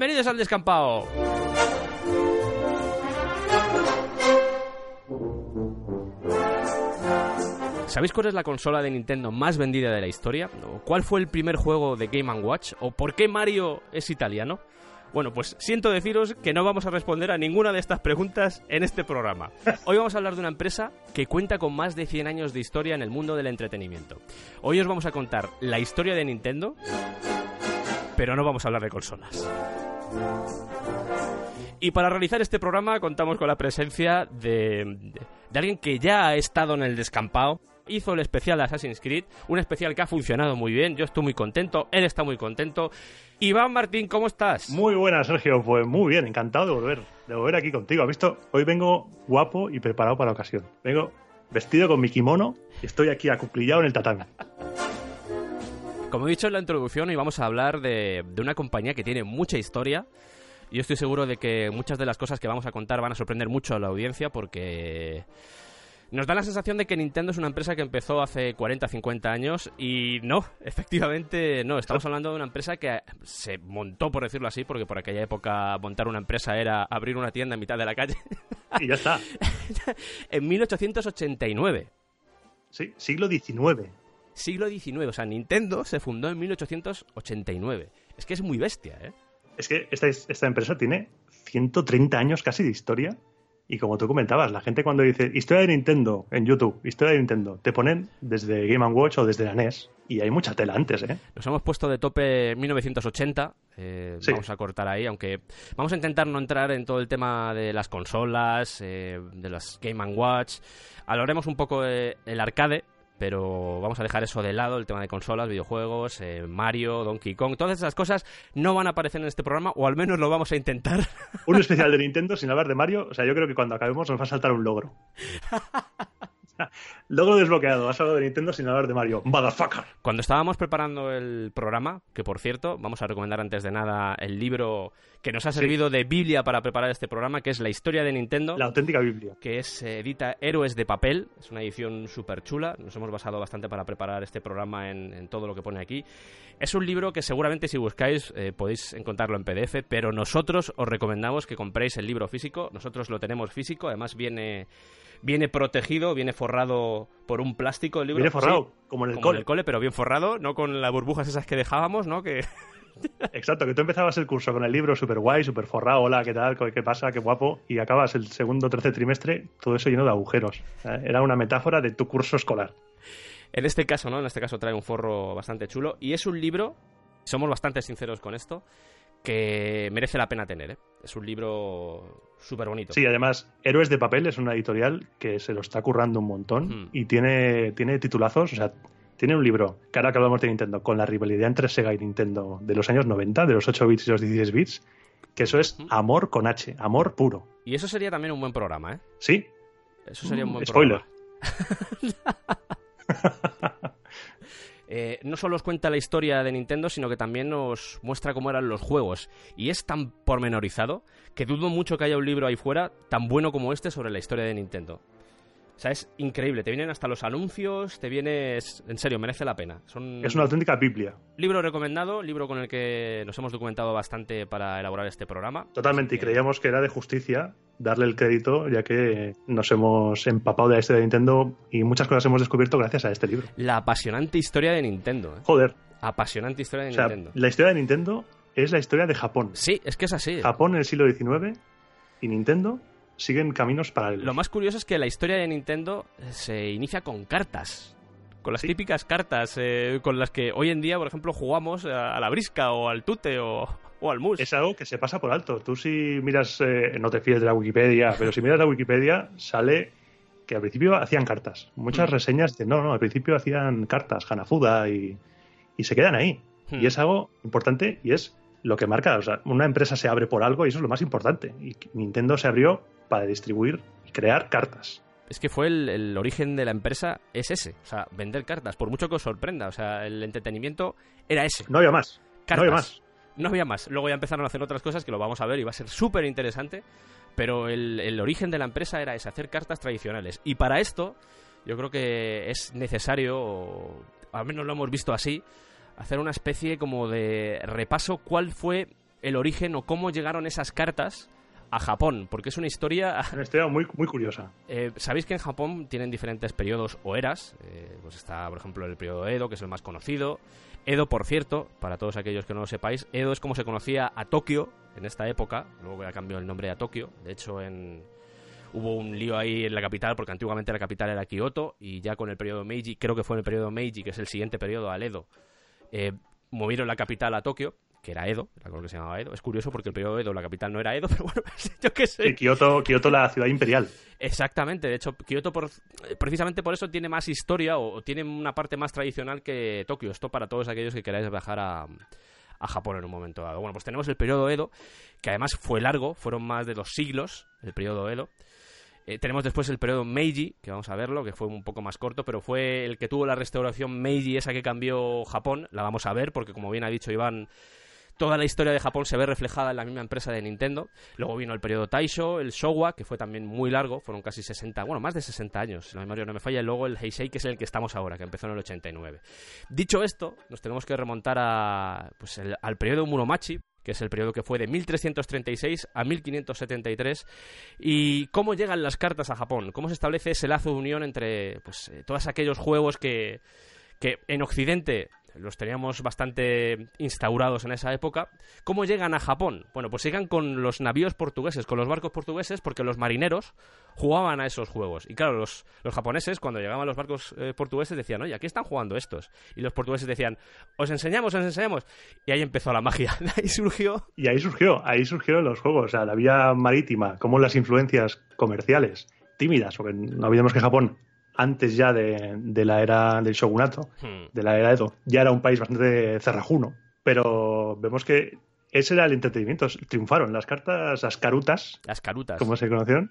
Bienvenidos al descampado. ¿Sabéis cuál es la consola de Nintendo más vendida de la historia? ¿O ¿Cuál fue el primer juego de Game Watch? ¿O por qué Mario es italiano? Bueno, pues siento deciros que no vamos a responder a ninguna de estas preguntas en este programa. Hoy vamos a hablar de una empresa que cuenta con más de 100 años de historia en el mundo del entretenimiento. Hoy os vamos a contar la historia de Nintendo, pero no vamos a hablar de consolas. Y para realizar este programa contamos con la presencia de, de alguien que ya ha estado en el descampado. Hizo el especial Assassin's Creed, un especial que ha funcionado muy bien. Yo estoy muy contento, él está muy contento. Iván Martín, ¿cómo estás? Muy buena, Sergio. Pues muy bien, encantado de volver, de volver aquí contigo. ¿Has visto? Hoy vengo guapo y preparado para la ocasión. Vengo vestido con mi kimono y estoy aquí acuclillado en el tatami. Como he dicho en la introducción, hoy vamos a hablar de, de una compañía que tiene mucha historia. Yo estoy seguro de que muchas de las cosas que vamos a contar van a sorprender mucho a la audiencia porque nos da la sensación de que Nintendo es una empresa que empezó hace 40, 50 años y no, efectivamente no. Estamos hablando de una empresa que se montó, por decirlo así, porque por aquella época montar una empresa era abrir una tienda en mitad de la calle. Y ya está. en 1889. Sí, siglo XIX. Siglo XIX, o sea, Nintendo se fundó en 1889. Es que es muy bestia, ¿eh? Es que esta, esta empresa tiene 130 años casi de historia. Y como tú comentabas, la gente cuando dice historia de Nintendo en YouTube, historia de Nintendo, te ponen desde Game Watch o desde la NES. Y hay mucha tela antes, ¿eh? Nos hemos puesto de tope 1980. Eh, Sí. Vamos a cortar ahí, aunque vamos a intentar no entrar en todo el tema de las consolas, eh, de las Game Watch. Hablaremos un poco del arcade, pero vamos a dejar eso de lado, el tema de consolas, videojuegos, eh, Mario, Donkey Kong, todas esas cosas no van a aparecer en este programa, o al menos lo vamos a intentar. Un especial de Nintendo sin hablar de Mario. O sea, yo creo que cuando acabemos nos va a saltar un logro. Logro desbloqueado. Has hablado de Nintendo sin hablar de Mario. Motherfucker. Cuando estábamos preparando el programa, que por cierto, vamos a recomendar antes de nada el libro que nos ha servido de Biblia para preparar este programa, que es La historia de Nintendo. La auténtica Biblia. que es eh, edita Héroes de Papel. Es una edición súper chula. Nos hemos basado bastante para preparar este programa en, en todo lo que pone aquí. Es un libro que seguramente si buscáis eh, podéis encontrarlo en PDF, pero nosotros os recomendamos que compréis el libro físico. Nosotros lo tenemos físico, además viene, viene protegido, viene forrado por un plástico el libro. Viene forrado, Sí, como en el como cole. en el cole, pero bien forrado, no con las burbujas esas que dejábamos, ¿no? Que Exacto, que tú empezabas el curso con el libro super guay, super forrado, hola, ¿qué tal? ¿Qué pasa? Qué guapo. Y acabas el segundo tercer trimestre, todo eso lleno de agujeros. Eh, Era una metáfora de tu curso escolar. En este caso, ¿no? En este caso trae un forro bastante chulo. Y es un libro, somos bastante sinceros con esto, que merece la pena tener, ¿eh? Es un libro súper bonito. Sí, además, Héroes de Papel es una editorial que se lo está currando un montón Hmm. y tiene, tiene titulazos, o sea, tiene un libro, que ahora que hablamos de Nintendo, con la rivalidad entre Sega y Nintendo de los años 90, de los 8 bits y los 16 bits, que eso es Ujú. amor con H, amor puro. Y eso sería también un buen programa, ¿eh? ¿Sí? Eso sería un buen Spoiler. programa. Eh, no solo os cuenta la historia de Nintendo, sino que también nos muestra cómo eran los juegos. Y es tan pormenorizado que dudo mucho que haya un libro ahí fuera tan bueno como este sobre la historia de Nintendo. O sea, es increíble. Te vienen hasta los anuncios, te vienes... En serio, merece la pena. Son... Es una auténtica Biblia. Libro recomendado, libro con el que nos hemos documentado bastante para elaborar este programa. Totalmente, y que- creíamos que era de justicia darle el crédito, ya que nos hemos empapado de la historia de Nintendo y muchas cosas hemos descubierto gracias a este libro. La apasionante historia de Nintendo. ¿eh? Joder, Apasionante historia de o sea, Nintendo. la historia de Nintendo es la historia de Japón. Sí, es que es así. Japón en el siglo XIX y Nintendo siguen caminos paralelos. Lo más curioso es que la historia de Nintendo eh, se inicia con cartas. Con las Sí. típicas cartas eh, con las que hoy en día, por ejemplo, jugamos a, la brisca o al tute o, o al mus. Es algo que se pasa por alto. Tú si miras, eh, no te fíes de la Wikipedia, pero si miras la Wikipedia sale que al principio hacían cartas. Muchas Mm. reseñas de no, no, al principio hacían cartas, Hanafuda, y, y se quedan ahí. Y es algo importante y es lo que marca. O sea, una empresa se abre por algo y eso es lo más importante. Y Nintendo se abrió para distribuir y crear cartas. Es que fue el, el origen de la empresa, es ese. O sea, vender cartas, por mucho que os sorprenda. O sea, el entretenimiento era ese. No había más. Cartas. No había más. No había más. Luego ya empezaron a hacer otras cosas que lo vamos a ver y va a ser súper interesante. Pero el, el origen de la empresa era ese, hacer cartas tradicionales. Y para esto, yo creo que es necesario, o al menos lo hemos visto así, hacer una especie como de repaso cuál fue el origen o cómo llegaron esas cartas a Japón. Porque es una historia Una historia muy, muy curiosa. eh, Sabéis que en Japón tienen diferentes periodos o eras. Eh, pues está, por ejemplo, el periodo Edo, que es el más conocido. Edo, por cierto, para todos aquellos que no lo sepáis, Edo es como se conocía a Tokio en esta época. Luego ya cambió el nombre a Tokio. De hecho, en... hubo un lío ahí en la capital, porque antiguamente la capital era Kioto. Y ya con el periodo Meiji, creo que fue en el periodo Meiji, que es el siguiente periodo al Edo, eh, movieron la capital a Tokio. Que era Edo, era lo que se llamaba Edo. Es curioso porque el periodo Edo, la capital no era Edo, pero bueno, yo qué sé. Y Kioto, Kioto, la ciudad imperial. Exactamente, de hecho, Kioto por- precisamente por eso tiene más historia o, o tiene una parte más tradicional que Tokio. Esto para todos aquellos que queráis viajar a, a Japón en un momento dado. Bueno, pues tenemos el periodo Edo, que además fue largo, fueron más de dos siglos el periodo Edo. Eh, tenemos después el periodo Meiji, que vamos a verlo, que fue un poco más corto, pero fue el que tuvo la restauración Meiji, esa que cambió Japón. La vamos a ver, porque como bien ha dicho Iván, toda la historia de Japón se ve reflejada en la misma empresa de Nintendo. Luego vino el periodo Taisho, el Showa, que fue también muy largo, fueron casi 60, bueno, más de 60 años, si la memoria no me falla, y luego el Heisei, que es el que estamos ahora, que empezó en el 89. Dicho esto, nos tenemos que remontar a, pues, al periodo Muromachi, que es el periodo que fue de 1336 a 1573, y cómo llegan las cartas a Japón, cómo se establece ese lazo de unión entre pues, eh, todos aquellos juegos que, que en Occidente los teníamos bastante instaurados en esa época. ¿Cómo llegan a Japón? Bueno, pues llegan con los navíos portugueses, con los barcos portugueses, porque los marineros jugaban a esos juegos. Y claro, los, los japoneses, cuando llegaban los barcos eh, portugueses, decían, oye, aquí están jugando estos. Y los portugueses decían, os enseñamos, os enseñamos. Y ahí empezó la magia. Ahí surgió Y ahí surgió, ahí surgieron los juegos, o sea, la vía marítima, como las influencias comerciales tímidas, porque no olvidemos que Japón, antes ya de, de la era del shogunato, Hmm. de la era Edo, ya era un país bastante cerrajuno, pero vemos que ese era el entretenimiento, triunfaron las cartas, las carutas, las carutas. como se conocieron,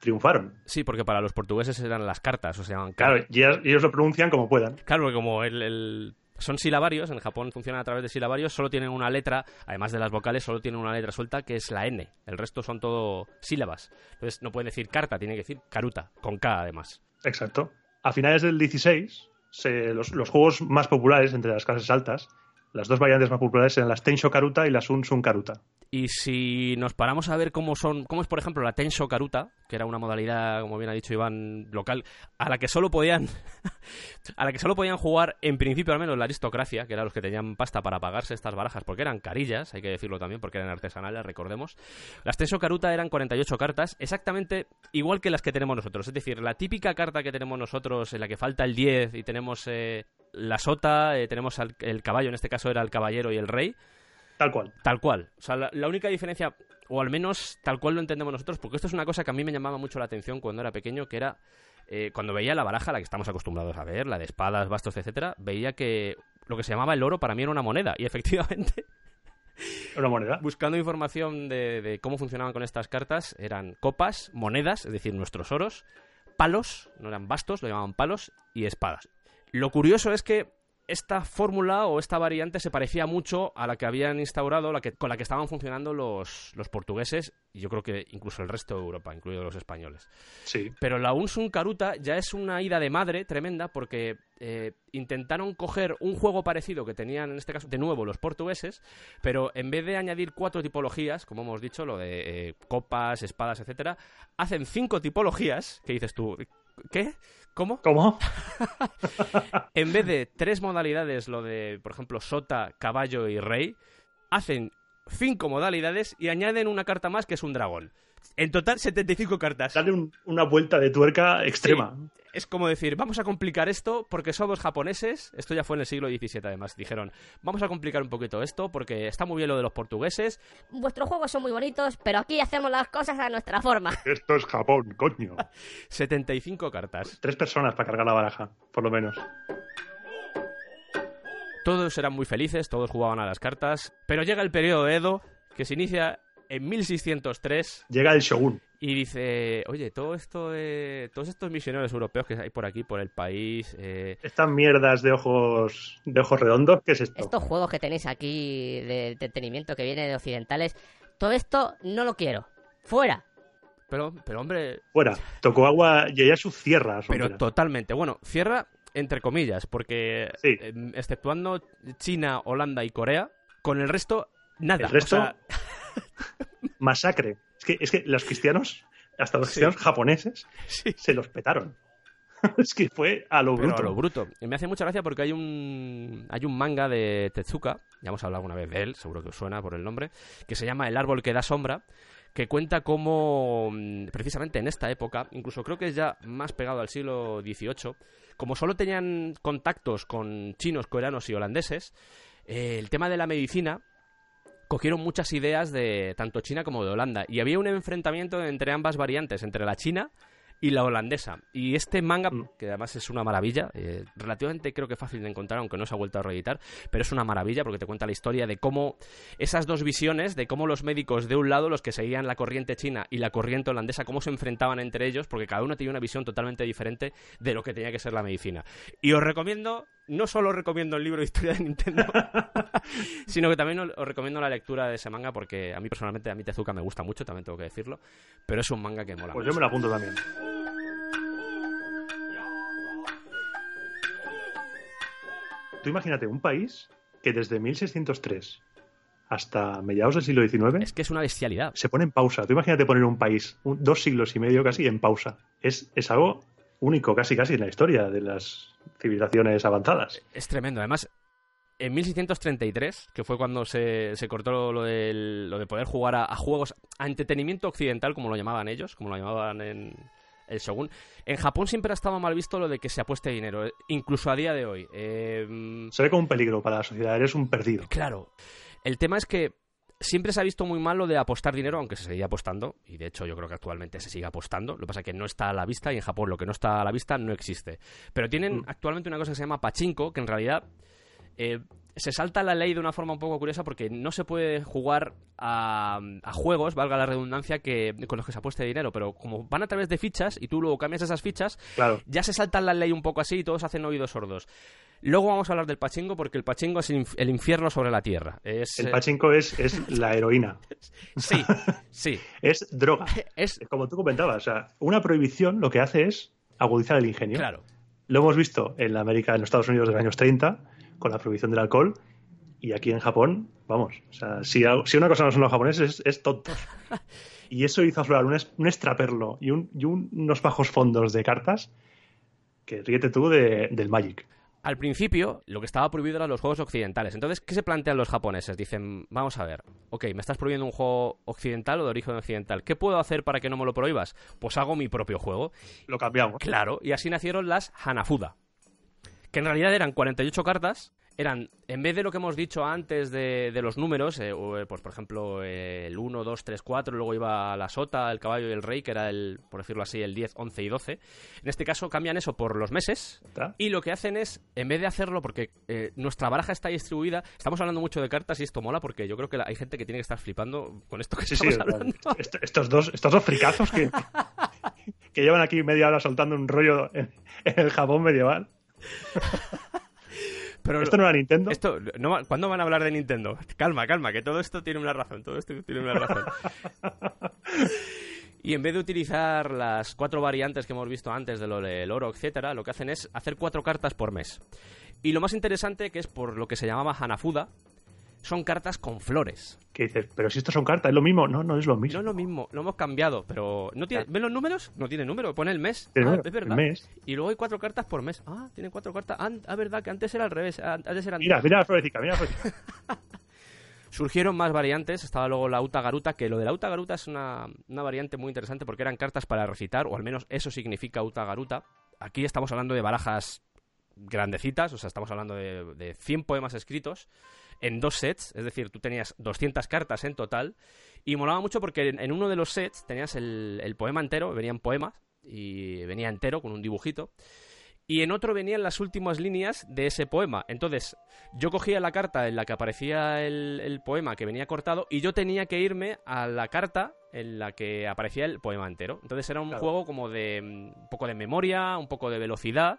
triunfaron. Sí, porque para los portugueses eran las cartas, o se llaman Claro, y ellos lo pronuncian como puedan. Claro, porque como el, el- son silabarios, en Japón funcionan a través de silabarios, solo tienen una letra, además de las vocales, solo tienen una letra suelta que es la N. El resto son todo sílabas. Entonces no pueden decir carta, tienen que decir caruta, con K además. Exacto. A finales del 16, se- los, los juegos más populares entre las clases altas, las dos variantes más populares eran las Tensho Karuta y las Sun Sun Karuta. Y si nos paramos a ver cómo son, cómo es por ejemplo la Tensho Karuta, que era una modalidad, como bien ha dicho Iván, local, a la que solo podían a la que solo podían jugar en principio al menos la aristocracia, que eran los que tenían pasta para pagarse estas barajas, porque eran carillas, hay que decirlo también, porque eran artesanales, recordemos. Las Tensho Karuta eran 48 cartas, exactamente igual que las que tenemos nosotros, es decir, la típica carta que tenemos nosotros en la que falta el 10 y tenemos eh, la sota, eh, tenemos al- el caballo, en este caso era el caballero y el rey, Tal cual. Tal cual. O sea, la, la única diferencia, o al menos tal cual lo entendemos nosotros, porque esto es una cosa que a mí me llamaba mucho la atención cuando era pequeño, que era eh, cuando veía la baraja, la que estamos acostumbrados a ver, la de espadas, bastos, etcétera, veía que lo que se llamaba el oro para mí era una moneda. Y efectivamente, Una moneda. buscando información de, de cómo funcionaban con estas cartas, eran copas, monedas, es decir, nuestros oros, palos, no eran bastos, lo llamaban palos, y espadas. Lo curioso es que esta fórmula o esta variante se parecía mucho a la que habían instaurado, la que, con la que estaban funcionando los, los portugueses y yo creo que incluso el resto de Europa, incluidos los españoles. Sí. Pero la Unsun Karuta ya es una ida de madre tremenda porque eh, intentaron coger un juego parecido que tenían en este caso de nuevo los portugueses, pero en vez de añadir cuatro tipologías, como hemos dicho, lo de eh, copas, espadas, etcétera, hacen cinco tipologías. ¿Qué dices tú? ¿Qué? ¿Cómo? ¿Cómo? En vez de tres modalidades, lo de, por ejemplo, sota, caballo y rey, hacen cinco modalidades y añaden una carta más que es un dragón. En total, 75 cartas. Dale un- una vuelta de tuerca extrema. Es como decir, vamos a complicar esto porque somos japoneses. Esto ya fue en el siglo XVII, además. Dijeron, vamos a complicar un poquito esto porque está muy bien lo de los portugueses. Vuestros juegos son muy bonitos, pero aquí hacemos las cosas a nuestra forma. Esto es Japón, coño. 75 cartas. Tres personas para cargar la baraja, por lo menos. Todos eran muy felices, todos jugaban a las cartas, pero llega el periodo de Edo, que se inicia en 1603. Llega el Shogun. Y dice, oye, todo esto de, todos estos misioneros europeos que hay por aquí, por el país... Eh... Estas mierdas de ojos, de ojos redondos, ¿qué es esto? Estos juegos que tenéis aquí de entretenimiento que vienen de occidentales, todo esto no lo quiero. ¡Fuera! Pero, pero hombre... Fuera. Tocó agua y ella su cierra. Pero totalmente. Bueno, cierra entre comillas, porque sí. eh, exceptuando China, Holanda y Corea, con el resto, nada. El resto, o sea... masacre. Es que, es que los cristianos, hasta los cristianos sí. japoneses, sí. se los petaron. es que fue a lo Pero bruto. a lo bruto. Y me hace mucha gracia porque hay un hay un manga de Tezuka, ya hemos hablado alguna vez de él, seguro que os suena por el nombre, que se llama El árbol que da sombra, que cuenta cómo, mm, precisamente en esta época, incluso creo que es ya más pegado al siglo XVIII, como solo tenían contactos con chinos, coreanos y holandeses, eh, el tema de la medicina cogieron muchas ideas de tanto China como de Holanda. Y había un enfrentamiento entre ambas variantes, entre la china y la holandesa. Y este manga, que además es una maravilla, eh, relativamente creo que fácil de encontrar, aunque no se ha vuelto a reeditar, pero es una maravilla porque te cuenta la historia de cómo esas dos visiones, de cómo los médicos de un lado, los que seguían la corriente china y la corriente holandesa, cómo se enfrentaban entre ellos, porque cada uno tenía una visión totalmente diferente de lo que tenía que ser la medicina. Y os recomiendo, no solo os recomiendo el libro de historia de Nintendo, sino que también os recomiendo la lectura de ese manga porque a mí personalmente, a mí Tezuka me gusta mucho, también tengo que decirlo, pero es un manga que mola Pues mucho. yo me lo apunto también. Tú imagínate un país que desde 1603 hasta mediados del siglo XIX Es que es una bestialidad. se pone en pausa. Tú imagínate poner un país un- dos siglos y medio casi en pausa. Es, es algo único casi casi en la historia de las civilizaciones avanzadas. Es tremendo. Además, en 1633, que fue cuando se, se cortó lo, del- lo de poder jugar a, a juegos, a entretenimiento occidental, como lo llamaban ellos, como lo llamaban en el Shogun, en Japón siempre ha estado mal visto lo de que se apueste dinero, eh, incluso a día de hoy. Eh, Se ve como un peligro para la sociedad. Eres un perdido. Claro. El tema es que siempre se ha visto muy mal lo de apostar dinero, aunque se seguía apostando, y de hecho yo creo que actualmente se sigue apostando. Lo que pasa es que no está a la vista y en Japón lo que no está a la vista no existe. Pero tienen Mm. actualmente una cosa que se llama pachinko, que en realidad eh, se salta la ley de una forma un poco curiosa porque no se puede jugar a, a juegos, valga la redundancia, que con los que se apueste dinero, pero como van a través de fichas y tú luego cambias esas fichas, Claro. ya se saltan la ley un poco así y todos hacen oídos sordos. Luego vamos a hablar del pachinko porque el pachinko es el inf- el infierno sobre la tierra. Es, El eh, pachinko es, es la heroína. Sí, sí. Es droga. Es Como tú comentabas, o sea, una prohibición lo que hace es agudizar el ingenio. claro. Lo hemos visto en la América, en los Estados Unidos de los años 30, con la prohibición del alcohol, y aquí en Japón, vamos, o sea, si, si una cosa no son los japoneses, es, es tontos. Y eso hizo aflorar un, un extraperlo y, un- y un- unos bajos fondos de cartas que ríete tú de- del Magic. Al principio, lo que estaba prohibido eran los juegos occidentales. Entonces, ¿qué se plantean los japoneses? Dicen, vamos a ver, ok, me estás prohibiendo un juego occidental o de origen occidental. ¿Qué puedo hacer para que no me lo prohíbas? Pues hago mi propio juego. Lo cambiamos. Claro, y así nacieron las Hanafuda. Que en realidad eran 48 cartas. Eran, en vez de lo que hemos dicho antes de, de los números, eh, eh, pues por ejemplo eh, el 1, 2, 3, 4, luego iba la sota, el caballo y el rey, que era el, por decirlo así, el 10, 11 y 12. En este caso cambian eso por los meses ¿Está? y lo que hacen es, en vez de hacerlo, porque eh, nuestra baraja está distribuida, estamos hablando mucho de cartas y esto mola porque yo creo que la- hay gente que tiene que estar flipando con esto que Sí, sí, estamos hablando. est- estos, dos, estos dos fricazos que, que llevan aquí media hora soltando un rollo en, en el Japón medieval. Pero ¿Esto no era Nintendo? Esto, no, ¿Cuándo van a hablar de Nintendo? Calma, calma, que todo esto tiene una razón, todo esto tiene una razón. Y en vez de utilizar las cuatro variantes que hemos visto antes de lo del oro, etcétera, lo que hacen es hacer cuatro cartas por mes. Y lo más interesante, que es por lo que se llamaba Hanafuda, son cartas con flores. Que dices, pero si estos son cartas, ¿es lo mismo? No, no es lo No mismo. es lo mismo, lo hemos cambiado, pero ¿no tiene, ¿ven los números? No tiene número, pone el mes. Ah, número, es verdad. el mes. Y luego hay cuatro cartas por mes. Ah, tiene cuatro cartas. Ah, ah, verdad, que antes era al revés. ah, Antes eran Mira, mira la florecita, mira la florecita. Surgieron más variantes, estaba luego la Uta Garuta, que lo de la Uta Garuta es una, una variante muy interesante porque eran cartas para recitar, o al menos eso significa Uta Garuta. aquí estamos hablando de barajas grandecitas, o sea, estamos hablando de, de 100 poemas escritos en dos sets, es decir, tú tenías 200 cartas en total, y molaba mucho porque en, en uno de los sets tenías el, el poema entero, venían poemas, y venía entero con un dibujito, y en otro venían las últimas líneas de ese poema. Entonces, yo cogía la carta en la que aparecía el, el poema que venía cortado y yo tenía que irme a la carta en la que aparecía el poema entero. Entonces era un Claro. juego como de mm, un poco de memoria, un poco de velocidad.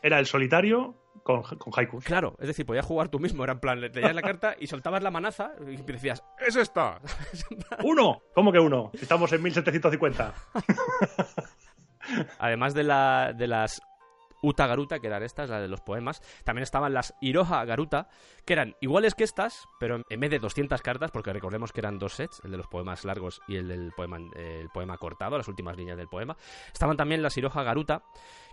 Era el solitario con, con haikus. Claro, es decir, podías jugar tú mismo. Era en plan, le tenías la carta y soltabas la manaza y decías, ¡es esta! ¡Uno! ¿Cómo que uno? Estamos en 1750. Además de, la, de las Uta Garuta, que eran estas, las de los poemas, también estaban las Iroha Garuta, que eran iguales que estas, pero en vez de 200 cartas, porque recordemos que eran dos sets, el de los poemas largos y el del poema, el poema cortado, las últimas líneas del poema, estaban también las Iroha Garuta,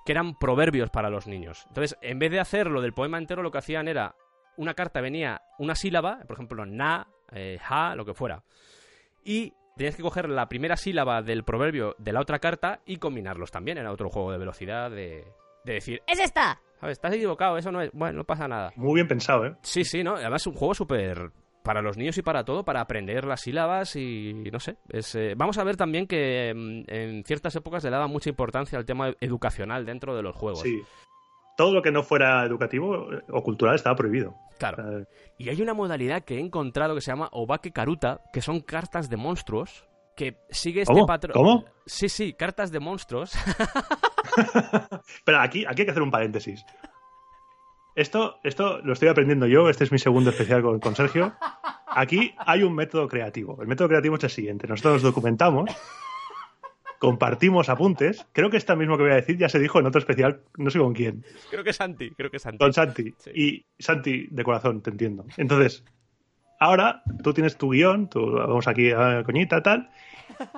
que eran proverbios para los niños. Entonces, en vez de hacer lo del poema entero, lo que hacían era, una carta venía una sílaba, por ejemplo, na, eh, ha, lo que fuera, y tenías que coger la primera sílaba del proverbio de la otra carta y combinarlos también. Era otro juego de velocidad de, de decir, ¡Es esta! ¿sabes? Estás equivocado, eso no es. Bueno, no pasa nada. Muy bien pensado, ¿eh? Sí, sí, ¿no? Además es un juego súper. Para los niños y para todo, para aprender las sílabas y no sé. Es, eh, Vamos a ver también que mm, en ciertas épocas le daba mucha importancia al tema educacional dentro de los juegos. Sí. Todo lo que no fuera educativo eh, o cultural estaba prohibido. Claro. O sea, Y hay una modalidad que he encontrado que se llama Obake Karuta, que son cartas de monstruos, que sigue este patrón. ¿Cómo? Sí, sí, cartas de monstruos. Pero aquí, aquí hay que hacer un paréntesis. Esto, esto lo estoy aprendiendo yo, este es mi segundo especial con, con Sergio. Aquí hay un método creativo. El método creativo es el siguiente. Nosotros nos documentamos, compartimos apuntes. Creo que esta mismo que voy a decir ya se dijo en otro especial, no sé con quién. creo que Santi, creo que Santi. Con Santi. Sí. Y Santi, de corazón, te entiendo. Entonces, ahora tú tienes tu guion, tú, vamos aquí a coñita, tal,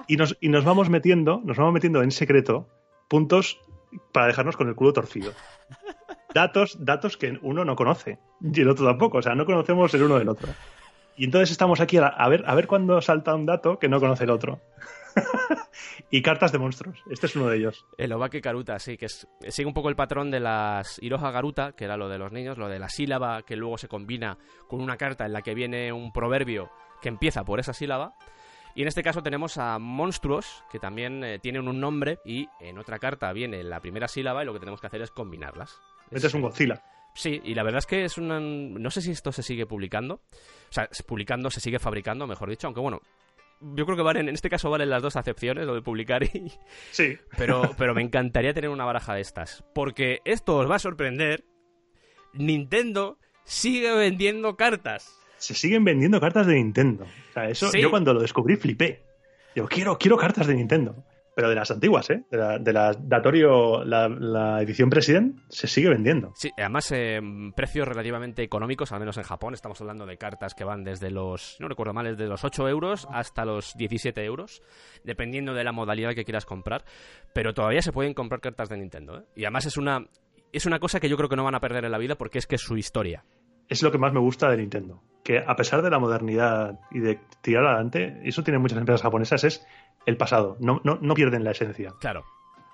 y nos, y nos vamos metiendo, nos vamos metiendo en secreto puntos para dejarnos con el culo torcido. Datos, datos que uno no conoce y el otro tampoco, o sea, no conocemos el uno del otro. Y entonces estamos aquí a, a ver a ver cuándo salta un dato que no conoce el otro. y cartas de monstruos. Este es uno de ellos. El Obake Karuta, sí, que es, sigue un poco el patrón de las Iroha Garuta, que era lo de los niños, lo de la sílaba que luego se combina con una carta en la que viene un proverbio que empieza por esa sílaba. Y en este caso tenemos a monstruos, que también eh, tienen un nombre, y en otra carta viene la primera sílaba y lo que tenemos que hacer es combinarlas. Este es un Godzilla. Sí, y la verdad es que es una... No sé si esto se sigue publicando. O sea, publicando, se sigue fabricando, mejor dicho, aunque bueno... Yo creo que valen, en este caso valen las dos acepciones, lo de publicar y, Sí. pero, pero me encantaría tener una baraja de estas. Porque esto os va a sorprender. Nintendo sigue vendiendo cartas. se siguen vendiendo cartas de Nintendo. O sea, eso Sí. yo cuando lo descubrí flipé. Yo quiero, quiero cartas de Nintendo. Pero de las antiguas, ¿eh? De la, de la Datorio, la, edición President, se sigue vendiendo. Sí, además eh, precios relativamente económicos, al menos en Japón. Estamos hablando de cartas que van desde los, no recuerdo mal, desde los 8 euros hasta los 17 euros, dependiendo de la modalidad que quieras comprar. Pero todavía se pueden comprar cartas de Nintendo. ¿eh? Y además es una, es una cosa que yo creo que no van a perder en la vida porque es que es su historia. Es lo que más me gusta de Nintendo. Que a pesar de la modernidad y de tirar adelante, y eso tienen muchas empresas japonesas, es el pasado. No, no, no pierden la esencia. Claro.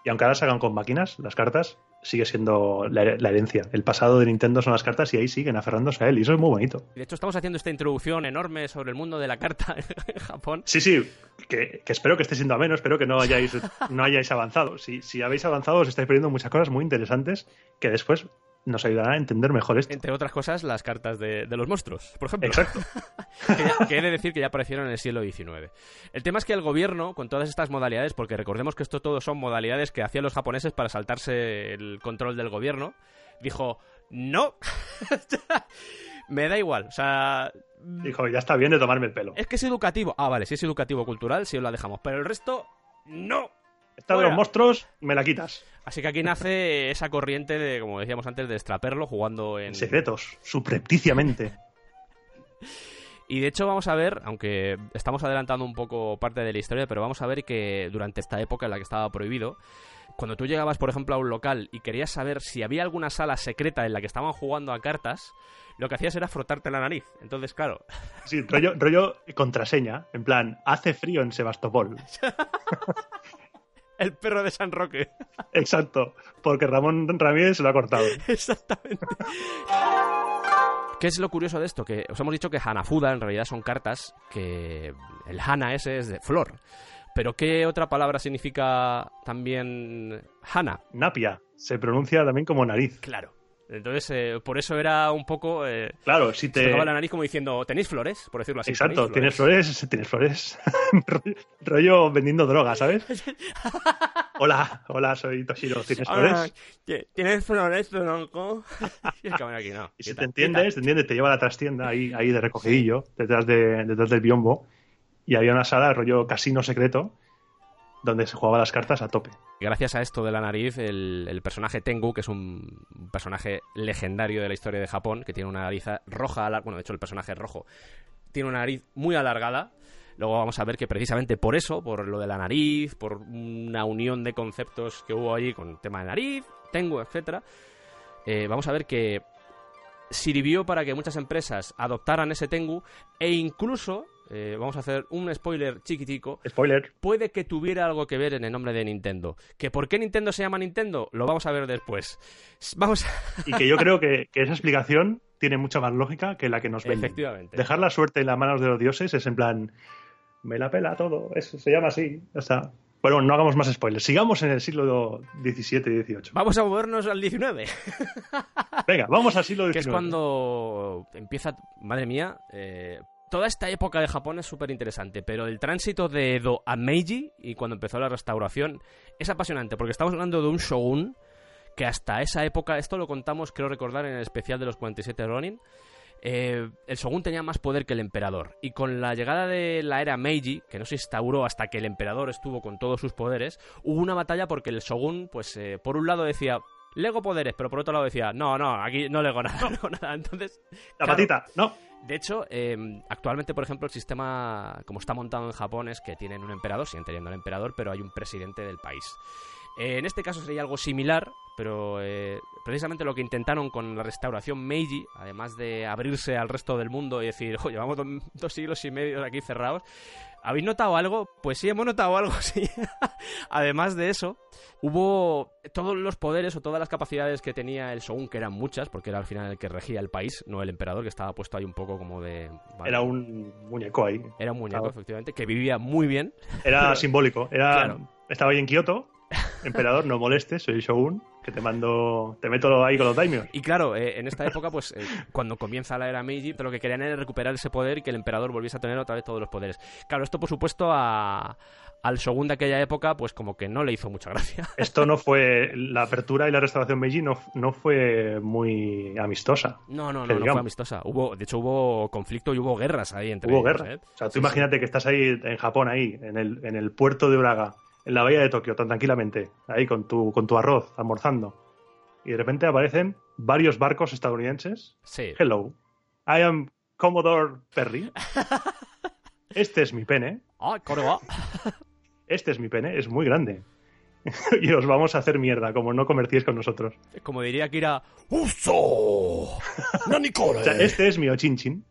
Y aunque ahora se hagan con máquinas, las cartas, sigue siendo la, la herencia. El pasado de Nintendo son las cartas y ahí siguen aferrándose a él. Y eso es muy bonito. De hecho, estamos haciendo esta introducción enorme sobre el mundo de la carta en Japón. Sí, sí, que, que espero que esté siendo ameno, espero que no hayáis, no hayáis avanzado. Si, si habéis avanzado, os estáis perdiendo muchas cosas muy interesantes que después nos ayudarán a entender mejor esto. Entre otras cosas, las cartas de, de los monstruos, por ejemplo. Exacto. que, ya- que he de decir que ya aparecieron en el siglo XIX. El tema es que el gobierno, con todas estas modalidades, porque recordemos que esto todo son modalidades que hacían los japoneses para saltarse el control del gobierno, dijo, no, me da igual, o sea... Dijo, ya está bien de tomarme el pelo. Es que es educativo. Ah, vale, si es educativo cultural, sí os la dejamos. Pero el resto, no. Esta de fuera. los monstruos, me la quitas. Así que aquí nace esa corriente de, como decíamos antes, de extraperlo jugando en... En secretos, suprepticiamente. Y de hecho vamos a ver, aunque estamos adelantando un poco parte de la historia, pero vamos a ver que durante esta época en la que estaba prohibido, cuando tú llegabas, por ejemplo, a un local y querías saber si había alguna sala secreta en la que estaban jugando a cartas, lo que hacías era frotarte la nariz. Entonces, claro, Sí, rollo, rollo contraseña. En plan, hace frío en Sebastopol. El perro de San Roque. Exacto, porque Ramón Ramírez se lo ha cortado. Exactamente. ¿Qué es lo curioso de esto? Que os hemos dicho que Hanafuda en realidad son cartas que el Hana ese es de flor. Pero ¿qué otra palabra significa también Hana? Napia, se pronuncia también como nariz. Claro. Entonces, eh, por eso era un poco... Eh, Claro, si Se te... tocaba la nariz como diciendo, ¿tenéis flores? Por decirlo así. Exacto, ¿tenéis tienes flores, tienes flores. rollo, vendiendo droga, ¿sabes? Hola, hola, soy Toshiro, ¿tienes Hola, flores? ¿ti- ¿Tienes flores, tronco? y aquí no. Y si te entiendes, te entiendes, te lleva a la trastienda ahí, ahí de recogidillo, detrás, de, detrás del biombo, y había una sala rollo casino secreto donde se jugaba las cartas a tope. Gracias a esto de la nariz, el, personaje Tengu, que es un, personaje legendario de la historia de Japón, que tiene una nariz roja, bueno, de hecho el personaje es rojo, tiene una nariz muy alargada. Luego vamos a ver que precisamente por eso, por lo de la nariz, por una unión de conceptos que hubo allí con el tema de nariz, Tengu, etcétera, eh, vamos a ver que sirvió para que muchas empresas adoptaran ese Tengu e incluso, eh, vamos a hacer un spoiler chiquitico, Spoiler, puede que tuviera algo que ver en el nombre de Nintendo. ¿Que por qué Nintendo se llama Nintendo? Lo vamos a ver después. Vamos a... y que yo creo que, que esa explicación tiene mucha más lógica que la que nos venden. Efectivamente. Dejar la suerte en las manos de los dioses es en plan, me la pela todo, eso se llama así, ya está. Bueno, no hagamos más spoilers. Sigamos en el siglo XVII y XVIII. Vamos a movernos al 19, Venga, vamos al siglo XIX. que es cuando empieza, madre mía, eh, toda esta época de Japón es súper interesante, pero el tránsito de Edo a Meiji y cuando empezó la restauración es apasionante, porque estamos hablando de un shogun que hasta esa época, esto lo contamos, creo recordar, en el especial de los 47 Ronin, eh, el shogun tenía más poder que el emperador. Y con la llegada de la era Meiji, que no se instauró hasta que el emperador estuvo con todos sus poderes, hubo una batalla porque el shogun, pues, eh, por un lado decía... Lego poderes, pero por otro lado decía, no, no, aquí no lego nada, no lego nada. Entonces, La claro, patita, no. de hecho, eh, actualmente, por ejemplo, el sistema, como está montado en Japón, es que tienen un emperador, siguen teniendo al emperador, pero hay un presidente del país. Eh, en este caso sería algo similar, pero eh, precisamente lo que intentaron con la restauración Meiji, además de abrirse al resto del mundo y decir, oye, llevamos do- dos siglos y medio aquí cerrados, ¿habéis notado algo? Pues sí, hemos notado algo, sí. además de eso, hubo todos los poderes o todas las capacidades que tenía el shogun, que eran muchas, porque era al final el que regía el país, no el emperador, que estaba puesto ahí un poco como de... vale, Era un muñeco ahí. Era un muñeco, Claro. efectivamente, que vivía muy bien. Era Pero- simbólico. Era, Claro. Estaba ahí en Kioto. Emperador, no molestes, soy Shogun, que te mando, te meto ahí con los daimios. Y claro, eh, en esta época, pues eh, cuando comienza la era Meiji, lo que querían era recuperar ese poder y que el emperador volviese a tener otra vez todos los poderes. Claro, esto por supuesto a, al shogun de aquella época, pues como que no le hizo mucha gracia. Esto no fue, la apertura y la restauración Meiji no, no fue muy amistosa. No, no, no, no fue amistosa. Hubo, de hecho, hubo conflicto y hubo guerras ahí entre Hubo ellos, guerra. ¿eh? O sea, tú Sí, imagínate que estás ahí en Japón, ahí, en el, en el puerto de Uraga, en la bahía de Tokio, tan tranquilamente, ahí con tu, con tu arroz, almorzando. Y de repente aparecen varios barcos estadounidenses. Sí. Hello, I am Commodore Perry. Este es mi pene. Ah. Este es mi pene, es muy grande. y os vamos a hacer mierda, como no comerciéis con nosotros. Como diría Kira, ¡Uso! ¡Nanikore! O sea, este es mi Ochinchin.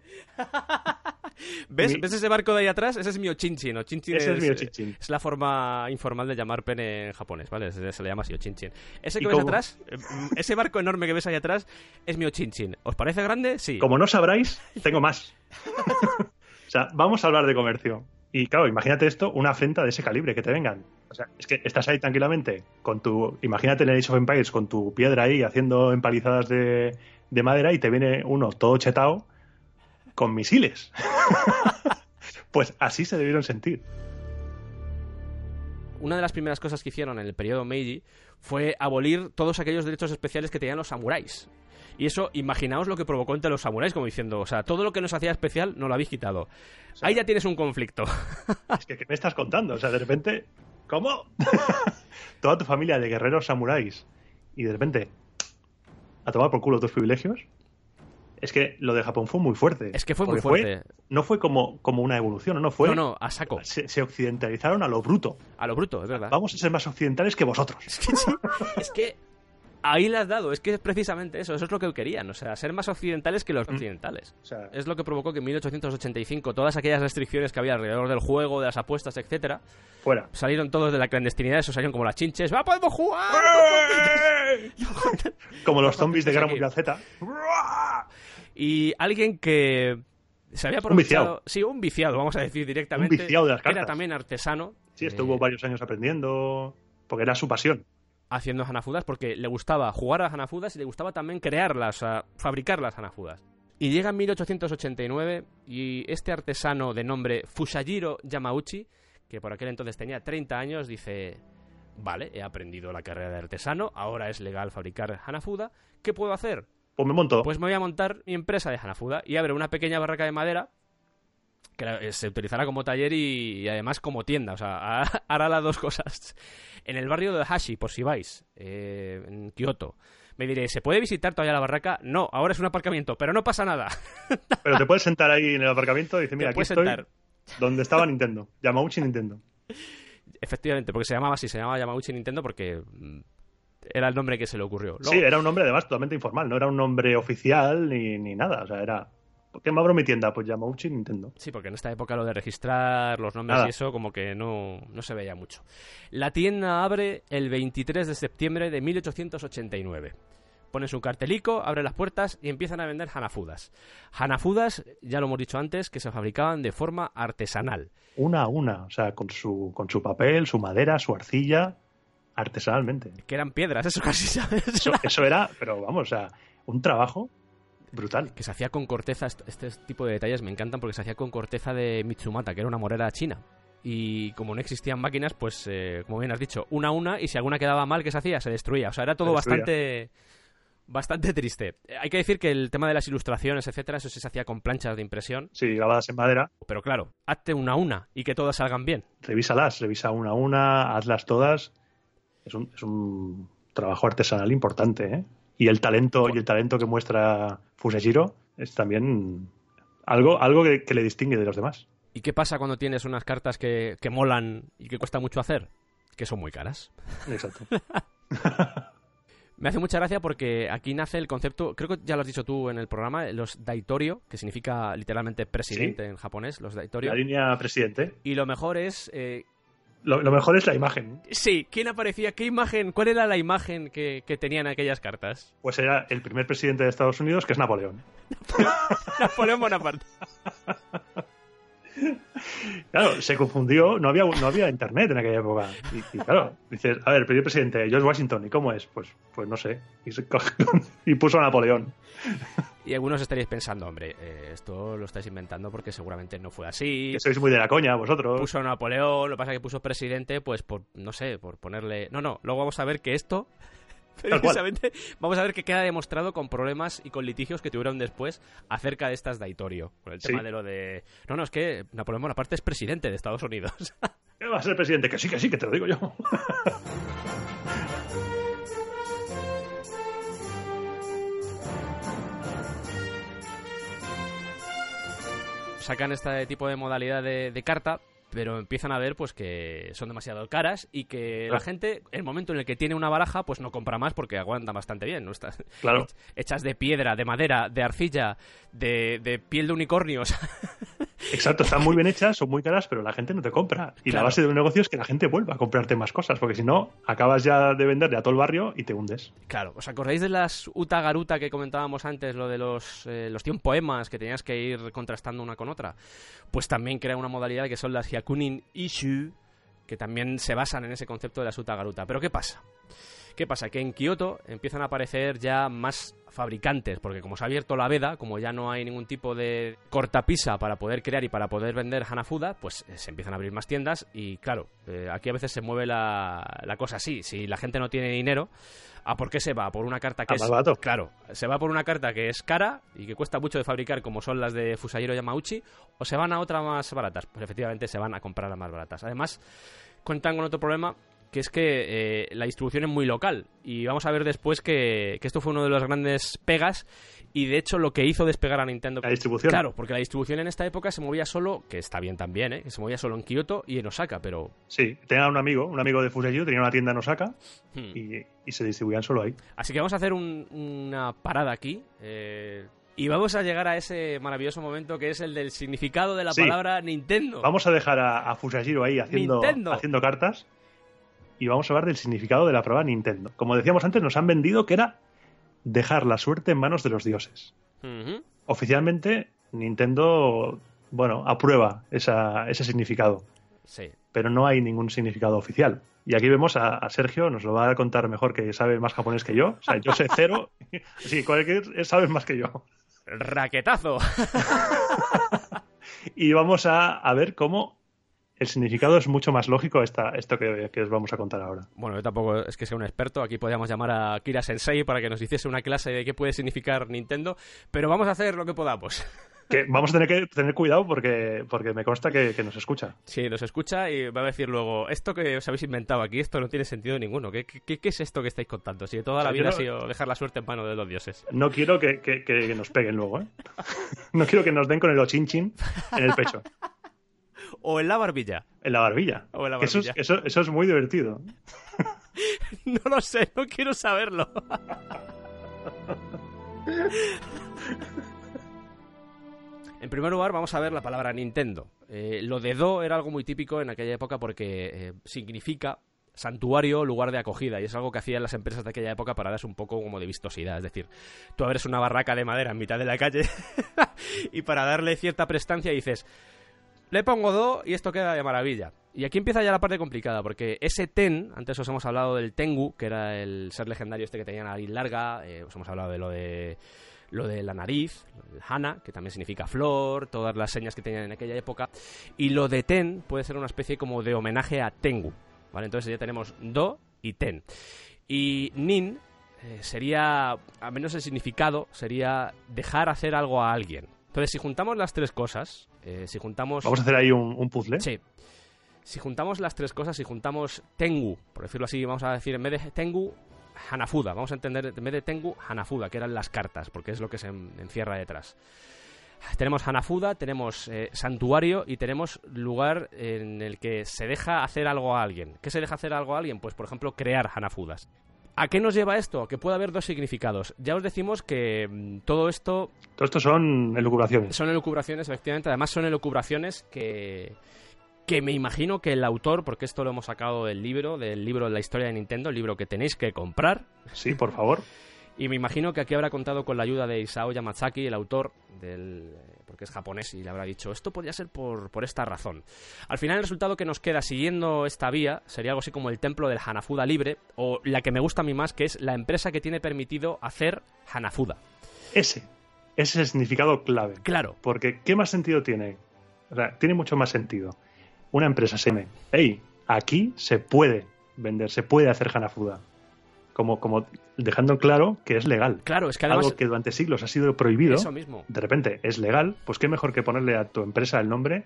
¿Ves, mi- ¿Ves ese barco de ahí atrás? Ese es mi Ochinchin. Ochinchin Ese es mi eh, Ochinchin. Es la forma informal de llamar pene en japonés, ¿vale? Se, se le llama así, Ochinchin. Ese que ¿Y ves cómo? atrás, eh, mm, ese barco enorme que ves ahí atrás, es mi Ochinchin. ¿Os parece grande? Sí. Como no sabráis, tengo más. o sea, vamos a hablar de comercio. Y claro, imagínate esto, una afrenta de ese calibre, que te vengan. O sea, es que estás ahí tranquilamente con tu. Imagínate en el Age of Empires con tu piedra ahí haciendo empalizadas de, de madera y te viene uno todo chetao con misiles. pues así se debieron sentir. Una de las primeras cosas que hicieron en el periodo Meiji fue abolir todos aquellos derechos especiales que tenían los samuráis. Y eso, imaginaos lo que provocó entre los samuráis, como diciendo, o sea, todo lo que nos hacía especial no lo habéis quitado. sea- Ahí ya tienes un conflicto. Es que, ¿qué me estás contando? O sea, de repente. ¿Cómo? Toda tu familia de guerreros samuráis y de repente. a tomar por culo tus privilegios. Es que lo de Japón fue muy fuerte. Es que fue muy fuerte. no fue como, como una evolución, no fue. No, no, a saco. Se, se occidentalizaron a lo bruto. A lo bruto, es verdad. Vamos a ser más occidentales que vosotros. Es que, sí, es que Ahí le has dado, es que es precisamente eso, eso es lo que querían, o sea, ser más occidentales que los Mm. occidentales. O sea, Es lo que provocó que en 1885 todas aquellas restricciones que había alrededor del juego, de las apuestas, etcétera, fuera. salieron todos de la clandestinidad, eso salieron como las chinches, ¡va, podemos jugar! Como los zombies de Guerra aquí. Mundial Z. Y alguien que se había Un aprovechado, viciado. sí, un viciado, vamos a decir directamente, Un viciado de las era también artesano, Sí, estuvo eh, varios años aprendiendo. Porque era su pasión. haciendo hanafudas porque le gustaba jugar a hanafudas y le gustaba también crearlas, a fabricar las hanafudas. Y llega en 1889 y este artesano de nombre Fusajiro Yamauchi, que por aquel entonces tenía 30 años, dice, vale, he aprendido la carrera de artesano, ahora es legal fabricar hanafuda, ¿qué puedo hacer? Pues me monto. Pues me voy a montar mi empresa de hanafuda y abre una pequeña barraca de madera que eh, se utilizará como taller y, y además como tienda. O sea, ha- hará las dos cosas. En el barrio de Hashi, por si vais, eh, en Kioto. Me diré, ¿se puede visitar todavía la barraca? No, ahora es un aparcamiento, pero no pasa nada. Pero te puedes sentar ahí en el aparcamiento y decir, mira, aquí estoy sentar. donde estaba Nintendo. Yamauchi Nintendo. Efectivamente, porque se llamaba así, se llamaba Yamauchi Nintendo porque mm, era el nombre que se le ocurrió. Luego- Sí, era un nombre además totalmente informal. No era un nombre oficial ni, ni nada. O sea, era... ¿Por qué me abro mi tienda? Pues Yamauchi Nintendo. Sí, porque en esta época lo de registrar los nombres Nada. y eso como que no, no se veía mucho. La tienda abre el 23 de septiembre de 1889. Pone su cartelico, abre las puertas y empiezan a vender hanafudas. Hanafudas, ya lo hemos dicho antes, que se fabricaban de forma artesanal. Una a una. O sea, con su, con su papel, su madera, su arcilla, artesanalmente. Que eran piedras, eso casi, ¿sabes? Eso, eso era, pero vamos, o sea, un trabajo brutal. que se hacía con corteza, est- este tipo de detalles me encantan porque se hacía con corteza de Mitsumata, que era una morera china. Y como no existían máquinas, pues, eh, como bien has dicho, una a una, y si alguna quedaba mal, ¿qué se hacía? Se destruía. O sea, era todo bastante bastante triste. Eh, Hay que decir que el tema de las ilustraciones, etcétera, eso sí se hacía con planchas de impresión. Sí, grabadas en madera. Pero claro, hazte una a una y que todas salgan bien. Revísalas, revisa una a una, hazlas todas. Es un, es un trabajo artesanal importante, ¿eh? Y el talento, y el talento que muestra Fusajiro es también algo, algo que, que le distingue de los demás. ¿Y qué pasa cuando tienes unas cartas que, que molan y que cuesta mucho hacer? Que son muy caras. Exacto. Me hace mucha gracia porque aquí nace el concepto, creo que ya lo has dicho tú en el programa, los daitorio, que significa literalmente presidente en japonés, los daitorio. La línea presidente. Y lo mejor es, eh, Lo, lo mejor es la imagen. sí, ¿quién aparecía? ¿Qué imagen? ¿Cuál era la imagen que, que tenían aquellas cartas? Pues era el primer presidente de Estados Unidos, que es Napoleón. Napoleón Bonaparte. Claro, se confundió, no había, no había internet en aquella época. Y, y claro, dices, a ver, el primer presidente, George Washington, ¿y cómo es? Pues, pues no sé. Y, se y puso a Napoleón. Y algunos estaréis pensando, hombre, eh, esto lo estáis inventando porque seguramente no fue así. Que sois muy de la coña, vosotros. Puso Napoleón, lo que pasa es que puso presidente, pues por, no sé, por ponerle... No, no, luego vamos a ver que esto, precisamente, vamos a ver que queda demostrado con problemas y con litigios que tuvieron después acerca de estas daitorio. Con el tema Sí. de lo de... No, no, es que Napoleón Bonaparte es presidente de Estados Unidos. ¿Qué va a ser presidente? Que sí, que sí, que te lo digo yo. Sacan este tipo de modalidad de, de carta, pero empiezan a ver pues que son demasiado caras y que la gente, en el momento en el que tiene una baraja, pues no compra más porque aguanta bastante bien. ¿no? Está- Claro. hechas de piedra, de madera, de arcilla, de, de piel de unicornios. Exacto, están muy bien hechas, son muy caras, pero la gente no te compra. Y Claro. la base de un negocio es que la gente vuelva a comprarte más cosas, porque si no, acabas ya de venderle a todo el barrio y te hundes. claro, ¿os acordáis de las Uta Garuta que comentábamos antes, lo de los, eh, los 100 poemas que tenías que ir contrastando una con otra? Pues también crea una modalidad que son las Hyakunin Ishu, que también se basan en ese concepto de las Uta Garuta. Pero ¿qué pasa? ¿Qué pasa? Que en Kioto empiezan a aparecer ya más fabricantes, porque como se ha abierto la veda, como ya no hay ningún tipo de cortapisa para poder crear y para poder vender Hanafuda, pues eh, se empiezan a abrir más tiendas y claro, eh, aquí a veces se mueve la, la cosa así. Si la gente no tiene dinero, ¿a por qué se va? ¿Por una carta que A es... barato. Claro, se va por una carta que es cara y que cuesta mucho de fabricar, como son las de Fusajiro Yamauchi, o se van a otras más baratas. Pues efectivamente se van a comprar las más baratas. Además, cuentan con otro problema que es que eh, la distribución es muy local. Y vamos a ver después que, que esto fue uno de los grandes pegas y de hecho lo que hizo despegar a Nintendo... La distribución. Claro, porque la distribución en esta época se movía solo, que está bien también, ¿eh? se movía solo en Kioto y en Osaka, pero... Sí, tenía un amigo, un amigo de Fusejiro, tenía una tienda en Osaka Hmm. y, y se distribuían solo ahí. Así que vamos a hacer un- una parada aquí. eh, y vamos a llegar a ese maravilloso momento que es el del significado de la Sí. palabra Nintendo. Vamos a dejar a, a Fusajiro ahí haciendo, Nintendo. haciendo cartas y vamos a hablar del significado de la palabra Nintendo. Como decíamos antes, nos han vendido que era dejar la suerte en manos de los dioses. Oficialmente, Nintendo, bueno, aprueba esa- ese significado, Sí. pero no hay ningún significado oficial. Y aquí vemos a, a Sergio, nos lo va a contar mejor que sabe más japonés que yo. O sea, yo sé cero. Sí, cualquier él sabe más que yo. Raquetazo. Y vamos a, a ver cómo el significado es mucho más lógico esta, esto que, que os vamos a contar ahora. Bueno, yo tampoco es que sea un experto. Aquí podríamos llamar a Kira Sensei para que nos hiciese una clase de qué puede significar Nintendo. Pero vamos a hacer lo que podamos. Que vamos a tener que tener cuidado porque, porque me consta que, que nos escucha. Sí, nos escucha y va a decir luego, esto que os habéis inventado aquí, esto no tiene sentido ninguno. ¿Qué, qué, qué es esto que estáis contando? Si de toda O sea, la vida ha sido dejar la suerte en manos de los dioses. No quiero que- que nos peguen luego, ¿eh? No quiero que nos den con el ochinchin en el pecho, O en la barbilla. en la barbilla. O en la Que Eso, es, barbilla. eso, eso es muy divertido. No lo sé, no quiero saberlo. En primer lugar, vamos a ver la palabra Nintendo. Eh, lo de Do era algo muy típico en aquella época porque eh, significa santuario, lugar de acogida, y es algo que hacían las empresas de aquella época para darse un poco como de vistosidad. Es decir, tú abres una barraca de madera en mitad de la calle y para darle cierta prestancia dices, le pongo Do y esto queda de maravilla. Y aquí empieza ya la parte complicada, porque ese Ten, antes os hemos hablado del Tengu, que era el ser legendario este que tenía nariz larga, eh, os hemos hablado de lo de lo de la nariz, el Hana, que también significa flor, todas las señas que tenían en aquella época, y lo de Ten puede ser una especie como de homenaje a Tengu, ¿vale? Entonces ya tenemos Do y Ten. Y Nin eh, sería, al menos el significado, sería dejar hacer algo a alguien. Entonces, si juntamos las tres cosas, eh, si juntamos... Vamos a hacer ahí un, un puzzle. Sí. Si juntamos las tres cosas, si juntamos Tengu, por decirlo así, vamos a decir en vez de Tengu, Hanafuda. Vamos a entender en vez de Tengu, Hanafuda, que eran las cartas, porque es lo que se en- encierra detrás. Tenemos Hanafuda, tenemos eh, santuario y tenemos lugar en el que se deja hacer algo a alguien. ¿Qué se deja hacer algo a alguien? Pues, por ejemplo, crear Hanafudas. ¿A qué nos lleva esto? Que puede haber dos significados. Ya os decimos que mm, todo esto Todo esto son elucubraciones. son elucubraciones, efectivamente. Además, son elucubraciones que, que me imagino que el autor, porque esto lo hemos sacado del libro, del libro de la historia de Nintendo, el libro que tenéis que comprar. Sí, por favor. Y me imagino que aquí habrá contado con la ayuda de Isao Yamazaki, el autor del. Porque es japonés y le habrá dicho, esto podría ser por, por esta razón. Al final, el resultado que nos queda siguiendo esta vía sería algo así como el templo del Hanafuda libre, o la que me gusta a mí más, que es la empresa que tiene permitido hacer Hanafuda. Ese. Ese es el significado clave. Claro, Porque, ¿qué más sentido tiene? O sea, tiene mucho más sentido. Una empresa se me, hey, aquí se puede vender, se puede hacer Hanafuda. Como, como dejando claro que es legal. claro, es que además. Algo que durante siglos ha sido prohibido, Eso mismo. de repente es legal, pues qué mejor que ponerle a tu empresa el nombre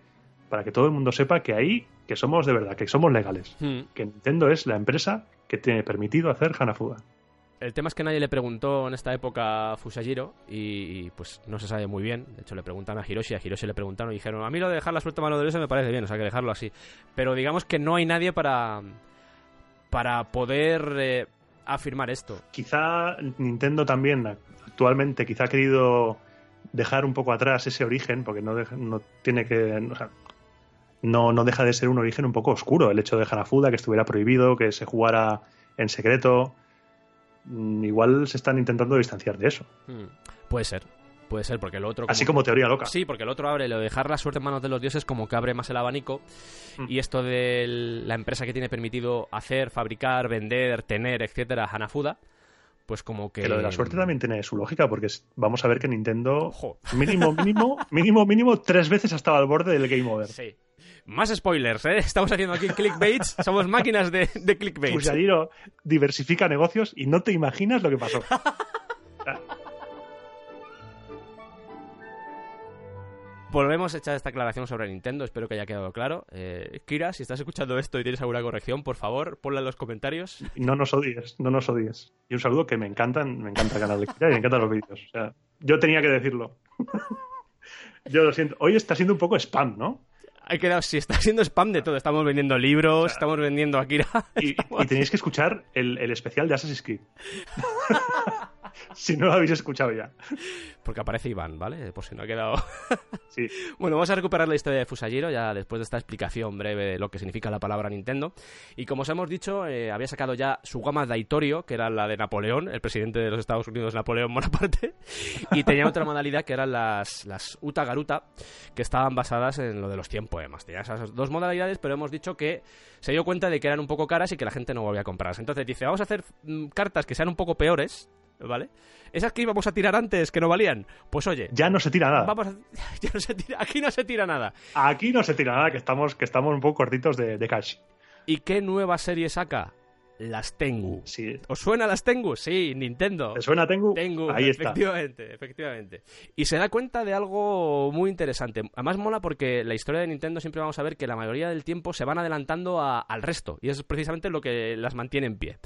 para que todo el mundo sepa que ahí, que somos de verdad, que somos legales. Hmm. Que Nintendo es la empresa que tiene permitido hacer Hanafuda. El tema es que nadie le preguntó en esta época a Fusajiro y, y, pues no se sabe muy bien. De hecho, le preguntaron a Hiroshi, a Hiroshi le preguntaron y dijeron, a mí lo de dejar la suerte a mano de Dios me parece bien, o sea, que dejarlo así. Pero digamos que no hay nadie para, para poder eh, afirmar esto. quizá Nintendo también actualmente quizá ha querido dejar un poco atrás ese origen porque no, no tiene que o sea, no, no deja de ser un origen un poco oscuro el hecho de Hanafuda que estuviera prohibido que se jugara en secreto Mm, igual se están intentando distanciar de eso Hmm. Puede ser, puede ser, porque el otro... así como teoría loca Sí, porque el otro abre lo de dejar la suerte en manos de los dioses como que abre más el abanico Mm. y esto de la empresa que tiene permitido hacer, fabricar, vender, tener, etcétera, Hanafuda, pues como que... que lo de la suerte también tiene su lógica porque vamos a ver que Nintendo Ojo. mínimo mínimo mínimo mínimo tres veces ha estado al borde del game over Sí. Más spoilers, ¿eh? Estamos haciendo aquí clickbaits. Somos máquinas de, de clickbaits. Fusajiro diversifica negocios y no te imaginas lo que pasó. Volvemos a echar esta aclaración sobre Nintendo, espero que haya quedado claro. Eh, Kira, si estás escuchando esto y tienes alguna corrección, por favor, ponla en los comentarios. No nos odies, no nos odies. Y un saludo que me encantan, me encanta el canal de Kira y me encantan los vídeos. O sea, yo tenía que decirlo. yo lo siento. Hoy está siendo un poco spam, ¿no? Hay quedado, si está siendo spam de todo. Estamos vendiendo libros, estamos vendiendo Akira. Y, y tenéis que escuchar el, el especial de Assassin's Creed. si no lo habéis escuchado ya. Porque aparece Iván, ¿vale? Por si no ha quedado. Sí. Bueno, vamos a recuperar la historia de Fusajiro ya después de esta explicación breve de lo que significa la palabra Nintendo. Y como os hemos dicho, eh, había sacado ya su gama Daitorio, que era la de Napoleón, el presidente de los Estados Unidos, Napoleón Bonaparte. Y tenía otra modalidad que eran las, las Uta Garuta, que estaban basadas en lo de los 100 poemas. Tenía esas dos modalidades, pero hemos dicho que se dio cuenta de que eran un poco caras y que la gente no volvía a comprarlas. Entonces dice, vamos a hacer mm, cartas que sean un poco peores, ¿vale? Esas que íbamos a tirar antes, que no valían, pues oye, Ya no se tira nada. vamos a... ya no se tira- aquí no se tira nada. Aquí no se tira nada, que estamos, que estamos un poco cortitos de, de cash. ¿Y qué nueva serie saca? Las Tengu. Sí. ¿Os suena las Tengu? Sí, Nintendo. ¿Te suena Tengu? Tengu, Ahí está. efectivamente, efectivamente. Y se da cuenta de algo muy interesante. Además mola porque la historia de Nintendo siempre vamos a ver que la mayoría del tiempo se van adelantando a- al resto. Y es precisamente lo que las mantiene en pie.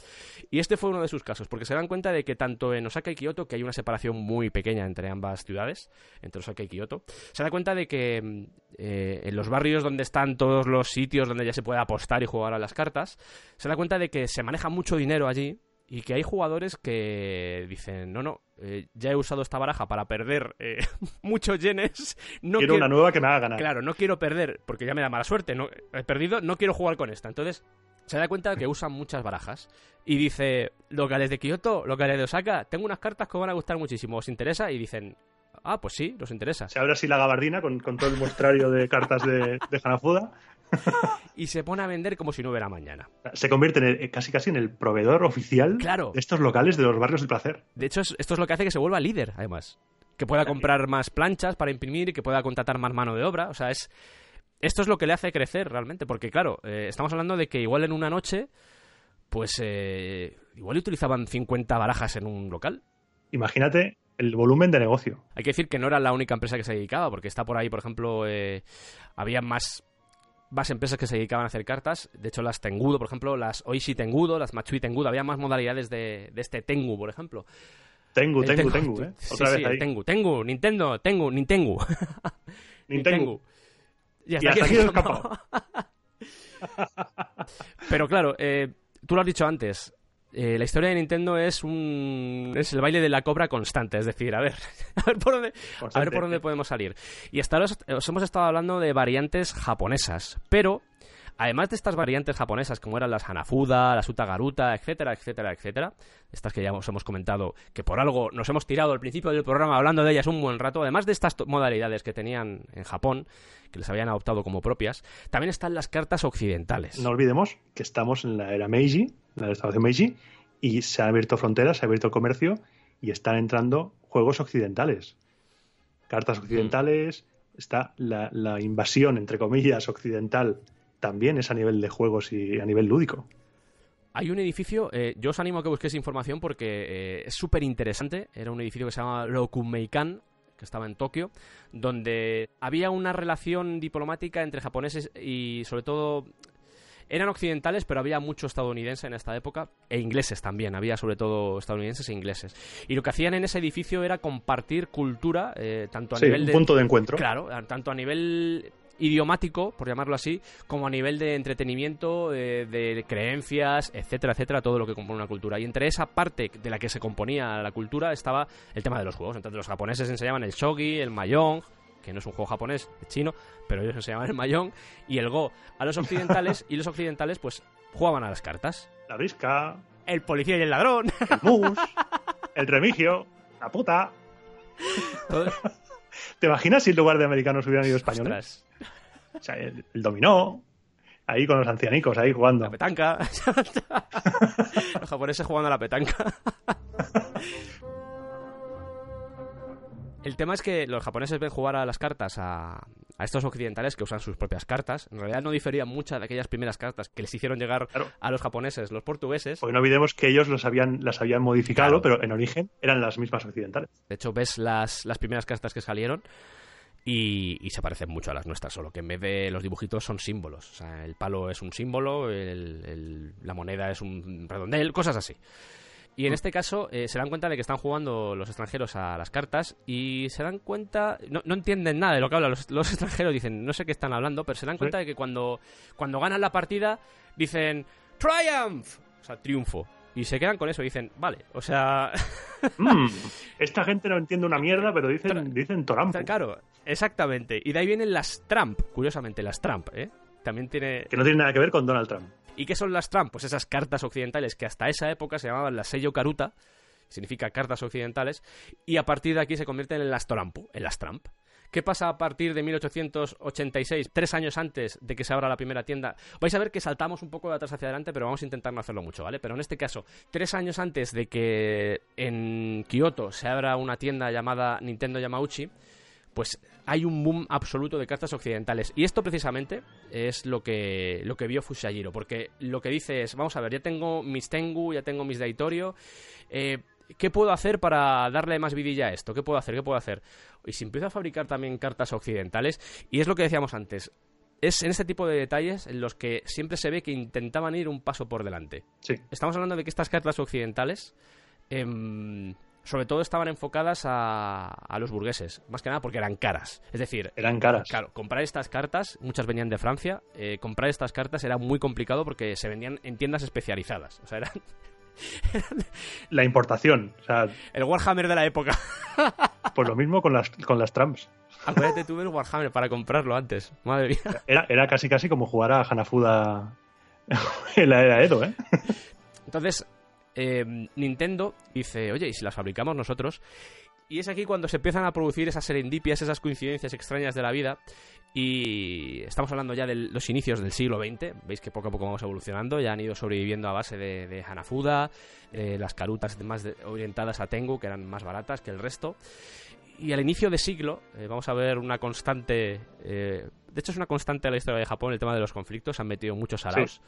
Y este fue uno de sus casos, porque se dan cuenta de que tanto en Osaka y Kioto, que hay una separación muy pequeña entre ambas ciudades, entre Osaka y Kioto, se da cuenta de que eh, en los barrios donde están todos los sitios donde ya se puede apostar y jugar a las cartas, se da cuenta de que se maneja mucho dinero allí y que hay jugadores que dicen, no, no, eh, ya he usado esta baraja para perder eh, muchos yenes, no quiero una nueva que me haga ganar. Claro, no quiero perder, porque ya me da mala suerte, no, he perdido, no quiero jugar con esta. Entonces, se da cuenta que usan muchas barajas. Y dice, locales de Kioto, locales de Osaka, tengo unas cartas que os van a gustar muchísimo, ¿os interesa? Y dicen, ah, pues sí, nos interesa. Se abre así la gabardina con, con todo el muestrario de cartas de, de Hanafuda. Y se pone a vender como si no hubiera mañana. Se convierte en el- casi casi en el proveedor oficial Claro. de estos locales de los barrios del placer. De hecho, es- esto es lo que hace que se vuelva líder, además. Que pueda comprar más planchas para imprimir y que pueda contratar más mano de obra. O sea, es... Esto es lo que le hace crecer realmente, porque claro, eh, estamos hablando de que igual en una noche, pues eh, igual utilizaban 50 barajas en un local. Imagínate el volumen de negocio. Hay que decir que no era la única empresa que se dedicaba, porque está por ahí, por ejemplo, eh, había más, más empresas que se dedicaban a hacer cartas. De hecho, las Tengudo, por ejemplo, las Oishi Tengudo, las Matsui Tengudo, había más modalidades de, de este Tengu, por ejemplo. Tengu, El tengu, tengu, ¿eh? Sí, Otra sí, vez ahí. Tengu, Tengu, Nintendo, Tengu, Nintengu. Nintendo. Y Y hasta aquí he escapado. Pero claro, eh, tú lo has dicho antes. Eh, la historia de Nintendo es un es el baile de la cobra constante, es decir, a ver, a ver por dónde, a ver por dónde podemos salir. Y hasta ahora os, os hemos estado hablando de variantes japonesas, pero además de estas variantes japonesas como eran las Hanafuda, las Utagaruta, etcétera, etcétera, etcétera, estas que ya os hemos comentado que por algo nos hemos tirado al principio del programa hablando de ellas un buen rato, además de estas modalidades que tenían en Japón, que les habían adoptado como propias, también están las cartas occidentales. No olvidemos que estamos en la era Meiji, la restauración Meiji, y se han abierto fronteras, se ha abierto comercio y están entrando juegos occidentales. Cartas occidentales, está la, la invasión, entre comillas, occidental, también es a nivel de juegos y a nivel lúdico. Hay un edificio, eh, yo os animo a que busquéis información porque eh, es súper interesante. Era un edificio que se llama Rokumeikan, que estaba en Tokio, donde había una relación diplomática entre japoneses y sobre todo eran occidentales, pero había mucho estadounidense en esta época e ingleses también. Había sobre todo estadounidenses e ingleses. Y lo que hacían en ese edificio era compartir cultura, eh, tanto a Sí, nivel un de punto de encuentro. Claro, tanto a nivel idiomático, por llamarlo así, como a nivel de entretenimiento, eh, de creencias, etcétera, etcétera, todo lo que compone una cultura. Y entre esa parte de la que se componía la cultura estaba el tema de los juegos. Entonces los japoneses enseñaban el shogi, el mahjong, que no es un juego japonés, es chino, pero ellos enseñaban el mahjong, y el go a los occidentales, y los occidentales pues jugaban a las cartas. La brisca, El policía y el ladrón. el mus, el remigio, la puta. Todo- ¿Te imaginas si en lugar de americanos hubieran ido españoles? Ostras, O sea, el, el dominó, ahí con los ancianicos, ahí jugando. la petanca. los japoneses jugando a la petanca. El tema es que los japoneses ven jugar a las cartas a, a estos occidentales que usan sus propias cartas. En realidad no diferían muchas de aquellas primeras cartas que les hicieron llegar Claro. a los japoneses, los portugueses. Porque no olvidemos que ellos los habían, las habían modificado, Claro. pero en origen eran las mismas occidentales. De hecho, ves las, las primeras cartas que salieron y, y se parecen mucho a las nuestras, solo que en vez de los dibujitos son símbolos. O sea, el palo es un símbolo, el- el- la moneda es un redondel, cosas así. Y en este caso eh, se dan cuenta de que están jugando los extranjeros a las cartas y se dan cuenta, no, no entienden nada de lo que hablan los, los extranjeros, dicen, no sé qué están hablando, pero se dan cuenta de que cuando, cuando ganan la partida dicen Triumph, o sea, triunfo. Y se quedan con eso, dicen, vale, o sea, Mm, esta gente no entiende una mierda, pero dicen, Tra- dicen Torampo. claro, exactamente. Y de ahí vienen las Trump, curiosamente, las Trump, ¿eh? También tiene... Que no tiene nada que ver con Donald Trump. ¿Y qué son las Trump? Pues esas cartas occidentales que hasta esa época se llamaban las sello caruta, significa cartas occidentales, y a partir de aquí se convierten en las Torampo, en las Trump. ¿Qué pasa a partir de 1886, tres años antes de que se abra la primera tienda? Vais a ver que saltamos un poco de atrás hacia adelante, pero vamos a intentar no hacerlo mucho, ¿vale? Pero en este caso, tres años antes de que en Kioto se abra una tienda llamada Nintendo Yamauchi, pues hay un boom absoluto de cartas occidentales. Y esto precisamente es lo que, lo que vio Fushajiro, porque lo que dice es, vamos a ver, ya tengo mis Tengu, ya tengo mis Daitorio, eh, ¿qué puedo hacer para darle más vidilla a esto? ¿Qué puedo hacer? ¿Qué puedo hacer? Y si empiezo a fabricar también cartas occidentales, y es lo que decíamos antes, es en este tipo de detalles en los que siempre se ve que intentaban ir un paso por delante. Sí. Estamos hablando de que estas cartas occidentales, em, sobre todo, estaban enfocadas a, a los burgueses, más que nada porque eran caras. Es decir, Eran caras. Claro, comprar estas cartas, muchas venían de Francia, eh, comprar estas cartas era muy complicado porque se vendían en tiendas especializadas. O sea, eran La importación. O sea, el Warhammer de la época. pues lo mismo con las, con las Trumps. Acuérdate, tuve el Warhammer para comprarlo antes. Madre mía. Era, era casi casi como jugar a Hanafuda en la era Edo, ¿eh? Entonces, eh, Nintendo dice, oye, ¿y si las fabricamos nosotros? Y es aquí cuando se empiezan a producir esas serendipias, esas coincidencias extrañas de la vida. Y estamos hablando ya de los inicios del siglo XX. Veis que poco a poco vamos evolucionando. Ya han ido sobreviviendo a base de, Hanafuda, eh, las carutas más orientadas a Tengu, que eran más baratas que el resto. Y al inicio de siglo eh, vamos a ver una constante... eh, de hecho es una constante en la historia de Japón el tema de los conflictos. Han metido muchos araos.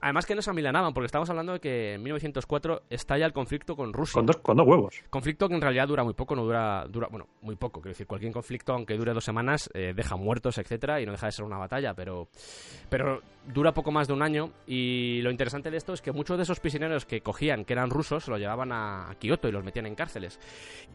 Además que no se amilanaban, porque estamos hablando de que en 1904 estalla el conflicto con Rusia. Con dos, con dos huevos. Conflicto que en realidad dura muy poco, no dura, dura bueno, muy poco. Quiero decir, cualquier conflicto, aunque dure dos semanas, eh, deja muertos, etcétera, y no deja de ser una batalla, pero, pero dura poco más de un año. Y lo interesante de esto es que muchos de esos prisioneros que cogían, que eran rusos, se los llevaban a, Kioto y los metían en cárceles.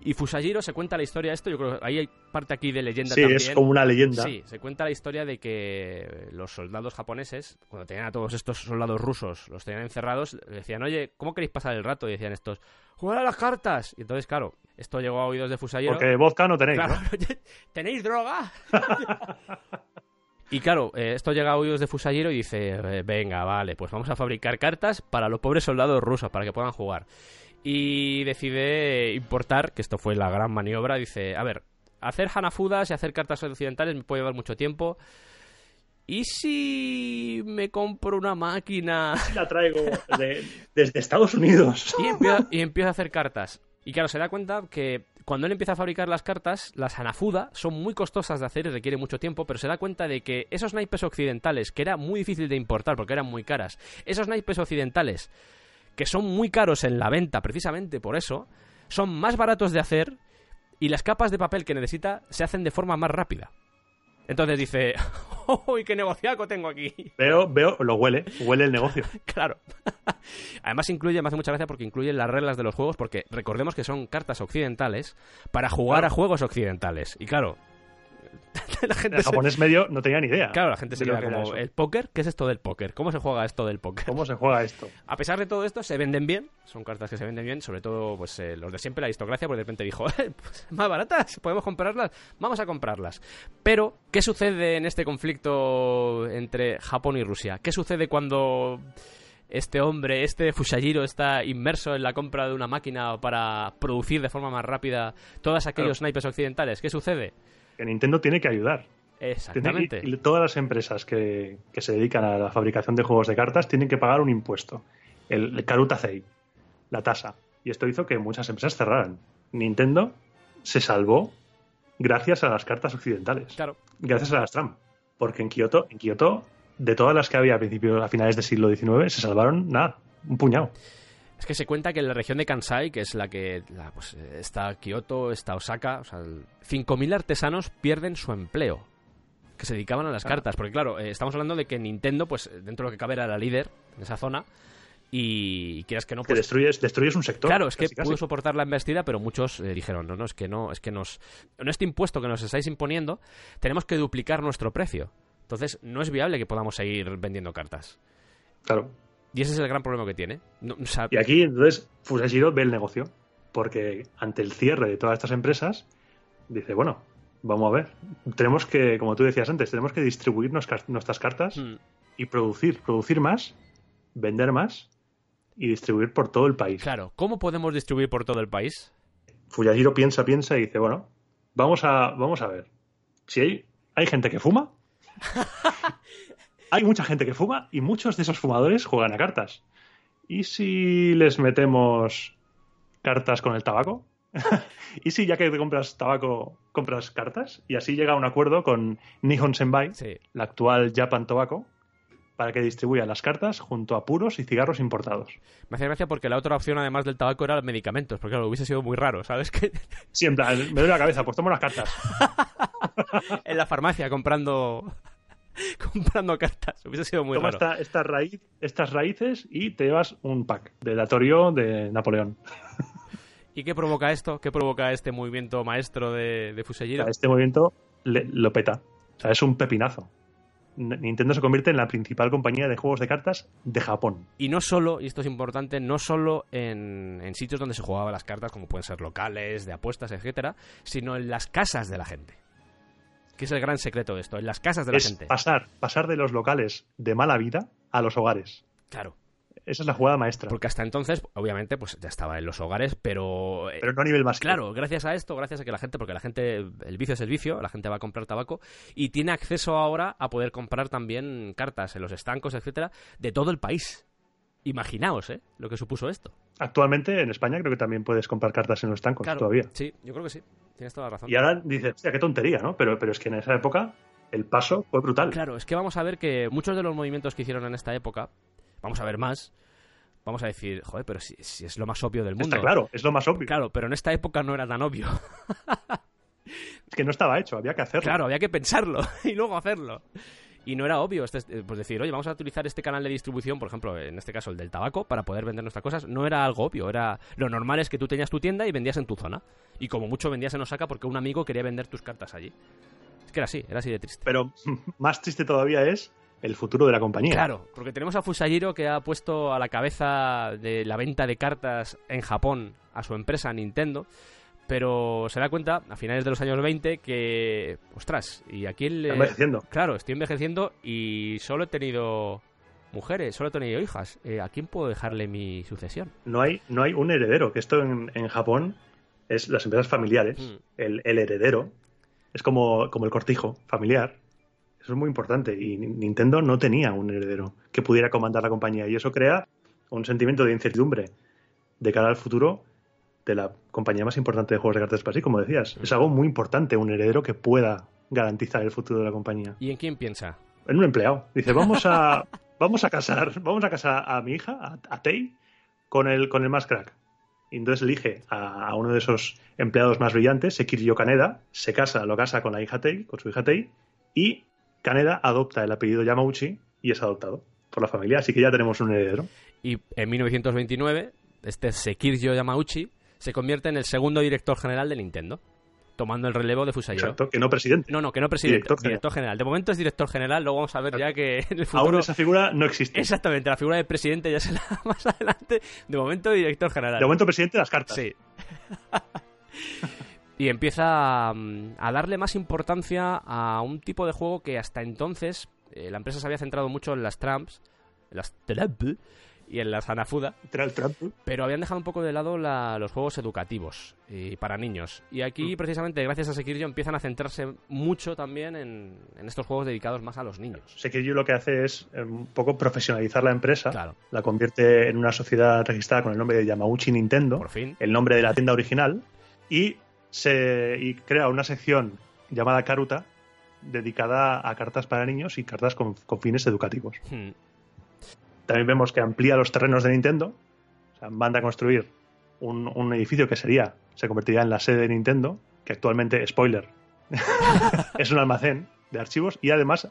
Y Fusajiro se cuenta la historia de esto, yo creo que ahí hay parte aquí de leyenda Sí, también. es como una leyenda. Sí, se cuenta la historia de que los soldados japoneses, cuando tenían a todos estos soldados rusos, los tenían encerrados, decían, oye, ¿cómo queréis pasar el rato? Y decían estos, jugar a las cartas. Y entonces, claro, esto llegó a oídos de Fusayero. Porque vodka no tenéis, Claro, ¿no? ¿tenéis droga? y claro, eh, esto llega a oídos de Fusayero y dice, eh, venga, vale, pues vamos a fabricar cartas para los pobres soldados rusos, para que puedan jugar. Y decide importar, que esto fue la gran maniobra, dice, a ver, hacer Hanafudas y hacer cartas occidentales me puede llevar mucho tiempo. ¿Y si me compro una máquina La traigo de- desde Estados Unidos. y empieza, y empieza a hacer cartas. Y claro, se da cuenta que cuando él empieza a fabricar las cartas, las Hanafuda son muy costosas de hacer y requiere mucho tiempo, pero se da cuenta de que esos naipes occidentales, que era muy difícil de importar porque eran muy caras, esos naipes occidentales, que son muy caros en la venta precisamente por eso, son más baratos de hacer y las capas de papel que necesita se hacen de forma más rápida. Entonces dice, ¡Uy, qué negociaco tengo aquí! Veo, veo, lo huele, huele el negocio. Claro. Además incluye, me hace mucha gracia porque incluye las reglas de los juegos, porque recordemos que son cartas occidentales para jugar Claro. a juegos occidentales. Y claro, la gente El se- japonés medio no tenía ni idea. Claro, la gente se queda que como. ¿el póker? ¿Qué es esto del póker? ¿Cómo se juega esto del póker? ¿Cómo se juega esto? A pesar de todo esto, se venden bien. Son cartas que se venden bien, sobre todo pues eh, los de siempre, la aristocracia, porque de repente dijo, "Eh, pues, más baratas, podemos comprarlas, vamos a comprarlas. Pero, ¿qué sucede en este conflicto entre Japón y Rusia? ¿Qué sucede cuando este hombre, este Fushajiro, está inmerso en la compra de una máquina para producir de forma más rápida todos aquellos naipes occidentales? ¿Qué sucede? Que Nintendo tiene que ayudar. Exactamente. y, todas las empresas que, que se dedican a la fabricación de juegos de cartas tienen que pagar un impuesto. El, el Karuta Zei, la tasa. Y esto hizo que muchas empresas cerraran. Nintendo se salvó gracias a las cartas occidentales. Claro. Gracias a las Trump. Porque en Kioto, en Kioto, de todas las que había a principios, a finales del siglo XIX, se salvaron nada, un puñado. Es que se cuenta que en la región de Kansai, que es la que la, pues, está Kioto, está Osaka, o sea, el- 5.000 artesanos pierden su empleo que se dedicaban a las Ah. cartas. Porque claro, eh, estamos hablando de que Nintendo, pues dentro de lo que cabe, era la líder en esa zona. Y quieras que no, Que pues destruyes, destruyes un sector. Claro, es que casi. pudo soportar la embestida, pero muchos eh, dijeron, no, no, es que no, es que nos... En este impuesto que nos estáis imponiendo, tenemos que duplicar nuestro precio. Entonces, no es viable que podamos seguir vendiendo cartas. Claro. Y ese es el gran problema que tiene. No, o sea, Y aquí, entonces, Fusashiro ve el negocio. Porque ante el cierre de todas estas empresas, dice, bueno, vamos a ver. Tenemos que, como tú decías antes, tenemos que distribuir nuestras cartas mm, y producir, producir más, vender más y distribuir por todo el país. claro, ¿cómo podemos distribuir por todo el país? Fuyajiro piensa, piensa y dice, bueno, vamos a, vamos a ver. Si hay, hay gente que fuma, hay mucha gente que fuma y muchos de esos fumadores juegan a cartas. ¿Y si les metemos cartas con el tabaco? ¿Y si ya que te compras tabaco, compras cartas? Y así llega a un acuerdo con Nihon Senbai, Sí. la actual Japan Tobacco, para que distribuya las cartas junto a puros y cigarros importados. Me hace gracia porque la otra opción, además del tabaco, era los medicamentos. Porque claro, hubiese sido muy raro, ¿sabes? Que Sí, en plan, me duele la cabeza, pues tomo las cartas. en la farmacia comprando... comprando cartas. Hubiese sido muy Toma raro. esta, esta raíz, estas raíces y te llevas un pack de Datorio de Napoleón. ¿Y qué provoca esto? ¿Qué provoca este movimiento maestro de, de este movimiento le- lo peta. O sea, es un pepinazo. Nintendo se convierte en la principal compañía de juegos de cartas de Japón. Y no solo, y esto es importante, no solo en, en sitios donde se jugaban las cartas, como pueden ser locales, de apuestas, etcétera, sino en las casas de la gente. Que es el gran secreto de esto, en las casas de la es gente. pasar, pasar de los locales de mala vida a los hogares. Claro. Esa es la jugada maestra. Porque hasta entonces, obviamente, pues ya estaba en los hogares, pero. eh, Pero no a nivel más Claro, gracias a esto, gracias a que la gente, porque la gente, el vicio es el vicio, la gente va a comprar tabaco y tiene acceso ahora a poder comprar también cartas en los estancos, etcétera, de todo el país. Imaginaos, ¿eh? Lo que supuso esto. Actualmente en España creo que también puedes comprar cartas en los estancos Claro, todavía. Sí, yo creo que sí. Tienes toda la razón. Y ahora dices, hostia, qué tontería, ¿no? Pero, pero es que en esa época el paso fue brutal. Claro, es que vamos a ver que muchos de los movimientos que hicieron en esta época, vamos a ver más, vamos a decir, joder, pero si, si es lo más obvio del mundo. Está claro, es lo más obvio. Claro, pero en esta época no era tan obvio. Es que no estaba hecho, había que hacerlo. Claro, había que pensarlo y luego hacerlo. Y no era obvio, este, eh, pues decir, oye, vamos a utilizar este canal de distribución, por ejemplo, en este caso el del tabaco, para poder vender nuestras cosas. No era algo obvio, era lo normal es que tú tenías tu tienda y vendías en tu zona. Y como mucho vendías en Osaka porque un amigo quería vender tus cartas allí. Es que era así, era así de triste. Pero más triste todavía es el futuro de la compañía. Claro, porque tenemos a Fusajiro que ha puesto a la cabeza de la venta de cartas en Japón a su empresa Nintendo, pero se da cuenta a finales de los años 20 que, ostras, ¿y a quién le...? Envejeciendo. Claro, estoy envejeciendo y solo he tenido mujeres, solo he tenido hijas. Eh, ¿A quién puedo dejarle mi sucesión? No hay, no hay un heredero, que esto en, en Japón es las empresas familiares. Mm. El, el heredero es como, como el cortijo familiar. Eso es muy importante. Y Ni- Nintendo no tenía un heredero que pudiera comandar la compañía. Y eso crea un sentimiento de incertidumbre de cara al futuro de la compañía más importante de juegos de cartas para sí, como decías. Es algo muy importante, un heredero que pueda garantizar el futuro de la compañía. ¿Y en quién piensa? en un empleado. Dice, vamos a, vamos a casar, vamos a casar a mi hija, a, a Tei, con el, con el más crack. Y entonces elige a, a uno de esos empleados más brillantes, Sekiryo Kaneda, se casa, lo casa con la hija Tei, con su hija Tei, y Kaneda adopta el apellido Yamauchi y es adoptado por la familia, así que ya tenemos un heredero. Y en 1929, este Sekiryo Yamauchi se convierte en el segundo director general de Nintendo, tomando el relevo de Fusajiro. Exacto, que no presidente. No, no, que no presidente, Director director general. general. De momento es director general, luego vamos a ver ya que en el Aún futuro... esa figura no existe. Exactamente, la figura de presidente ya será más adelante. De momento director general. De momento presidente de las cartas. Sí. y empieza mm, a darle más importancia a un tipo de juego que hasta entonces eh, la empresa se había centrado mucho en las tramps, en las tramp y en Literal Trump. pero habían dejado un poco de lado la- los juegos educativos y para niños. Y aquí, Mm. precisamente, gracias a Sekiryo, empiezan a centrarse mucho también en, en estos juegos dedicados más a los niños. Sekiryo lo que hace es eh, un poco profesionalizar la empresa. Claro, la convierte en una sociedad registrada con el nombre de Yamauchi Nintendo, por fin. el nombre de la tienda original, y, se, y crea una sección llamada Karuta dedicada a cartas para niños y cartas con, con fines educativos. Hmm. También vemos que amplía los terrenos de Nintendo O sea, manda a construir un, un edificio que sería, se convertiría en la sede de Nintendo, que actualmente, spoiler, es un almacén de archivos y además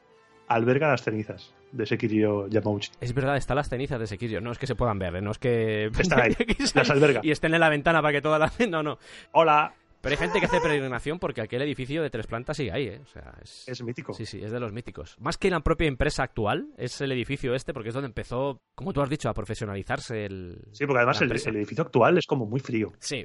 alberga las cenizas de Sekiro Yamauchi. Es verdad, están las cenizas de Sekiro. No es que se puedan ver, ¿eh? no es que... Están ahí, las alberga. Y estén en la ventana para que todas las... No, no. Hola. Pero hay gente que hace peregrinación porque aquel edificio de tres plantas sigue ahí, ¿eh? O sea, es... Es mítico. Sí, sí, es de los míticos. Más que la propia empresa actual, es el edificio este, porque es donde empezó, como tú has dicho, a profesionalizarse el... Sí, porque además el, el edificio actual es como muy frío. Sí.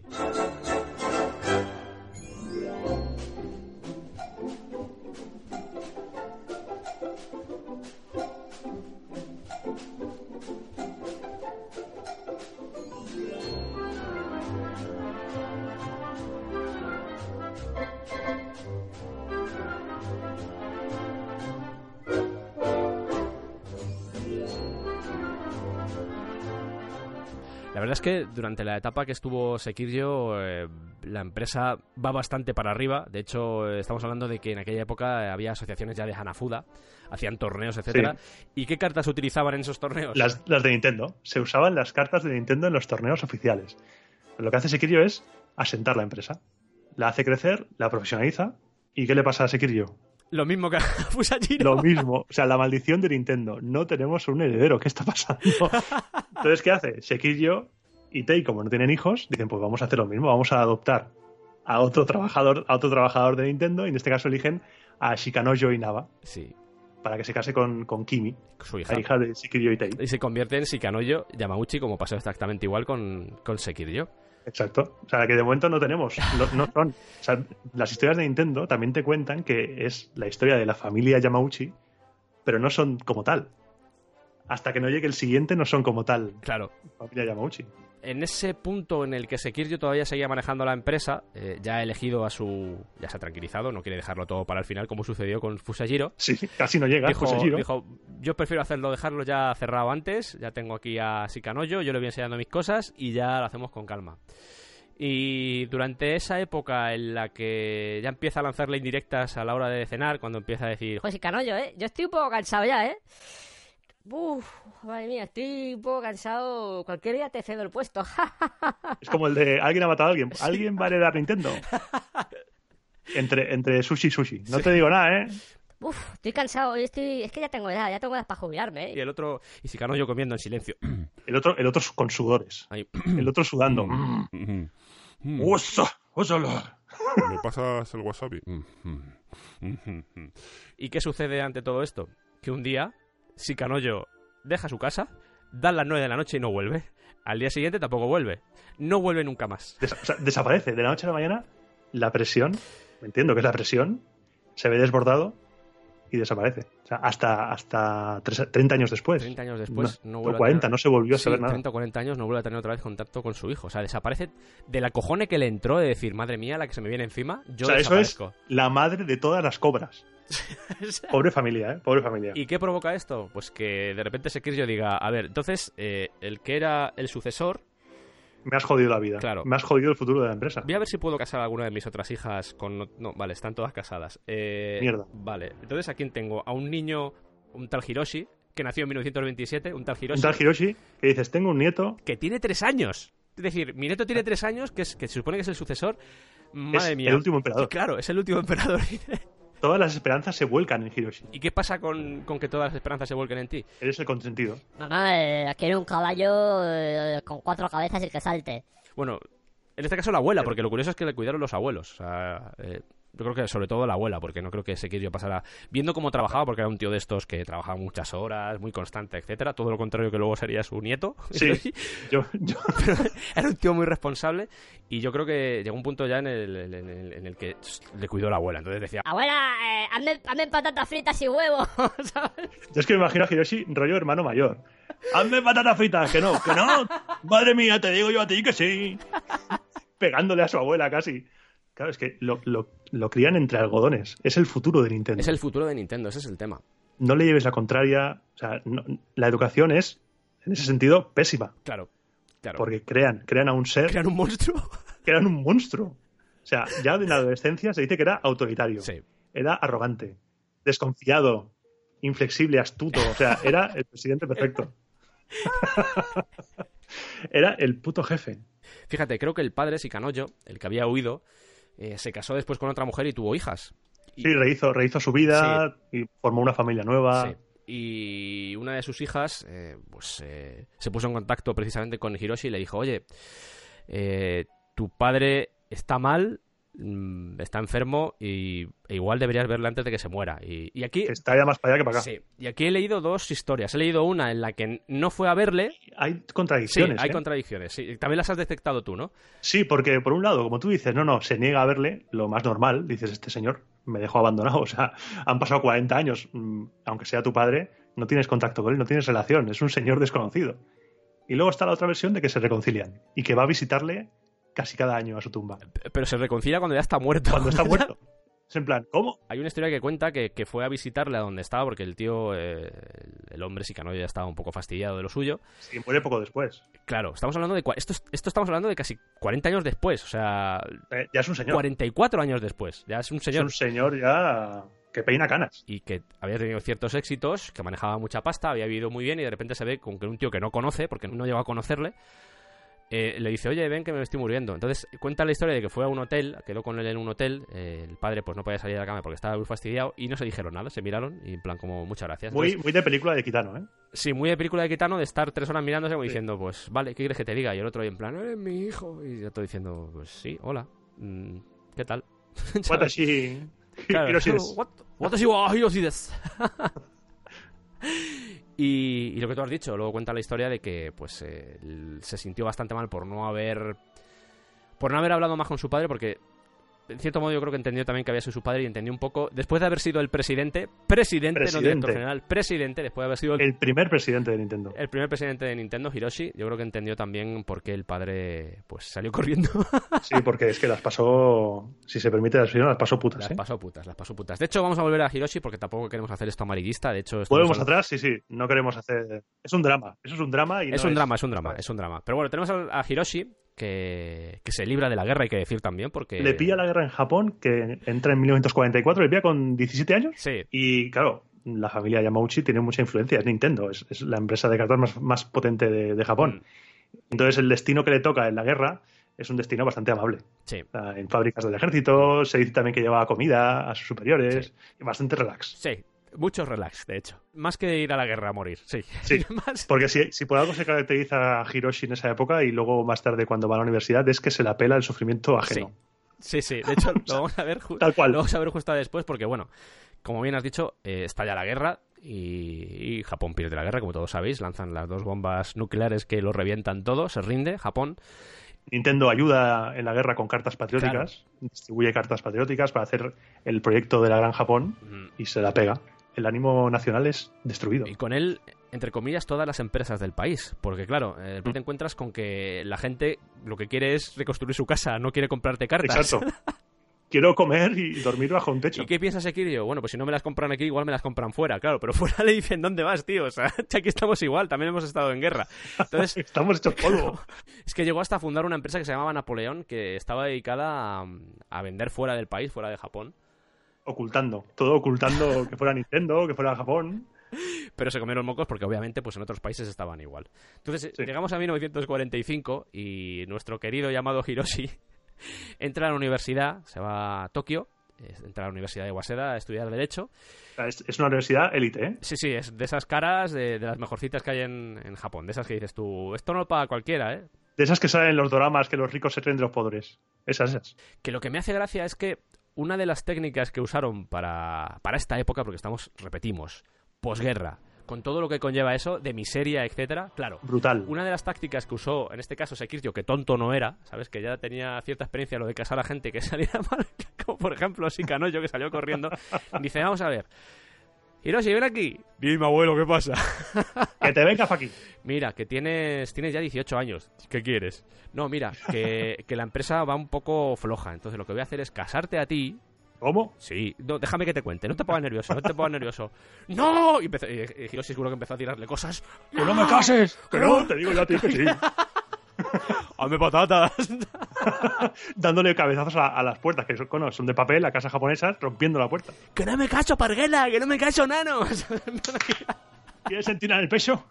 La verdad es que durante la etapa que estuvo Sekiryo, eh, la empresa va bastante para arriba. De hecho, eh, estamos hablando de que en aquella época eh, había asociaciones ya de Hanafuda, hacían torneos, etcétera. ¿Y qué cartas utilizaban en esos torneos? Las, las de Nintendo. Se usaban las cartas de Nintendo en los torneos oficiales. Lo que hace Sekiryo es asentar la empresa. La hace crecer, la profesionaliza. ¿Y qué le pasa a Sekiryo? Lo mismo que a Fusajiro. Lo mismo. O sea, la maldición de Nintendo. No tenemos un heredero. ¿Qué está pasando? Entonces, ¿qué hace? Sekiryo y Tei, como no tienen hijos, dicen, pues vamos a hacer lo mismo. Vamos a adoptar a otro trabajador, a otro trabajador de Nintendo. Y en este caso eligen a Shikanojo Inaba Sí, para que se case con, con Kimi, su hija. la hija de Sekiryo y Tei. Y se convierte en Shikanoyo Yamauchi, como pasó exactamente igual con, con Sekiryo. Exacto. O sea, que de momento no tenemos. No, no son. O sea, las historias de Nintendo también te cuentan que es la historia de la familia Yamauchi, pero no son como tal. Hasta que no llegue el siguiente, no son como tal. Claro, Familia Yamauchi. En ese punto en el que Sekiryo todavía seguía manejando la empresa, eh, ya ha elegido a su... ya se ha tranquilizado, no quiere dejarlo todo para el final como sucedió con Fusajiro. Sí, casi no llega. Dijo, José Giro. dijo, yo prefiero hacerlo, dejarlo ya cerrado antes, ya tengo aquí a Sikanoyo, yo le voy enseñando mis cosas y ya lo hacemos con calma. Y durante esa época en la que ya empieza a lanzarle indirectas a la hora de cenar, cuando empieza a decir, Joder, si canollo, ¿eh? Yo estoy un poco cansado ya, ¿eh? Uf, madre mía, estoy un poco cansado. Cualquier día te cedo el puesto. Es como el de alguien ha matado a alguien. ¿Alguien va a heredar Nintendo? Entre, entre sushi y sushi. No te digo nada, ¿eh? Uf, estoy cansado. Hoy estoy... Es que ya tengo edad, ya tengo edad para jubilarme, y ¿eh? el otro, y Sikanoyo comiendo en silencio. El otro, el otro con sudores. Ahí. El otro sudando. Mm, mm. ¡Osa! ¡Ósala! ¿Me pasas el wasabi? Mm, mm, mm, mm. ¿Y qué sucede ante todo esto? Que un día, Sikanoyo deja su casa, dan las 9 de la noche y no vuelve. Al día siguiente tampoco vuelve. No vuelve nunca más. O sea, desaparece. De la noche a la mañana, la presión, entiendo que es la presión, se ve desbordado y desaparece. O sea, hasta, hasta tres- 30 años después. 30 años después no, o vuelve a 40, tener- no se volvió a Sí, saber nada. 30 o 40 años no vuelve a tener otra vez contacto con su hijo. O sea, desaparece del acojone que le entró de decir, madre mía, la que se me viene encima, yo o sea, eso es la madre de todas las cobras. Pobre familia, ¿eh? Pobre familia. ¿Y qué provoca esto? Pues que de repente Sekiryo diga, a ver, entonces, eh, el que era el sucesor, Me has jodido la vida. Claro. Me has jodido el futuro de la empresa. voy a ver si puedo casar a alguna de mis otras hijas con... No, no, vale, están todas casadas. Eh, Mierda. Vale, entonces, ¿a quién tengo? A un niño, un tal Hiroshi, que nació en 1927, un tal Un Hiroshi, tal Hiroshi que dices, tengo un nieto, que tiene tres años. Es decir, mi nieto tiene tres años, que, es, que se supone que es el sucesor. Madre es mía. el último emperador. Claro, es el último emperador. Todas las esperanzas se vuelcan en Hiroshi. ¿Y qué pasa con, con que todas las esperanzas se vuelquen en ti? Eres el consentido. Mamá, eh, quiero un caballo eh, con cuatro cabezas y que salte. Bueno, en este caso la abuela, porque lo curioso es que le cuidaron los abuelos. O sea, eh, yo creo que sobre todo la abuela, porque no creo que Sekiryo pasara viendo cómo trabajaba, porque era un tío de estos que trabajaba muchas horas, muy constante, etcétera. Todo lo contrario que luego sería su nieto. Sí. Yo, yo- era un tío muy responsable y yo creo que llegó un punto ya en el, en el- en el que le cuidó la abuela. Entonces decía, Abuela, eh, hazme, hazme patatas fritas y huevo. ¿sabes? yo es que me imagino a Hiroshi rollo hermano mayor. Hazme patatas fritas, que no, que no. Madre mía, te digo yo a ti que sí. Pegándole a su abuela casi. Claro, es que lo, lo- lo crían entre algodones. Es el futuro de Nintendo. es el futuro de Nintendo, ese es el tema. No le lleves la contraria. O sea, no- la educación es, en ese sentido, pésima. Claro, claro. Porque crean, crean a un ser, crean un monstruo. crean un monstruo. O sea, ya en la adolescencia se dice que era autoritario. sí. Era arrogante, desconfiado, inflexible, astuto. O sea, era el presidente perfecto. Era el puto jefe. Fíjate, creo que el padre, Sicanoyo, el que había huido, eh, se casó después con otra mujer y tuvo hijas. Y- Sí, rehizo, rehizo su vida y formó una familia nueva. Sí. Y una de sus hijas, eh, pues, eh, se puso en contacto precisamente con Hiroshi y le dijo, oye, tu padre está mal, mm, está enfermo y e igual deberías verle antes de que se muera. Y, y aquí... Está ya más para allá que para acá. Sí, y aquí he leído dos historias. He leído una en la que no fue a verle. Hay Sí, contradicciones. hay ¿eh? contradicciones. Sí, también las has detectado tú, ¿no? Sí, porque por un lado, como tú dices, no, no, se niega a verle, lo más normal, dices, este señor me dejó abandonado, o sea, han pasado 40 años, mm, aunque sea tu padre, no tienes contacto con él, no tienes relación, es un señor desconocido. Y luego está la otra versión de que se reconcilian y que va a visitarle casi cada año a su tumba, Pero se reconcilia cuando ya está muerto. cuando está muerto. Es en plan, ¿cómo? Hay una historia que cuenta que, que fue a visitarle a donde estaba porque el tío, eh, el hombre sicanoide ya estaba un poco fastidiado de lo suyo. Si muere poco después. Claro, estamos hablando de... Esto, es- esto estamos hablando de casi 40 años después, o sea, Eh, ya es un señor. 44 años después. Ya es un Es señor. un señor ya que peina canas. Y que había tenido ciertos éxitos, que manejaba mucha pasta, había vivido muy bien y de repente se ve con que un tío que no conoce, porque no llegó a conocerle, eh, le dice, oye, ven que me estoy muriendo. Entonces cuenta la historia de que fue a un hotel, quedó con él en un hotel, eh, el padre pues no podía salir de la cama porque estaba muy fastidiado y no se dijeron nada, se miraron y en plan como muchas gracias. Muy, Entonces, muy de película de Kitano, ¿eh? sí, muy de película de Kitano de estar tres horas mirándose como Sí. diciendo, pues vale, ¿qué quieres que te diga? Y el otro ahí en plan, eres mi hijo. Y yo todo diciendo, pues sí, hola, mm, ¿qué tal? Watashi. Claro. Desu. What- y, lo que tú has dicho, luego cuenta la historia de que pues eh, se sintió bastante mal por no haber por no haber hablado más con su padre porque en cierto modo yo creo que entendió también que había sido su padre y entendió un poco después de haber sido el presidente, presidente, no Presidente. director general, presidente, después de haber sido el, El primer presidente de Nintendo. el primer presidente de Nintendo, Hiroshi, yo creo que entendió también por qué el padre pues salió corriendo. Sí, porque es que las pasó, si se permite la expresión, las pasó putas, las ¿eh? pasó putas, las pasó putas. De hecho, vamos a volver a Hiroshi porque tampoco queremos hacer esto amarillista. De hecho, Volvemos hablando- atrás, sí, sí, no queremos hacer... Es un drama, eso es un drama y Es no un drama, es un drama, es un drama. Pero bueno, tenemos a Hiroshi que, que se libra de la guerra, hay que decir también, porque... Le pilla la guerra en Japón, que entra en 1944, le pilla con 17 años. Sí, Y claro, la familia Yamauchi tiene mucha influencia, es Nintendo, es, es la empresa de cartas más, más potente de, de Japón. Mm. Entonces el destino que le toca en la guerra es un destino bastante amable. sí, En fábricas del ejército, se dice también que llevaba comida a sus superiores, y bastante relax. sí. Mucho relax, de hecho. Más que ir a la guerra a morir, sí. Sí. Más- Porque si, si por algo se caracteriza a Hiroshi en esa época y luego más tarde cuando va a la universidad es que se le apela el sufrimiento ajeno. Sí, sí. De hecho, lo vamos a ver, Tal cual. Lo vamos a ver justo después porque, bueno, como bien has dicho, eh, estalla la guerra y, y Japón pierde la guerra, como todos sabéis. Lanzan las dos bombas nucleares que lo revientan todo, se rinde Japón. Nintendo ayuda en la guerra con cartas patrióticas, distribuye cartas patrióticas para hacer el proyecto de la Gran Japón Mm. y se la pega. El ánimo nacional es destruido. Y con él, entre comillas, todas las empresas del país. Porque, claro, eh, te encuentras con que la gente lo que quiere es reconstruir su casa, no quiere comprarte cartas. Exacto. Quiero comer y dormir bajo un techo. ¿Y qué piensa Sekiryo? Bueno, pues si no me las compran aquí, igual me las compran fuera, claro. Pero fuera le dicen, ¿dónde vas, tío? O sea, aquí estamos igual, también hemos estado en guerra. Entonces, Estamos hechos polvo. es que llegó hasta a fundar una empresa que se llamaba Napoleón, que estaba dedicada a, a vender fuera del país, fuera de Japón. Ocultando. Todo ocultando que fuera Nintendo, que fuera Japón. pero se comieron mocos porque obviamente pues en otros países estaban igual. Entonces Sí. llegamos a 1945 y nuestro querido llamado Hiroshi entra a la universidad, se va a Tokio, eh, entra a la Universidad de Waseda a estudiar Derecho. Es, es una universidad élite, ¿eh? Sí, sí, es de esas caras, de, de las mejorcitas que hay en, en Japón, de esas que dices tú, esto no lo paga cualquiera, ¿eh? De esas que salen en los doramas que los ricos se creen de los pobres. Esas, esas. Que lo que me hace gracia es que una de las técnicas que usaron para, para esta época, porque estamos, repetimos, posguerra, con todo lo que conlleva eso, de miseria, etcétera, claro, Brutal. Una de las tácticas que usó, en este caso Sekiryo, que tonto no era, ¿sabes? Que ya tenía cierta experiencia en lo de casar a gente que saliera mal, como por ejemplo Sikanoyo, que salió corriendo, dice, vamos a ver, Hiroshi, ven aquí. Dime, abuelo, ¿qué pasa? Que te vengas aquí. Mira, que tienes, tienes ya 18 años. ¿Qué quieres? No, mira, que, que la empresa va un poco floja. Entonces lo que voy a hacer es casarte a ti. ¿Cómo? Sí, no, déjame que te cuente. No te pongas nervioso, no te pongas nervioso. ¡No! Y, empezó, y Hiroshi seguro que empezó a tirarle cosas. ¡Que no me cases! ¡Que no! Te digo yo a ti que sí. ¡Hazme patatas! Dándole cabezazos a, a las puertas, que son, cono, son de papel, a casas japonesas, rompiendo la puerta. ¡Que no me cacho, parguela! ¡Que no me cacho, nano! ¿Quieres sentir en el pecho?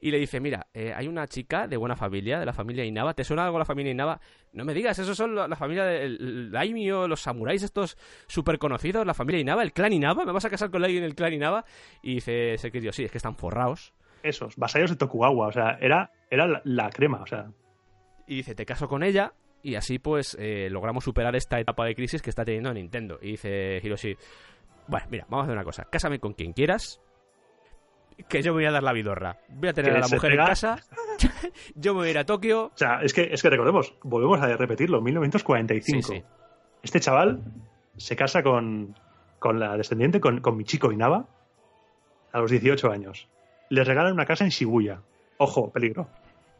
y le dice, mira, eh, hay una chica de buena familia, de la familia Inaba, ¿te suena algo la familia Inaba? No me digas, esos son la, familia del Daimyo, los samuráis estos súper conocidos, la familia Inaba, el clan Inaba, ¿me vas a casar con alguien del clan Inaba? Y dice Sekiryo, sí, es que están forrados. Esos, vasallos de Tokugawa, o sea, era, era la, la crema, o sea, Y dice, te caso con ella y así pues eh, logramos superar esta etapa de crisis que está teniendo Nintendo. Y dice Hiroshi, bueno, mira, vamos a hacer una cosa, cásame con quien quieras, que yo me voy a dar la vidorra. Voy a tener a la mujer en casa, yo me voy a ir a Tokio. o sea, es que, es que recordemos, volvemos a repetirlo, 1945. Sí, sí. Este chaval se casa con, con la descendiente, con, con Michiko Inaba, a los 18 años. Les regalan una casa en Shibuya. Ojo, peligro.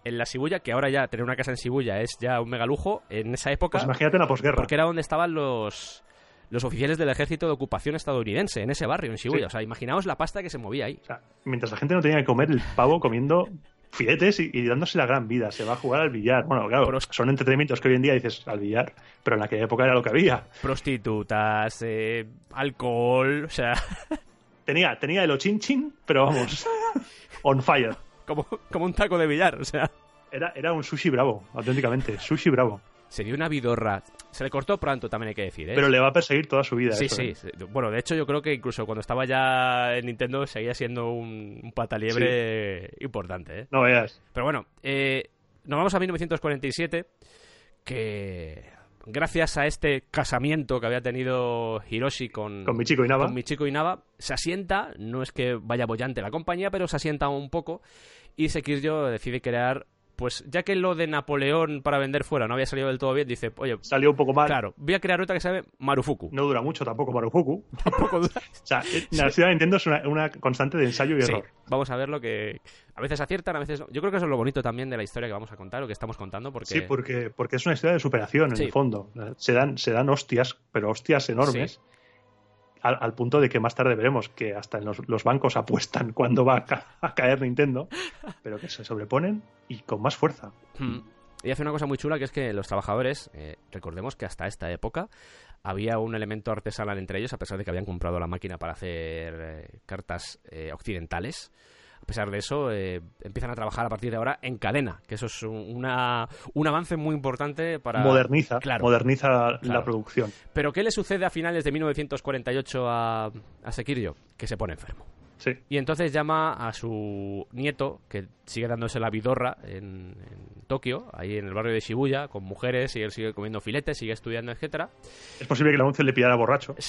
En la Shibuya, que ahora ya tener una casa en Shibuya es ya un mega lujo, en esa época, Pues imagínate la posguerra. porque era donde estaban los los oficiales del ejército de ocupación estadounidense, en ese barrio, en Shibuya. Sí. O sea, imaginaos la pasta que se movía ahí. O sea, mientras la gente no tenía que comer el pavo comiendo filetes y, y dándose la gran vida. Se va a jugar al billar. Bueno, claro, son entretenimientos que hoy en día dices al billar, pero en aquella época era lo que había. Prostitutas, eh, alcohol, o sea, Tenía, tenía el ochinchin, pero vamos, on fire. como, como un taco de billar, o sea. Era, era un sushi bravo, auténticamente, sushi bravo. Se dio una vidorra. Se le cortó pronto, también hay que decir, ¿eh? Pero le va a perseguir toda su vida. Sí, eso, sí, ¿eh? sí. Bueno, de hecho yo creo que incluso cuando estaba ya en Nintendo seguía siendo un, un pataliebre importante, ¿eh? No veas. Pero bueno, eh, nos vamos a 1947, que gracias a este casamiento que había tenido Hiroshi con, Con Michiko Inaba. con Michiko Inaba, se asienta, no es que vaya bollante la compañía, pero se asienta un poco y Sekiryo decide crear, pues ya que lo de Napoleón para vender fuera no había salido del todo bien, dice, oye, Salió un poco mal. claro, voy a crear otra que se llame Marufuku. No dura mucho tampoco Marufuku. Tampoco dura. O sea, eh, la ciudad de Nintendo es una, una constante de ensayo y Sí, error. vamos a ver lo que a veces aciertan, a veces no. Yo creo que eso es lo bonito también de la historia que vamos a contar o que estamos contando, porque Sí, porque, porque es una historia de superación en Sí. el fondo. Se dan, se dan hostias, pero hostias enormes. Sí. Al, al punto de que más tarde veremos que hasta los, los bancos apuestan cuándo va a, ca- a caer Nintendo, pero que se sobreponen y con más fuerza. Mm. Y hace una cosa muy chula que es que los trabajadores, eh, recordemos que hasta esta época había un elemento artesanal entre ellos, a pesar de que habían comprado la máquina para hacer eh, cartas eh, occidentales. A pesar de eso, eh, empiezan a trabajar a partir de ahora en cadena, que eso es un, una- un avance muy importante para... Moderniza, Claro. moderniza Claro. la producción. Pero ¿qué le sucede a finales de 1948 a, a Sekiryo? Que se pone enfermo. Sí. Y entonces llama a su nieto, que sigue dándose la vidorra en, en Tokio, ahí en el barrio de Shibuya, con mujeres, y él sigue comiendo filetes, sigue estudiando, etcétera. Es posible que el anuncio le pillara borracho.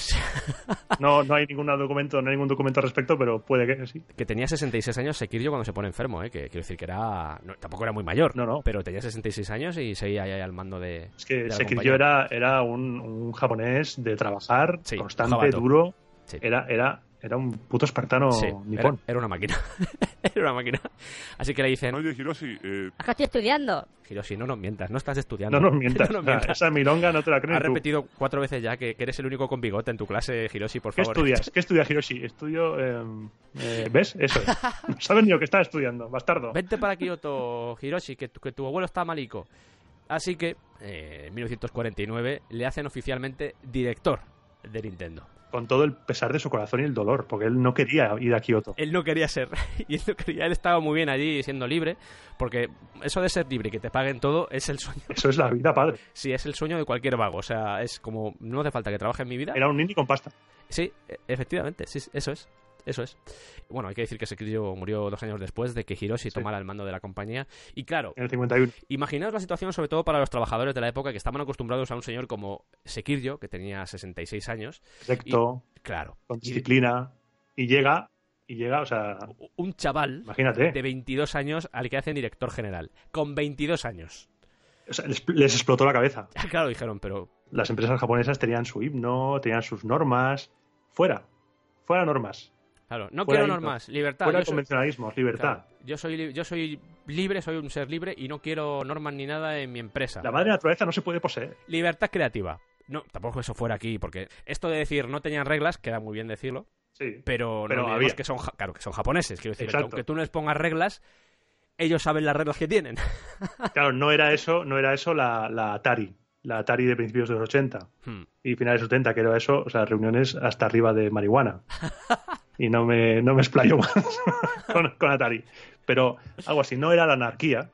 No, no hay ningún documento, no hay ningún documento al respecto, pero puede que sí. que tenía 66 años Sekiryo cuando se pone enfermo, ¿eh? que quiero decir que era no, tampoco era muy mayor, No, no. pero tenía 66 años y seguía ahí al mando de Es que la Sekiryo era, era un, un japonés de trabajar, Sí, constante, duro. Sí. Era, era, era un puto espartano Sí, era, nipón. era una máquina. era una máquina. Así que le dicen, Oye, Hiroshi, eh, Acá estoy estudiando. Hiroshi, no nos mientas, no estás estudiando. No nos mientas. no nos O sea, mientas. esa milonga no te la crees Has tú. repetido cuatro veces ya que, que eres el único con bigote en tu clase, Hiroshi, por ¿Qué favor. estudias? ¿Qué estudia Hiroshi? Estudio... eh, eh, ¿Ves? Eso es. No sabes ni lo que está estudiando, bastardo. Vente para Kioto, Hiroshi, que tu, que tu abuelo está malico. Así que, eh, en 1949, le hacen oficialmente director de Nintendo. Con todo el pesar de su corazón y el dolor, porque él no quería ir a Kioto. Él no quería ser, y él no quería, él estaba muy bien allí siendo libre, porque eso de ser libre y que te paguen todo es el sueño. Eso es la vida, padre. Sí, es el sueño de cualquier vago. O sea, es como, no hace falta que trabaje en mi vida. Era un nini con pasta. Sí, e- efectivamente, sí, eso es. Eso es. Bueno, hay que decir que Sekiryo murió dos años después de que Hiroshi tomara el mando de la compañía. Y claro, En el 51. imaginaos la situación sobre todo para los trabajadores de la época que estaban acostumbrados a un señor como Sekiryo, que tenía 66 años. Recto, Claro. con disciplina. Y llega, y llega, o sea, un chaval imagínate. de 22 años al que hacen director general. Con 22 años. O sea, les, les explotó la cabeza. Claro, dijeron, pero Las empresas japonesas tenían su himno, tenían sus normas. Fuera. Fuera normas. Claro, no Fuera quiero normas, libertad. Fuera convencionalismos, libertad. Claro, yo soy yo soy libre, soy un ser libre y no quiero normas ni nada en mi empresa. La madre naturaleza no se puede poseer. Libertad creativa. No, tampoco eso fuera aquí, porque esto de decir no tenían reglas, queda muy bien decirlo, Sí. pero, Pero no había. que son, ja- claro, que son japoneses. Quiero decir, que aunque tú no les pongas reglas, ellos saben las reglas que tienen. Claro, no era eso, no era eso la, la Atari. La Atari de principios de los 80 Hmm. y finales de los 70, que era eso, o sea, reuniones hasta arriba de marihuana. y no me, no me explayo más con, con Atari. Pero algo así, no era la anarquía,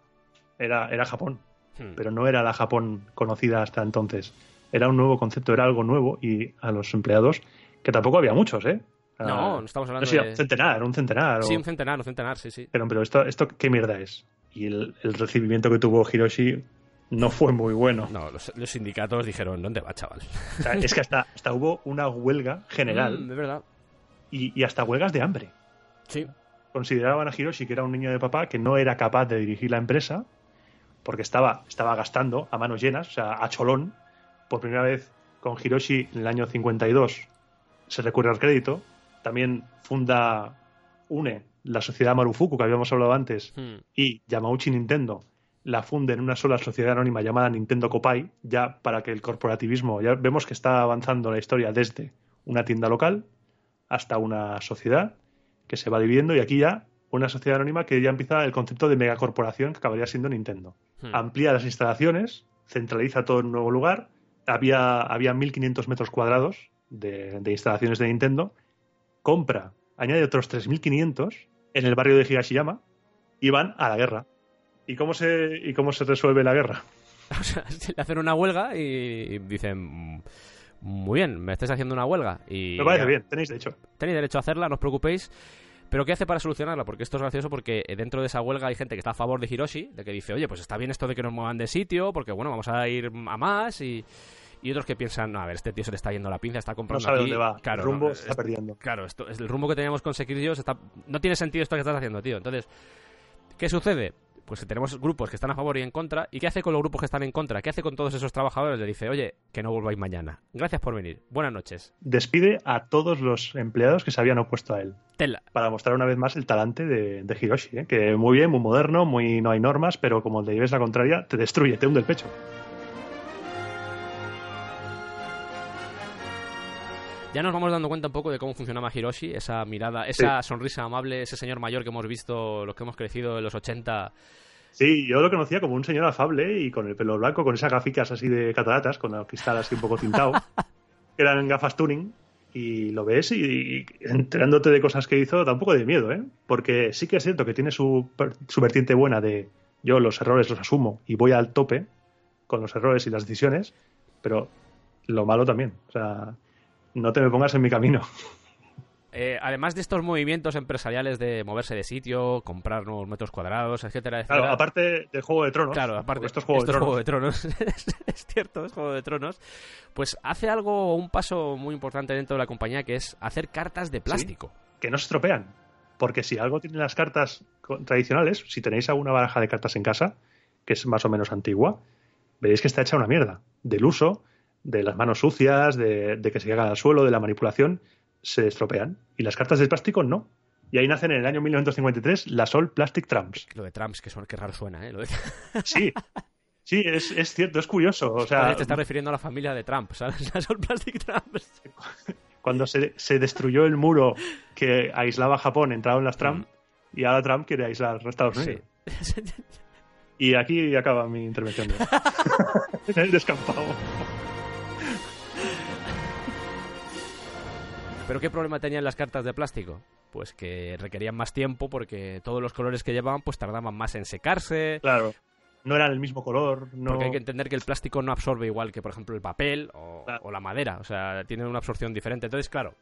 era, era Japón, Hmm. pero no era la Japón conocida hasta entonces. Era un nuevo concepto, era algo nuevo y a los empleados, que tampoco había muchos, ¿eh? Ah, No, no estamos hablando sé, de- un centenar, un centenar. Sí, un centenar, un centenar, sí, sí. Pero, pero esto, esto, ¿qué mierda es? Y el, el recibimiento que tuvo Hiroshi no fue muy bueno. No, los, los sindicatos dijeron, ¿dónde va, chaval? O sea, es que hasta, hasta hubo una huelga general Mm, de verdad. y, y hasta huelgas de hambre. Sí. Consideraban a Hiroshi que era un niño de papá que no era capaz de dirigir la empresa porque estaba, estaba gastando a manos llenas, o sea, a cholón. Por primera vez con Hiroshi en el año 52 se recurre al crédito. También funda, une la sociedad Marufuku que habíamos hablado antes Hmm. y Yamauchi Nintendo la funde en una sola sociedad anónima llamada Nintendo Copai, ya para que el corporativismo, ya vemos que está avanzando la historia desde una tienda local hasta una sociedad que se va dividiendo y aquí ya una sociedad anónima que ya empieza el concepto de megacorporación que acabaría siendo Nintendo. Hmm. Amplía las instalaciones, centraliza todo en un nuevo lugar, había, había 1.500 metros cuadrados de, de instalaciones de Nintendo, compra, añade otros 3.500 en el barrio de Higashiyama y van a la guerra. ¿Y cómo se, y cómo se resuelve la guerra? O sea, le hacen una huelga y dicen, "Mm, muy bien, me estáis haciendo una huelga. Y Me parece bien, tenéis de hecho. Tenéis derecho a hacerla, no os preocupéis. Pero ¿qué hace para solucionarla? Porque esto es gracioso porque dentro de esa huelga hay gente que está a favor de Hiroshi, de que dice, oye, pues está bien esto de que nos muevan de sitio, porque bueno, vamos a ir a más y... Y otros que piensan, no, a ver, este tío se le está yendo la pinza, está No comprando sabe aquí. dónde va. Claro, el rumbo no, se está es- perdiendo. Claro, esto es el rumbo que teníamos con Sekiryo está... no tiene sentido esto que estás haciendo, tío. Entonces, ¿qué sucede? Pues que tenemos grupos que están a favor y en contra. ¿Y qué hace con los grupos que están en contra? ¿Qué hace con todos esos trabajadores? Le dice, oye, que no volváis mañana. Gracias por venir. Buenas noches. Despide a todos los empleados que se habían opuesto a él. Tela. Para mostrar una vez más el talante de, de Hiroshi. ¿eh? Que muy bien, muy moderno, muy no hay normas, pero como le lleves la contraria, te destruye, te hunde el pecho. Ya nos vamos dando cuenta un poco de cómo funcionaba Hiroshi, esa mirada, esa sonrisa amable, ese señor mayor que hemos visto, los que hemos crecido en los 80. Sí, yo lo conocía como un señor afable y con el pelo blanco, con esas gaficas así de cataratas, con el cristal así un poco tintado, que eran gafas tuning, y lo ves y, y enterándote de cosas que hizo, da un poco de miedo, ¿eh? Porque sí que es cierto que tiene su, su vertiente buena de yo los errores los asumo y voy al tope con los errores y las decisiones, pero lo malo también. O sea, no te me pongas en mi camino. Eh, además de estos movimientos empresariales de moverse de sitio, comprar nuevos metros cuadrados, etcétera, etcétera. Claro, aparte del Juego de Tronos. Claro, aparte, porque esto es Juego esto de es Tronos. Juego de Tronos. es, cierto, es Juego de Tronos. Pues hace algo, un paso muy importante dentro de la compañía que es hacer cartas de plástico. que no se estropean. Porque si algo tienen las cartas tradicionales, si tenéis alguna baraja de cartas en casa, que es más o menos antigua, veréis que está hecha una mierda. Del uso, de las manos sucias, de, de que se llega al suelo, de la manipulación, se estropean. Y las cartas de plástico no. Y ahí nacen en el año 1953 las All Plastic Tramps. Lo de Trumps, que, son, que raro suena, ¿eh? Lo de... Sí, sí, es, es cierto, es curioso. O sea, te estás refiriendo a la familia de Trump, ¿sabes? Las All Plastic Trumps. cuando se, se destruyó el muro que aislaba a Japón, entraron las Trump, y ahora Trump quiere aislar a Estados Unidos. Sí. Y aquí acaba mi intervención. de- en el descampado. ¿Pero qué problema tenían las cartas de plástico? Pues que requerían más tiempo porque todos los colores que llevaban pues tardaban más en secarse. Claro. No eran el mismo color. No... Porque hay que entender que el plástico no absorbe igual que, por ejemplo, el papel o, Claro. o la madera. O sea, tienen una absorción diferente. Entonces, claro,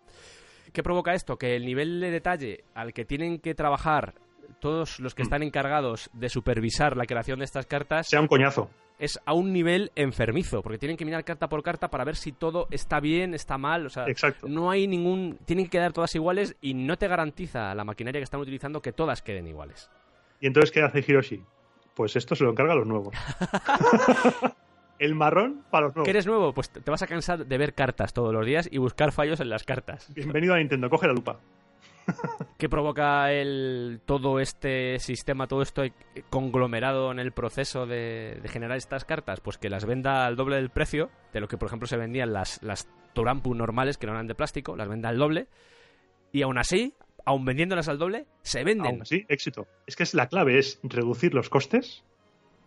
¿qué provoca esto? Que el nivel de detalle al que tienen que trabajar todos los que Mm. están encargados de supervisar la creación de estas cartas Sea un coñazo. Es a un nivel enfermizo, porque tienen que mirar carta por carta para ver si todo está bien, está mal, o sea, Exacto. no hay ningún... Tienen que quedar todas iguales y no te garantiza la maquinaria que están utilizando que todas queden iguales. ¿Y entonces qué hace Hiroshi? Pues esto se lo encarga a los nuevos. el marrón para los ¿Que nuevos. eres nuevo? Pues te vas a cansar de ver cartas todos los días y buscar fallos en las cartas. Bienvenido a Nintendo, coge la lupa. ¿Qué provoca el, todo este sistema, todo esto conglomerado en el proceso de, de generar estas cartas? Pues que las venda al doble del precio de lo que, por ejemplo, se vendían las, las Torampu normales, que no eran de plástico, las venda al doble. Y aún así, aún vendiéndolas al doble, se venden. Aún así, éxito. Es que es la clave es reducir los costes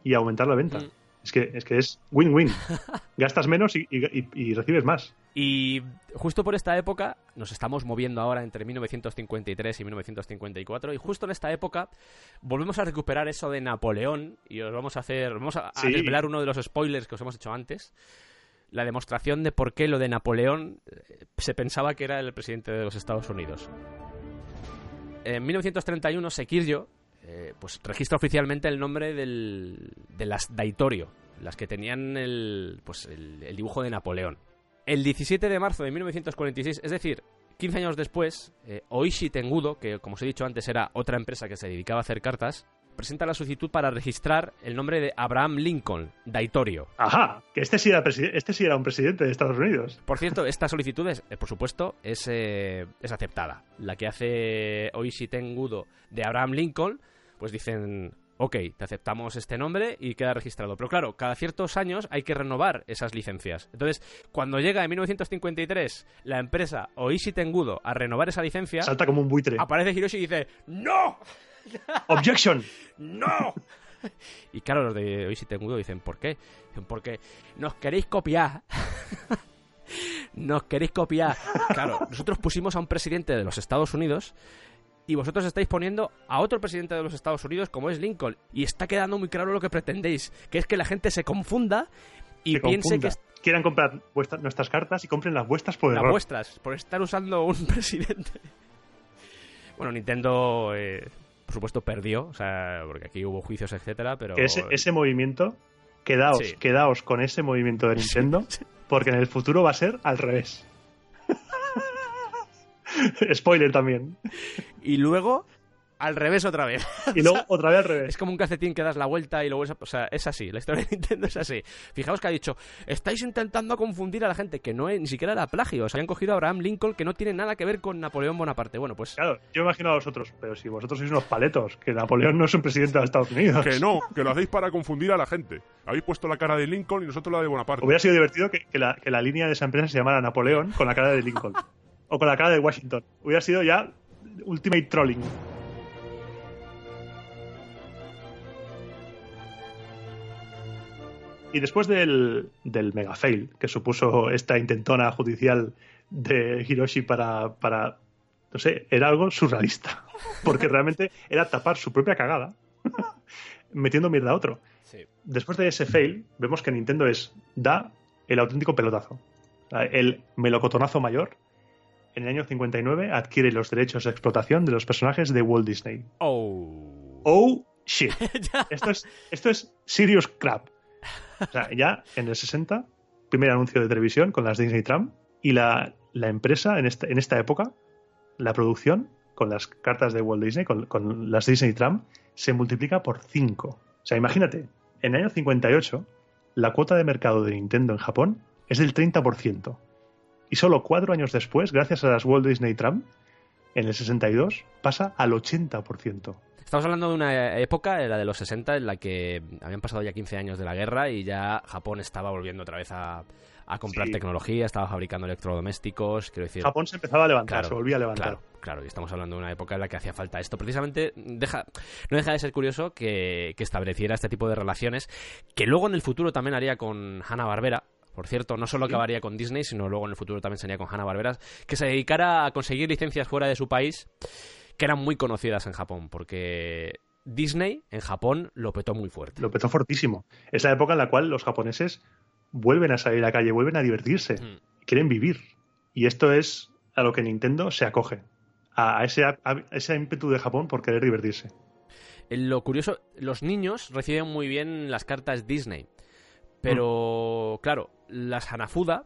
y aumentar la venta. Mm. Es que es, que es win-win. Gastas menos y, y- y recibes más. Y justo por esta época, nos estamos moviendo ahora entre 1953 y 1954, y justo en esta época volvemos a recuperar eso de Napoleón, y os vamos a hacer, vamos a, a Sí. desvelar uno de los spoilers que os hemos hecho antes, la demostración de por qué lo de Napoleón eh, se pensaba que era el presidente de los Estados Unidos. En 1931, Sekiryo eh, pues registra oficialmente el nombre del, de las Daitorio, las que tenían el, pues el, el dibujo de Napoleón. El 17 de marzo de 1946, es decir, 15 años después, eh, Oishi Tengudo, que como os he dicho antes era otra empresa que se dedicaba a hacer cartas, presenta la solicitud para registrar el nombre de Abraham Lincoln, Daitorio. Ajá, que este sí era, este sí era un presidente de Estados Unidos. Por cierto, esta solicitud, es, eh, por supuesto, es, eh, es aceptada. La que hace Oishi Tengudo de Abraham Lincoln, pues dicen, ok, te aceptamos este nombre y queda registrado. Pero claro, cada ciertos años hay que renovar esas licencias. Entonces, cuando llega en 1953 la empresa Oishi Tengudo a renovar esa licencia, Salta como un buitre. aparece Hiroshi y dice, ¡No! Objection. ¡No! Y claro, los de Oishi Tengudo dicen, ¿por qué? Dicen, porque nos queréis copiar. nos queréis copiar. Claro, nosotros pusimos a un presidente de los Estados Unidos y vosotros estáis poniendo a otro presidente de los Estados Unidos como es Lincoln. Y está quedando muy claro lo que pretendéis, que es que la gente se confunda y piense confunda. que Quieran comprar vuestra- nuestras cartas y compren las vuestras por las error. vuestras, por estar usando un presidente. Bueno, Nintendo, eh, por supuesto, perdió, o sea, porque aquí hubo juicios, etcétera, pero... Ese, ese movimiento, quedaos, Sí. quedaos con ese movimiento de Nintendo, porque en el futuro va a ser al revés. Spoiler también. Y luego, al revés otra vez. Y luego otra vez al revés. Es como un calcetín que das la vuelta y luego... es- O sea, es así. La historia de Nintendo es así. Fijaos que ha dicho, estáis intentando confundir a la gente, que no es, ni siquiera era plagio. Se habían cogido a Abraham Lincoln, que no tiene nada que ver con Napoleón Bonaparte. Bueno, pues... Claro, yo imagino a vosotros, pero si vosotros sois unos paletos, que Napoleón no es un presidente de Estados Unidos. Que no, que lo hacéis para confundir a la gente. Habéis puesto la cara de Lincoln y nosotros la de Bonaparte. Hubiera sido divertido que, que la, que la línea de esa empresa se llamara Napoleón con la cara de Lincoln. o con la cara de Washington. Hubiera sido ya Ultimate Trolling. Y después del, del mega fail que supuso esta intentona judicial de Hiroshi para, para, no sé, era algo surrealista. Porque realmente era tapar su propia cagada metiendo mierda a otro. Sí. Después de ese fail, vemos que Nintendo es da el auténtico pelotazo. El melocotonazo mayor. En el año 59 adquiere los derechos de explotación de los personajes de Walt Disney. Oh... Oh shit. Esto es, esto es serious crap. O sea, ya en el 60, primer anuncio de televisión con las Disney Tram. Y la, la empresa en esta, en esta época, la producción con las cartas de Walt Disney, con, con las Disney Tram, se multiplica por 5. O sea, imagínate, en el año 58, la cuota de mercado de Nintendo en Japón es del 30%. Y solo cuatro años después, gracias a las Walt Disney Tram, en el 62, pasa al 80%. Estamos hablando de una época, la de los 60, en la que habían pasado ya 15 años de la guerra y ya Japón estaba volviendo otra vez a, a comprar Sí. tecnología, estaba fabricando electrodomésticos, quiero decir... Japón se empezaba a levantar, Claro, se volvía a levantar. Claro, claro, y estamos hablando de una época en la que hacía falta esto. Precisamente deja, no deja de ser curioso que, que estableciera este tipo de relaciones, que luego en el futuro también haría con Hanna-Barbera. Por cierto, no solo acabaría con Disney, sino luego en el futuro también sería con Hanna-Barbera, que se dedicara a conseguir licencias fuera de su país, que eran muy conocidas en Japón, porque Disney en Japón lo petó muy fuerte. Lo petó fortísimo. Es la época en la cual los japoneses vuelven a salir a la calle, vuelven a divertirse, Mm. quieren vivir. Y esto es a lo que Nintendo se acoge. A, a ese, a ese ímpetu de Japón por querer divertirse. Lo curioso, los niños reciben muy bien las cartas Disney. Pero, claro, las Hanafuda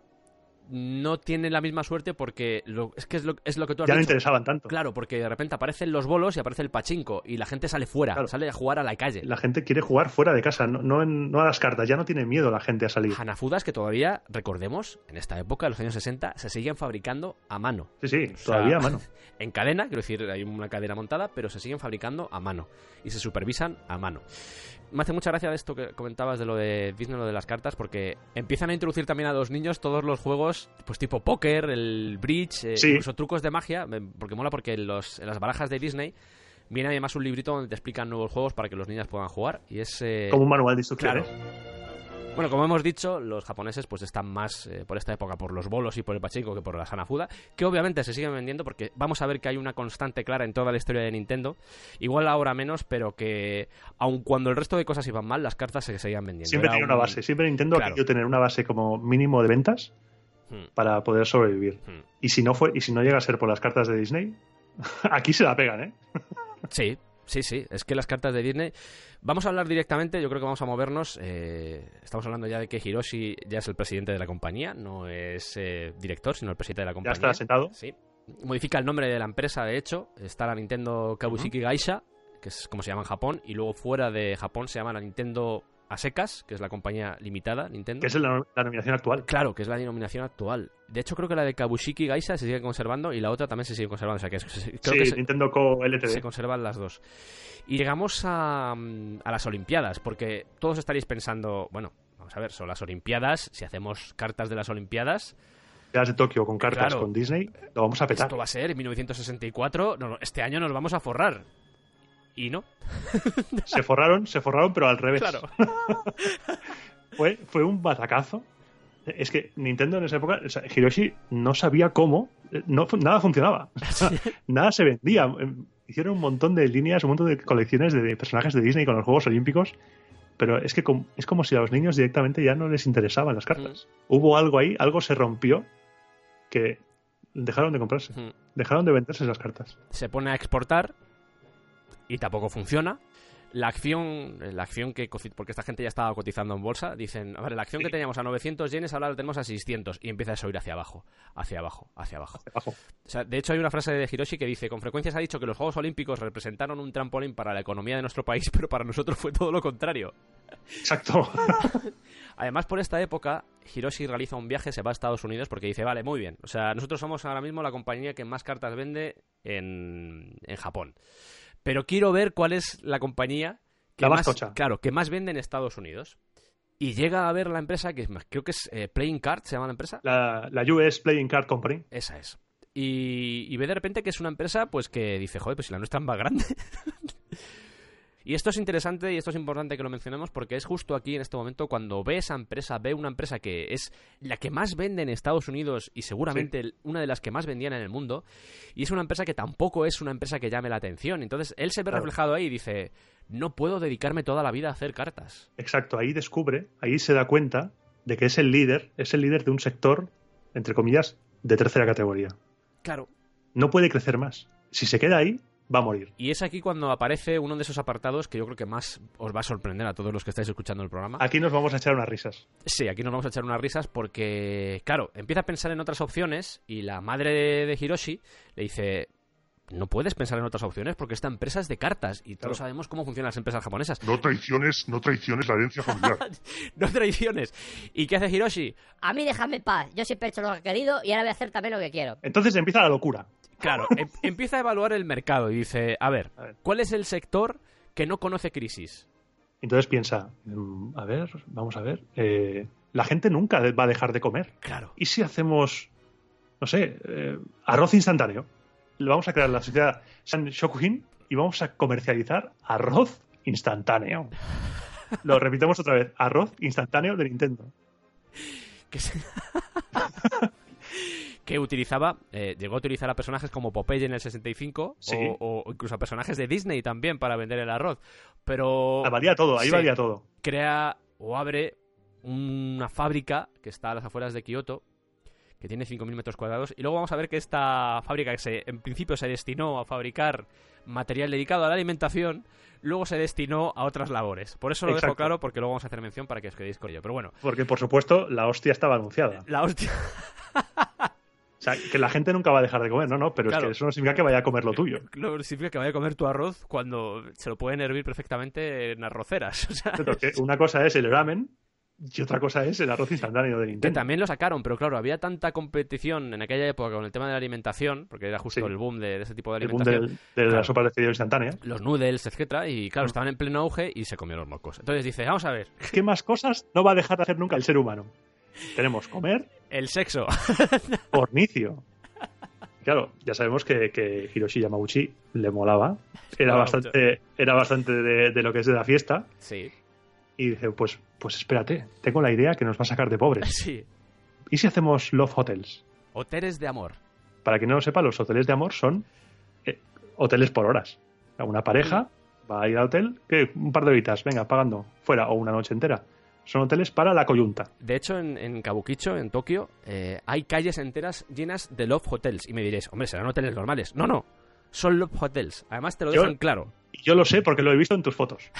no tienen la misma suerte porque lo- es que es lo, es lo que tú has Ya no interesaban tanto. Claro, porque de repente aparecen los bolos y aparece el pachinko y la gente sale fuera, Claro. sale a jugar a la calle. La gente quiere jugar fuera de casa, no, no, en- no a las cartas. Ya no tiene miedo la gente a salir. Hanafudas que todavía, recordemos, en esta época, en los años 60, se siguen fabricando a mano. Sí, sí, O sea, todavía a mano. En cadena, quiero decir, hay una cadena montada, pero se siguen fabricando a mano y se supervisan a mano. Me hace mucha gracia de esto que comentabas de lo de Disney, lo de las cartas, porque empiezan a introducir también a los niños todos los juegos, pues tipo póker, el bridge, eh, Sí. incluso trucos de magia, eh, porque mola porque en, los, en las barajas de Disney viene además un librito donde te explican nuevos juegos para que los niños puedan jugar y es... eh, Como un manual de instrucciones. Bueno, como hemos dicho, los japoneses pues están más eh, por esta época por los bolos y por el pachinko que por la Hanafuda, que obviamente se siguen vendiendo porque vamos a ver que hay una constante clara en toda la historia de Nintendo, igual ahora menos, pero que aun cuando el resto de cosas iban mal, las cartas se seguían vendiendo. Siempre Era tiene una un- base. Siempre Nintendo Claro. ha querido tener una base como mínimo de ventas Hmm, para poder sobrevivir. hmm. Y si no fue, y si no llega a ser por las cartas de Disney, aquí se la pegan, ¿eh? Sí, sí, sí. Es que las cartas de Disney. Vamos a hablar directamente, yo creo que vamos a movernos. eh, estamos hablando ya de que Hiroshi ya es el presidente de la compañía, no es eh, director, sino el presidente de la Ya compañía. está sentado. Sí. Modifica el nombre de la empresa, de hecho. Está la Nintendo Kabushiki Gaisha, que es como se llama en Japón, y luego fuera de Japón se llama la Nintendo a secas, que es la compañía limitada, Nintendo. Que es la, la nominación actual. Claro, que es la denominación actual. De hecho, creo que la de Kabushiki Gaisha se sigue conservando y la otra también se sigue conservando. O sea, que es- creo sí, que se- Nintendo Co. LTD. se conservan las dos. Y llegamos a, a las Olimpiadas, porque todos estaréis pensando, bueno, vamos a ver, son las Olimpiadas, si hacemos cartas de las Olimpiadas, Las de Tokio con cartas Claro. con Disney, lo vamos a petar. esto va a ser en 1964, no, no, este año nos vamos a forrar. Y no, Se forraron, se forraron, pero al revés. claro. Fue, fue un batacazo. Es que Nintendo en esa época, o sea, Hiroshi no sabía cómo, eh, no, nada funcionaba. nada se vendía. Hicieron un montón de líneas, un montón de colecciones de personajes de Disney con los Juegos Olímpicos, pero es que es como si a los niños directamente ya no les interesaban las cartas. Hubo algo ahí, algo se rompió que dejaron de comprarse, Ujú. dejaron de venderse las cartas. Se pone a exportar y tampoco funciona. La acción, la acción que, porque esta gente ya estaba cotizando en bolsa, dicen, a ver, la acción Sí. que teníamos a 900 yenes ahora la tenemos a 600 y empieza a ir hacia abajo, hacia abajo, hacia abajo. Abajo. O sea, de hecho, hay una frase de Hiroshi que dice: Con frecuencia se ha dicho que los Juegos Olímpicos representaron un trampolín para la economía de nuestro país, pero para nosotros fue todo lo contrario. Exacto. Además, por esta época, Hiroshi realiza un viaje, se va a Estados Unidos porque dice: Vale, muy bien. O sea, nosotros somos ahora mismo la compañía que más cartas vende en, en Japón. Pero quiero ver cuál es la compañía que La más más, tocha. claro, que más vende en Estados Unidos. Y llega a ver la empresa que es- creo que es eh, Playing Card, se llama la empresa. la, la US Playing Card Company. Esa es. Y, y ve de repente que es una empresa pues que dice, joder, pues si la nuestra es más grande. y esto es interesante y esto es importante que lo mencionemos porque es justo aquí en este momento cuando ve esa empresa, ve una empresa que es la que más vende en Estados Unidos y seguramente una de las que más vendían en el mundo. Y es una empresa que tampoco es una empresa que llame la atención. Entonces él se ve Claro. reflejado ahí y dice, no puedo dedicarme toda la vida a hacer cartas. Exacto, ahí descubre, ahí se da cuenta de que es el líder, es el líder de un sector, entre comillas, de tercera categoría. Claro, No puede crecer más. Si se queda ahí, va a morir. Y es aquí cuando aparece uno de esos apartados que yo creo que más os va a sorprender a todos los que estáis escuchando el programa. Aquí nos vamos a echar unas risas. Sí, aquí nos vamos a echar unas risas porque, claro, empieza a pensar en otras opciones y la madre de, Hiroshi le dice, no puedes pensar en otras opciones porque esta empresa es de cartas y todos sabemos cómo funcionan las empresas japonesas. No traiciones, no traiciones la herencia familiar. no traiciones. ¿Y qué hace Hiroshi? A mí déjame en paz. Yo siempre he hecho lo que he querido y ahora voy a hacer también lo que quiero. Entonces empieza la locura. Claro, em- empieza a evaluar el mercado y dice, a ver, A ver. ¿cuál es el sector que no conoce crisis? Entonces piensa, mm, a ver, vamos a ver, eh, la gente nunca va a dejar de comer. Claro. ¿Y si hacemos, no sé, eh, arroz instantáneo? Vamos a crear la sociedad San Shokuhin y vamos a comercializar arroz instantáneo. Lo repitamos otra vez, arroz instantáneo de Nintendo. que, se- que utilizaba, eh, llegó a utilizar a personajes como Popeye en el 65 Sí. o, o incluso a personajes de Disney también para vender el arroz. Pero Ah, valía todo, ahí Sí. valía todo. crea o abre una fábrica que está a las afueras de Kioto que tiene 5.000 metros cuadrados y luego vamos a ver que esta fábrica que se, en principio se destinó a fabricar material dedicado a la alimentación luego se destinó a otras labores por eso lo dejo Exacto. claro porque luego vamos a hacer mención para que os quedéis con ello pero bueno Porque, por supuesto, la hostia estaba anunciada. la hostia O sea, que la gente nunca va a dejar de comer, no, no, pero Claro. es que eso no significa que vaya a comer lo tuyo. No significa que vaya a comer tu arroz cuando se lo pueden hervir perfectamente en arroceras. O sea, Cierto, que una cosa es el ramen y otra cosa es el arroz instantáneo de que Nintendo. también lo sacaron, pero claro, había tanta competición en aquella época con el tema de la alimentación, porque era justo Sí. el boom de, de ese tipo de El boom alimentación. del- de, la Claro. sopa de fideo instantánea. Los noodles, etcétera, y claro, Mm. estaban en pleno auge y se comió los mocos. Entonces dice, vamos a ver, ¿Qué más cosas no va a dejar de hacer nunca el ser humano? Tenemos comer, el sexo. ornicio. Claro, ya sabemos que, que Hiroshi Yamauchi le molaba. Era bastante, era bastante de, de lo que es de la fiesta. sí. Y dice, pues, pues espérate, tengo la idea que nos va a sacar de pobres. Sí. ¿Y si hacemos Love Hotels? Hoteles de amor. Para quien no lo sepa, los hoteles de amor son eh, hoteles por horas. Una pareja va a ir al hotel, que un par de horitas, venga, pagando, fuera, o una noche entera. Son hoteles para la coyunta. De hecho, en, en Kabukicho, en Tokio, eh, hay calles enteras llenas de Love Hotels. Y me diréis, hombre, serán hoteles normales. No, no. Son Love Hotels. Además, te lo Yo- dejan claro. Yo lo sé porque lo he visto en tus fotos.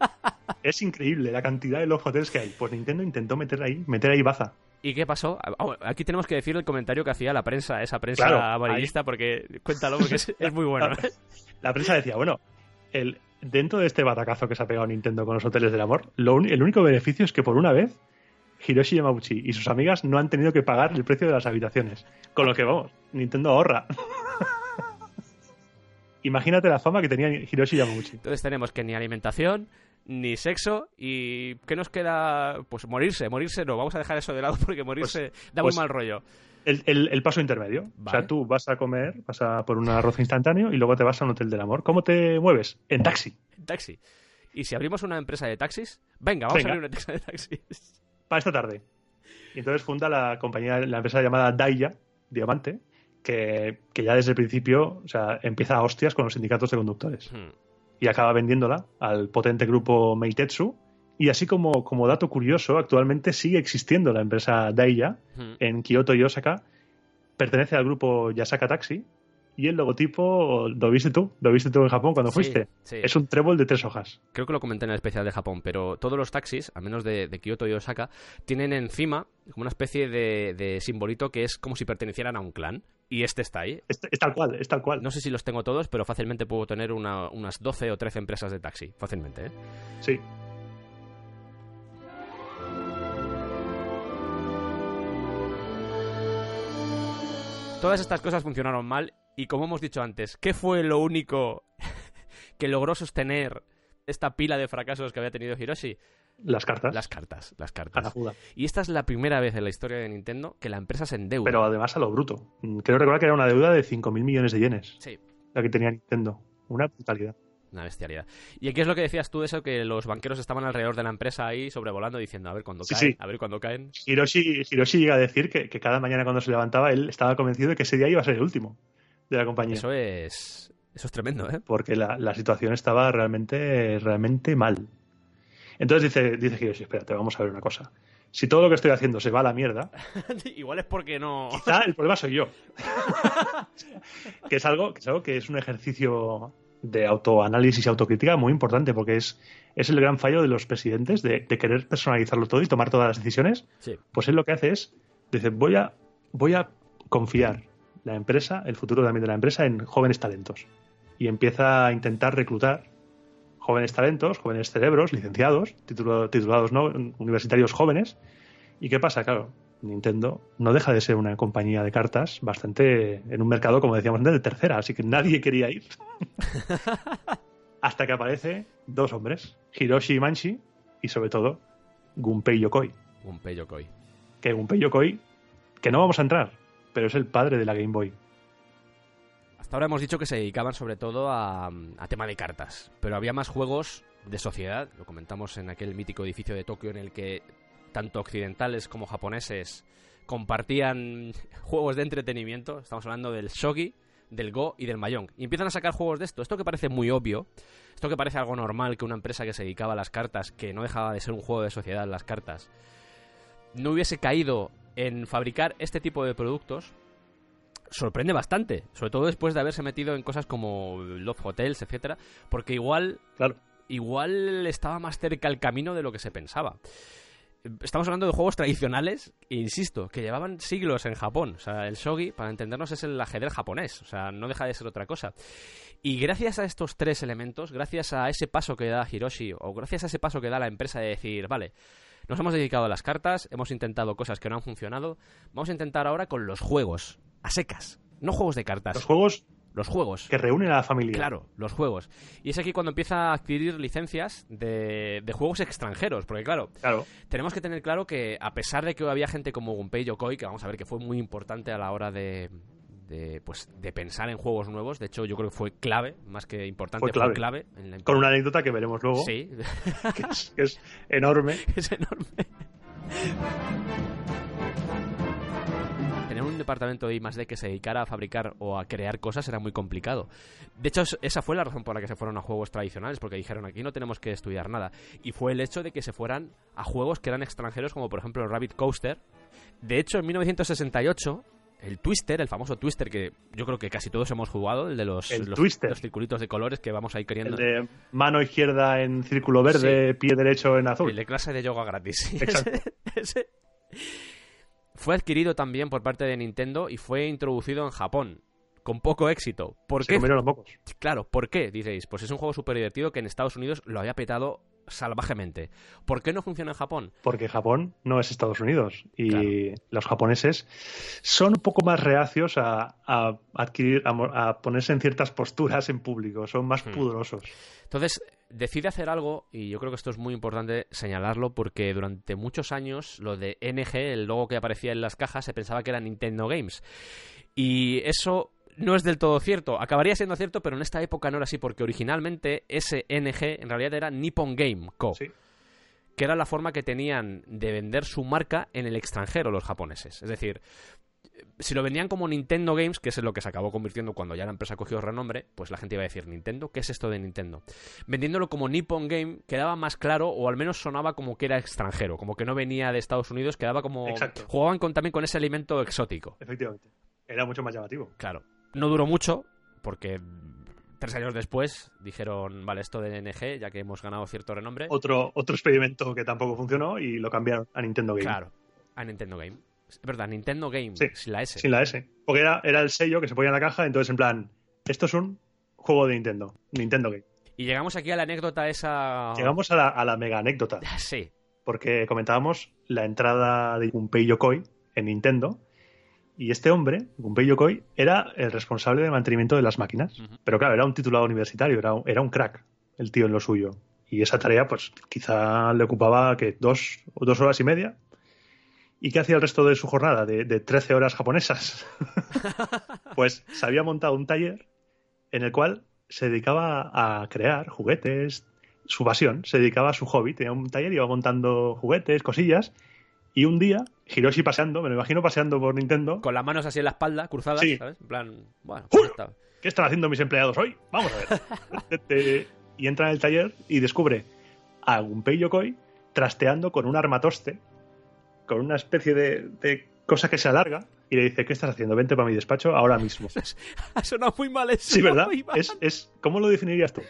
es increíble la cantidad de Love Hotels que hay. Pues Nintendo intentó meter ahí, meter ahí baza. ¿Y qué pasó? Ah, ah, Aquí tenemos que decir el comentario que hacía la prensa, esa prensa Claro, amarillista, porque cuéntalo, porque es, es muy bueno. ¿eh? La prensa decía, bueno, el, dentro de este batacazo que se ha pegado Nintendo con los hoteles del amor, lo uni- el único beneficio es que por una vez Hiroshi Yamauchi y sus amigas no han tenido que pagar el precio de las habitaciones. Con lo que, vamos, Nintendo ahorra. Imagínate la fama que tenía Hiroshi Yamauchi. Entonces tenemos que ni alimentación, ni sexo, y ¿qué nos queda? Pues morirse, morirse no, vamos a dejar eso de lado porque morirse da pues- muy mal rollo. El, el- el paso intermedio. O sea, tú vas a comer, vas a por un arroz instantáneo y luego te vas a un hotel del amor. ¿Cómo te mueves? En taxi. Taxi. Y si abrimos una empresa de taxis, venga, vamos Venga. a abrir una empresa de taxis. para esta tarde. Y entonces funda la compañía, la empresa llamada Daiya, Diamante, que, que ya desde el principio o sea, empieza a hostias con los sindicatos de conductores. Hmm. Y acaba vendiéndola al potente grupo Meitetsu. Y así como, como dato curioso, actualmente sigue existiendo la empresa Daiya en Kioto y Osaka. Pertenece al grupo Yasaka Taxi. Y el logotipo lo viste tú, lo viste tú en Japón cuando Sí, fuiste. sí. Es un trébol de tres hojas. Creo que lo comenté en el especial de Japón, pero todos los taxis, al menos de, de Kioto y Osaka, tienen encima como una especie de, de simbolito que es como si pertenecieran a un clan. Y este está ahí. Es, es tal cual, es tal cual. No sé si los tengo todos, pero fácilmente puedo tener una- unas 12 o 13 empresas de taxi. Fácilmente, ¿eh? Sí. Todas estas cosas funcionaron mal y como hemos dicho antes, ¿qué fue lo único que logró sostener esta pila de fracasos que había tenido Hiroshi? Las cartas. Las cartas, las a la cartas. juda. Y esta es la primera vez en la historia de Nintendo que la empresa se endeuda. Pero además a lo bruto. Mm, Creo recordar que era una deuda de 5.000 millones de yenes Sí, la que tenía Nintendo. Una brutalidad. Una bestialidad. ¿Y qué es lo que decías tú de eso? Que los banqueros estaban alrededor de la empresa ahí sobrevolando diciendo, a ver cuándo Sí, caen, sí. a ver cuándo caen. Hiroshi, Hiroshi llega a decir que, que cada mañana cuando se levantaba él estaba convencido de que ese día iba a ser el último de la compañía. Eso es... Eso es tremendo, ¿eh? Porque la, la situación estaba realmente, realmente mal. Entonces dice, dice Hiroshi, espérate, vamos a ver una cosa. Si todo lo que estoy haciendo se va a la mierda, Igual es porque no... quizá el problema soy yo. que, es algo, que es algo que es un ejercicio de autoanálisis y autocrítica muy importante porque es, es el gran fallo de los presidentes de, de querer personalizarlo todo y tomar todas las decisiones. Sí. Pues él lo que hace es, dice, voy a, voy a confiar la empresa, el futuro también de la empresa, en jóvenes talentos. Y empieza a intentar reclutar jóvenes talentos, jóvenes cerebros, licenciados, titulados no, universitarios jóvenes. ¿Y qué pasa? Claro, Nintendo no deja de ser una compañía de cartas bastante en un mercado, como decíamos antes, de tercera, así que nadie quería ir. Hasta que aparece dos hombres, Hiroshi Manshi y sobre todo Gunpei Yokoi. Un Yokoi. Que Gunpei Yokoi, que no vamos a entrar, pero es el padre de la Game Boy. Hasta ahora hemos dicho que se dedicaban sobre todo a, a tema de cartas, pero había más juegos de sociedad, lo comentamos en aquel mítico edificio de Tokio en el que tanto occidentales como japoneses compartían juegos de entretenimiento, estamos hablando del shogi, del go y del mahjong, y empiezan a sacar juegos de esto, esto que parece muy obvio, esto que parece algo normal que una empresa que se dedicaba a las cartas, que no dejaba de ser un juego de sociedad las cartas, no hubiese caído en fabricar este tipo de productos, sorprende bastante, sobre todo después de haberse metido en cosas como Love Hotels, etcétera, porque igual Claro. igual estaba más cerca el camino de lo que se pensaba. Estamos hablando de juegos tradicionales, e insisto, que llevaban siglos en Japón. O sea, el shogi, para entendernos, es el ajedrez japonés. O sea, no deja de ser otra cosa. Y gracias a estos tres elementos, gracias a ese paso que da Hiroshi, o gracias a ese paso que da la empresa de decir, vale, nos hemos dedicado a las cartas, hemos intentado cosas que no han funcionado, vamos a intentar ahora con los juegos, a secas. No juegos de cartas, Los juegos los juegos. que reúnen a la familia. Claro, los juegos. Y es aquí cuando empieza a adquirir licencias de, de juegos extranjeros, porque claro, Claro. tenemos que tener claro que a pesar de que había gente como Gunpei Yokoi, que vamos a ver que fue muy importante a la hora de, de, pues, de pensar en juegos nuevos. De hecho, yo creo que fue clave, más que importante, Fue fue clave. clave. en la Con una anécdota que veremos luego, Sí, que, es, que es enorme. es enorme. Un departamento de I+D que se dedicara a fabricar o a crear cosas era muy complicado. De hecho, es- esa fue la razón por la que se fueron a juegos tradicionales, porque dijeron aquí no tenemos que estudiar nada. Y fue el hecho de que se fueran a juegos que eran extranjeros, como por ejemplo Rabbit Coaster. De hecho, en 1968, el Twister, el famoso Twister que yo creo que casi todos hemos jugado, el de los, El los, los circulitos de colores que vamos ahí El queriendo. de mano izquierda en círculo verde, pie derecho en azul. El de clase de yoga gratis. sí. Exacto. Ese- ese. Fue adquirido también por parte de Nintendo y fue introducido en Japón. Con poco éxito. ¿Por Se qué? los mocos. Claro, ¿por qué? Diréis, pues es un juego súper divertido que en Estados Unidos lo había petado salvajemente. ¿Por qué no funciona en Japón? Porque Japón no es Estados Unidos y Claro. los japoneses son un poco más reacios a, a adquirir, a ponerse en ciertas posturas en público, son más Hmm. pudorosos. Entonces, decide hacer algo, y yo creo que esto es muy importante señalarlo, porque durante muchos años lo de NG, el logo que aparecía en las cajas, se pensaba que era Nintendo Games. Y eso no es del todo cierto. Acabaría siendo cierto, pero en esta época no era así, porque originalmente ese NG en realidad era Nippon Game Co. Sí. que era la forma que tenían de vender su marca en el extranjero los japoneses. Es decir, si lo vendían como Nintendo Games, que es lo que se acabó convirtiendo cuando ya la empresa cogió renombre, pues la gente iba a decir, ¿Nintendo? ¿Qué es esto de Nintendo? Vendiéndolo como Nippon Game quedaba más claro, o al menos sonaba como que era extranjero, como que no venía de Estados Unidos, quedaba como... Exacto. Jugaban con, también con ese elemento exótico. Efectivamente. Era mucho más llamativo. Claro. No duró mucho, porque tres años después dijeron, vale, esto de NG, ya que hemos ganado cierto renombre... Otro, otro experimento que tampoco funcionó y lo cambiaron a Nintendo Game. Claro, a Nintendo Game. Es verdad, Nintendo Game, Sí, sin la S. Sin la S. Porque era, era el sello que se ponía en la caja, entonces en plan, esto es un juego de Nintendo. Nintendo Game. Y llegamos aquí a la anécdota esa... Llegamos a la, a la mega anécdota. Sí, porque comentábamos la entrada de Gunpei Yokoi en Nintendo. Y este hombre, Gunpei Yokoi, era el responsable del mantenimiento de las máquinas. Pero claro, era un titulado universitario, era un, era un crack el tío en lo suyo. Y esa tarea, pues quizá le ocupaba que dos, o dos horas y media. ¿Y qué hacía el resto de su jornada? De, de 13 horas japonesas. pues se había montado un taller en el cual se dedicaba a crear juguetes, su pasión, se dedicaba a su hobby, tenía un taller, iba montando juguetes, cosillas, y un día, Hiroshi paseando, me lo imagino paseando por Nintendo, con las manos así en la espalda, cruzadas, Sí. ¿sabes? En plan, bueno, pues está. ¿qué están haciendo mis empleados hoy? Vamos a ver. Te- y entra en el taller y descubre a Gunpei Yokoi trasteando con un armatoste, con una especie de, de cosa que se alarga, y le dice, ¿qué estás haciendo? Vente para mi despacho ahora mismo. Ha sonado muy mal eso. Sí, ¿verdad? Es, es, ¿Cómo lo definirías tú?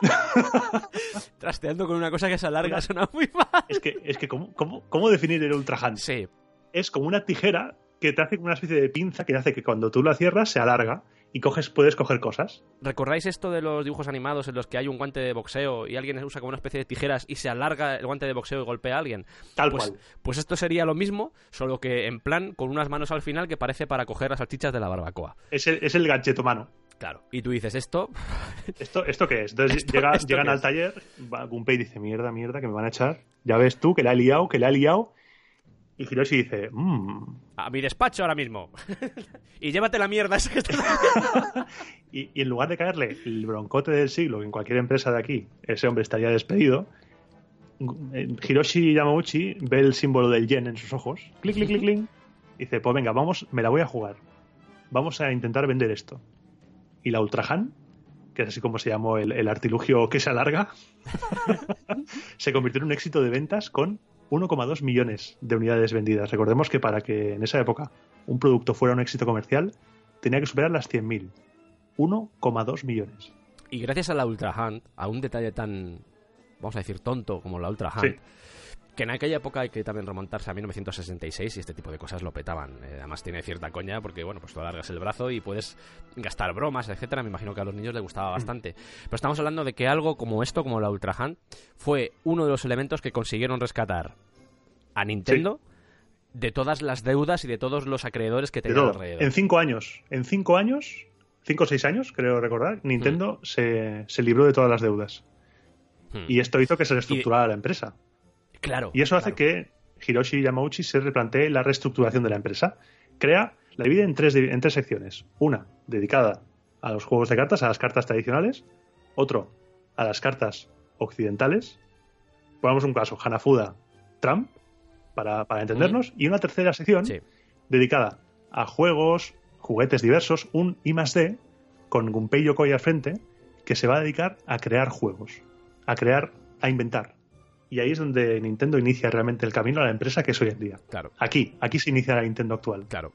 Trasteando con una cosa que se alarga, ha sonado muy mal. Es que, es que ¿cómo, cómo, cómo definir el Ultra Hand? Sí, es como una tijera que te hace una especie de pinza que hace que cuando tú la cierras se alarga y coges, puedes coger cosas. ¿recordáis esto de los dibujos animados en los que hay un guante de boxeo y alguien usa como una especie de tijeras y se alarga el guante de boxeo y golpea a alguien? Tal Pues, cual. pues esto sería lo mismo, solo que en plan con unas manos al final que parece para coger las salchichas de la barbacoa. Es el, es el gadget humano. Claro. Y tú dices, esto, ¿Esto, ¿Esto qué es? Entonces Esto- llega- esto llegan al es? taller, va Gunpei dice, mierda, mierda, que me van a echar. Ya ves tú, que la he liado, que la he liado. Y Hiroshi dice, mmm. a mi despacho ahora mismo. y llévate la mierda esa que. Y, y en lugar de caerle el broncote del siglo en cualquier empresa de aquí, ese hombre estaría despedido. eh, Hiroshi Yamauchi ve el símbolo del yen en sus ojos. Clic, clic, clic, clic. y Dice, pues venga, vamos, me la voy a jugar. Vamos a intentar vender esto. Y la Ultrahan, que es así como se llamó el, el artilugio que se alarga, se convirtió en un éxito de ventas con 1,2 millones de unidades vendidas. Recordemos que para que en esa época un producto fuera un éxito comercial, tenía que superar las 100.000. 1,2 millones. Y gracias a la Ultra Hand, a un detalle tan, vamos a decir, tonto como la Ultra Hand, Sí. Que en aquella época hay que también remontarse a 1966 y este tipo de cosas lo petaban. Eh, además tiene cierta coña porque, bueno, pues tú alargas el brazo y puedes gastar bromas, etcétera. Me imagino que a los niños les gustaba bastante. Pero estamos hablando de que algo como esto, como la Ultra Hand, fue uno de los elementos que consiguieron rescatar a Nintendo de todas las deudas y de todos los acreedores que tenían alrededor. En 5 años, en 5 años, 5 o 6 años, creo recordar, Nintendo se, se libró de todas las deudas. Hmm. Y esto hizo que se reestructurara la empresa. Claro. Y eso hace claro. que Hiroshi Yamauchi se replantee la reestructuración de la empresa. Crea, la divide en tres, en tres secciones. Una dedicada a los juegos de cartas, a las cartas tradicionales. Otro a las cartas occidentales. Pongamos un caso, Hanafuda, Trump, para, para entendernos. Y una tercera sección Sí. dedicada a juegos, juguetes diversos, un I más D con Gunpei Yokoi al frente, que se va a dedicar a crear juegos, a crear, a inventar. Y ahí es donde Nintendo inicia realmente el camino a la empresa que es hoy en día. Claro, Aquí, aquí se inicia la Nintendo actual. claro.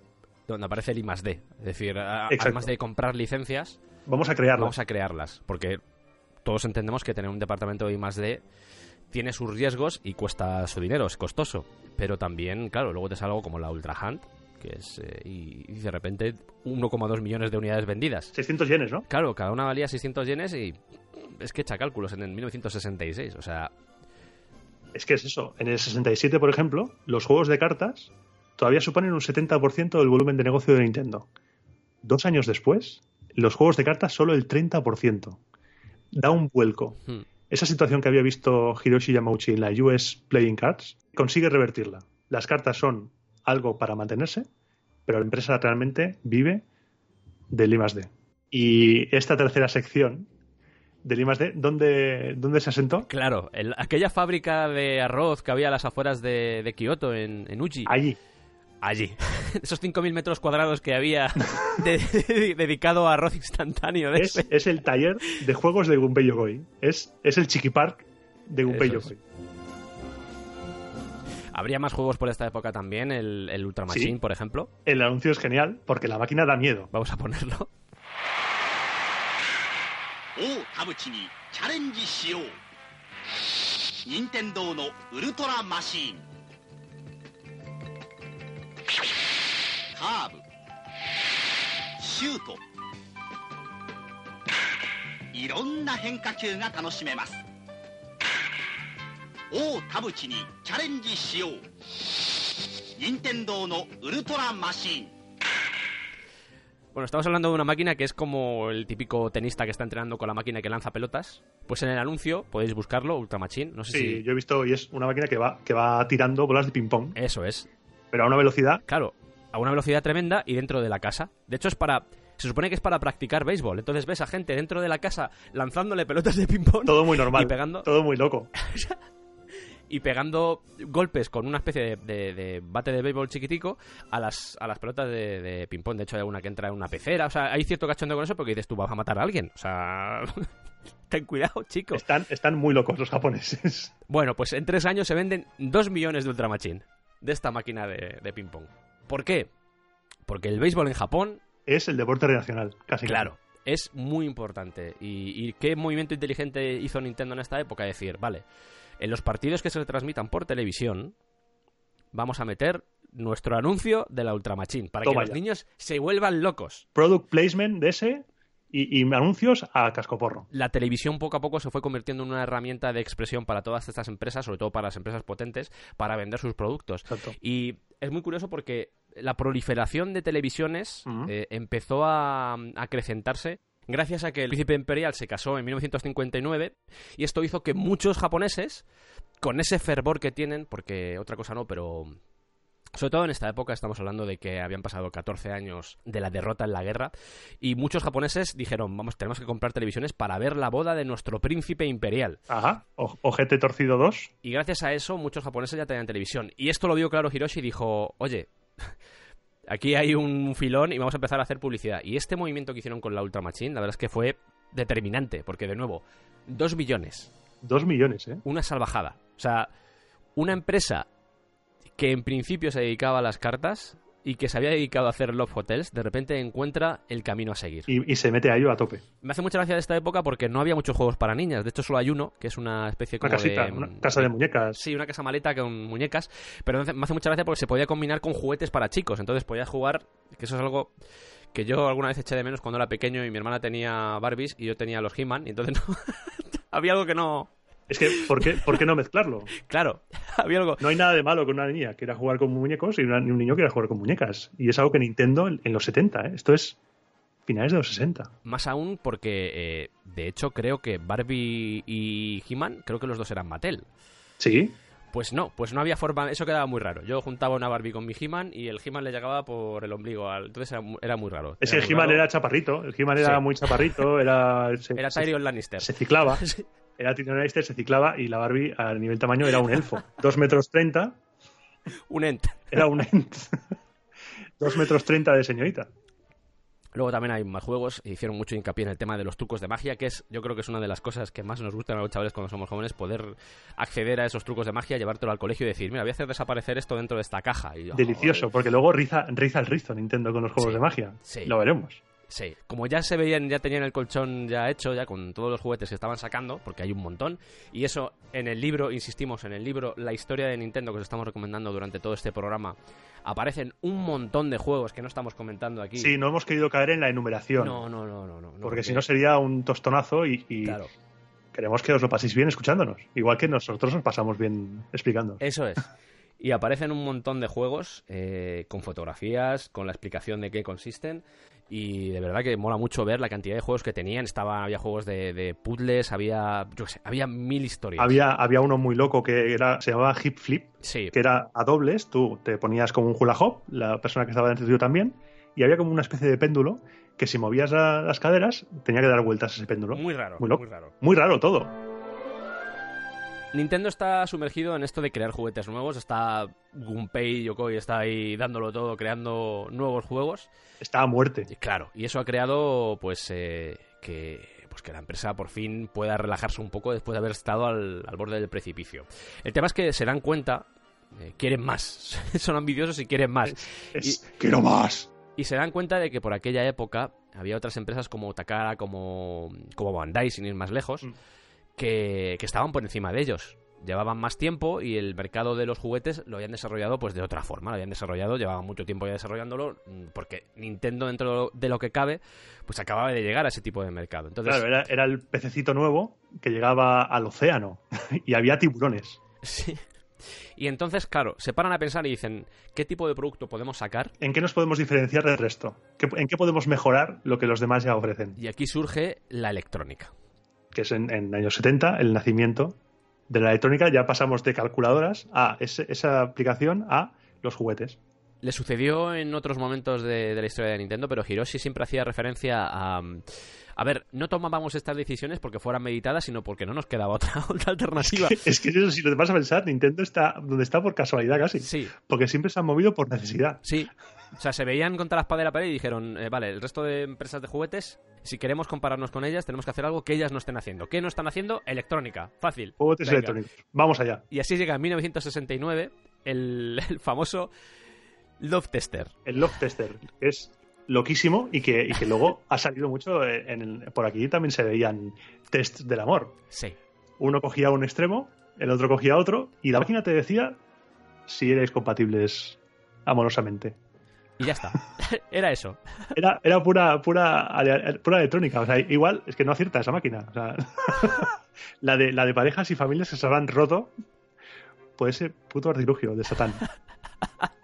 Donde aparece el I más D. Es decir, Exacto. además de comprar licencias, Vamos a crearlo. vamos a crearlas. Porque todos entendemos que tener un departamento de I más D tiene sus riesgos y cuesta su dinero, es costoso. Pero también, claro, luego te sale algo como la Ultra Hunt, que es. eh, y, y de repente 1,2 millones de unidades vendidas. 600 yenes, ¿no? Claro, cada una valía 600 yenes y. Es que echa cálculos en el 1966. O sea, Es que es eso. En el 67, por ejemplo, los juegos de cartas todavía suponen un 70% del volumen de negocio de Nintendo. Dos años después, los juegos de cartas solo el 30%. Da un vuelco. hmm, Esa situación que había visto Hiroshi Yamauchi en la US Playing Cards consigue revertirla. Las cartas son algo para mantenerse, pero la empresa realmente vive del I+D. Y esta tercera sección del I+D, ¿dónde, dónde se asentó? claro, el- aquella fábrica de arroz que había a las afueras de, de Kioto, en, en Uji. Allí. Allí. Esos 5.000 metros cuadrados que había de- de- dedicado a arroz instantáneo. Es, ese. es el taller de juegos de Gunpei Yokoi. Es, es el Chiqui Park de Gunpei. Yokoi. Habría más juegos por esta época también, el, el Ultra Machine, Sí. por ejemplo. El anuncio es genial porque la máquina da miedo. Vamos a ponerlo. 王田淵にチャレンジしよう。任天堂のウルトラマシーン。カーブ。シュート。いろんな変化球が楽しめます。王田淵にチャレンジしよう。任天堂のウルトラマシーン。Bueno, estamos hablando de una máquina que es como el típico tenista que está entrenando con la máquina que lanza pelotas. Pues en el anuncio podéis buscarlo, Ultra Machine. No sé Sí, si. yo he visto y es una máquina que va, que va tirando bolas de ping-pong, Eso es. pero a una velocidad. Claro, a una velocidad tremenda y dentro de la casa. De hecho, es para. Se supone que es para practicar béisbol. Entonces ves a gente dentro de la casa lanzándole pelotas de ping-pong Todo muy normal. Y pegando- Todo muy loco. y pegando golpes con una especie de, de- de bate de béisbol chiquitico a las, a las pelotas de, de ping-pong. De hecho, hay alguna que entra en una pecera. O sea, hay cierto cachondeo con eso porque dices tú vas a matar a alguien. O sea, ten cuidado, chico. Están, están muy locos los japoneses. Bueno, pues en tres años se venden dos millones de Ultra Machine de esta máquina de, de ping-pong. ¿Por qué? Porque el béisbol en Japón Es el deporte nacional, casi. Claro, es muy importante. Y, y qué movimiento inteligente hizo Nintendo en esta época? Decir, vale, en los partidos que se transmitan por televisión, vamos a meter nuestro anuncio de la Ultra Machine para Toma que los niños se vuelvan locos. Product placement de ese y, y anuncios a cascoporro. La televisión poco a poco se fue convirtiendo en una herramienta de expresión para todas estas empresas, sobre todo para las empresas potentes, para vender sus productos. Exacto. Y es muy curioso porque la proliferación de televisiones eh, empezó a a acrecentarse gracias a que el príncipe imperial se casó en 1959 y esto hizo que muchos japoneses, con ese fervor que tienen, porque otra cosa no, pero sobre todo en esta época estamos hablando de que habían pasado 14 años de la derrota en la guerra y muchos japoneses dijeron, vamos, tenemos que comprar televisiones para ver la boda de nuestro príncipe imperial. Ajá. O- Ojete torcido 2. Y gracias a eso muchos japoneses ya tenían televisión. Y esto lo vio claro Hiroshi y dijo, oye, aquí hay un filón y vamos a empezar a hacer publicidad. Y este movimiento que hicieron con la Ultra Machine, la verdad es que fue determinante, porque de nuevo, dos millones, Dos millones, ¿eh? una salvajada. O sea, una empresa que en principio se dedicaba a las cartas y que se había dedicado a hacer Love Hotels, de repente encuentra el camino a seguir. Y, y se mete a ello a tope. Me hace mucha gracia de esta época porque no había muchos juegos para niñas. De hecho, solo hay uno, que es una especie Una como casita, de... una casa de muñecas. Sí, una casa maleta con muñecas, pero me hace- mucha gracia porque se podía combinar con juguetes para chicos, entonces podías jugar, que eso es algo que yo alguna vez eché de menos cuando era pequeño y mi hermana tenía Barbies y yo tenía los He-Man, y entonces no... había algo que no... Es que, ¿por qué, ¿por qué no mezclarlo? Claro, había algo... No hay nada de malo con una niña que quiera jugar con muñecos y una- un niño quiera jugar con muñecas. Y es algo que Nintendo en, en los 70, ¿eh? Esto es finales de los 60. Más aún porque, eh, de hecho, creo que Barbie y He-Man, creo que los dos eran Mattel. Sí, Pues no, pues no había forma, eso quedaba muy raro. Yo juntaba una Barbie con mi He-Man y el He-Man le llegaba por el ombligo, al... entonces era, era muy raro. Es que el He-Man era chaparrito, el He-Man era Sí. muy chaparrito, era, se, Era Tyrion Lannister. se ciclaba, Sí. era Tyrion se ciclaba y la Barbie a nivel tamaño era un elfo. Dos metros treinta, Un ent. era un ent. Dos metros treinta de señorita. Luego también hay más juegos, e hicieron mucho hincapié en el tema de los trucos de magia, que es, yo creo que es una de las cosas que más nos gustan a los chavales cuando somos jóvenes, poder acceder a esos trucos de magia, llevártelo al colegio y decir, mira, voy a hacer desaparecer esto dentro de esta caja. Y Delicioso, porque luego riza, riza el rizo Nintendo con los juegos Sí, de magia. sí. Lo veremos. Sí, como ya se veían, ya tenían el colchón ya hecho, ya con todos los juguetes que estaban sacando, porque hay un montón, y eso en el libro, insistimos, en el libro La historia de Nintendo que os estamos recomendando durante todo este programa, aparecen un montón de juegos que no estamos comentando aquí. Sí, no hemos querido caer en la enumeración. no, no, no, no, no. porque si no sería un tostonazo y, y Claro, queremos que os lo paséis bien escuchándonos. Igual que nosotros nos pasamos bien explicando. eso es. Y aparecen un montón de juegos eh, con fotografías, con la explicación de qué consisten. Y de verdad que mola mucho ver la cantidad de juegos que tenían. Estaba, había juegos de, de puzzles, había, yo qué sé, había mil historias. Había, había uno muy loco que era, se llamaba Hip Flip, Sí, que era a dobles. Tú te ponías como un hula hop, la persona que estaba dentro tuyo también, y había como una especie de péndulo que si movías la- las caderas tenía que dar vueltas ese péndulo. muy raro, Muy loco. muy raro. Muy raro todo. Nintendo está sumergido en esto de crear juguetes nuevos. Está Gunpei Yokoi está ahí dándolo todo, creando nuevos juegos. Está a muerte. Y claro, y eso ha creado pues eh, que pues que la empresa por fin pueda relajarse un poco después de haber estado al, al borde del precipicio. El tema es que se dan cuenta, eh, quieren más, son ambiciosos y quieren más. Es, ¡Quiero más! Y se dan cuenta de que por aquella época había otras empresas como Takara, como, como Bandai, sin ir más lejos, Mm. Que, que estaban por encima de ellos. Llevaban más tiempo y el mercado de los juguetes lo habían desarrollado pues de otra forma. Lo habían desarrollado, llevaban mucho tiempo ya desarrollándolo, mm, porque Nintendo, dentro de lo que cabe, pues acababa de llegar a ese tipo de mercado. Entonces, Claro, era, era el pececito nuevo que llegaba al océano y había tiburones. sí. Y entonces, claro, se paran a pensar y dicen, ¿qué tipo de producto podemos sacar? ¿En qué nos podemos diferenciar del resto? ¿Qué- ¿En qué podemos mejorar lo que los demás ya ofrecen? Y aquí surge la electrónica. Que es en, en años 70 el nacimiento de la electrónica. Ya pasamos de calculadoras a esa aplicación a los juguetes. Le sucedió en otros momentos de la historia de Nintendo, pero Hiroshi siempre hacía referencia a... A ver, no tomábamos estas decisiones porque fueran meditadas, sino porque no nos quedaba otra, otra alternativa. Es que eso, si lo vas a pensar, Nintendo está donde está por casualidad casi. Sí, Porque siempre se han movido por necesidad. sí. O sea, se veían contra la espada de la pared y dijeron, eh, vale, el resto de empresas de juguetes, si queremos compararnos con ellas, tenemos que hacer algo que ellas no estén haciendo. ¿Qué no están haciendo? Electrónica. Fácil. Juguetes Venga. electrónicos. Vamos allá. Y así llega en 1969 el, el famoso Love Tester. El Love Tester, que es loquísimo y que, y que luego ha salido mucho en el- por aquí también se veían tests del amor. Sí. Uno cogía un extremo, el otro cogía otro y la máquina te decía si erais compatibles amorosamente. Y ya está. Era eso. Era, era pura, pura, pura electrónica. O sea, igual es que no acierta esa máquina. O sea, la, de, la de parejas y familias que se habrán roto por ese puto artilugio de Satán.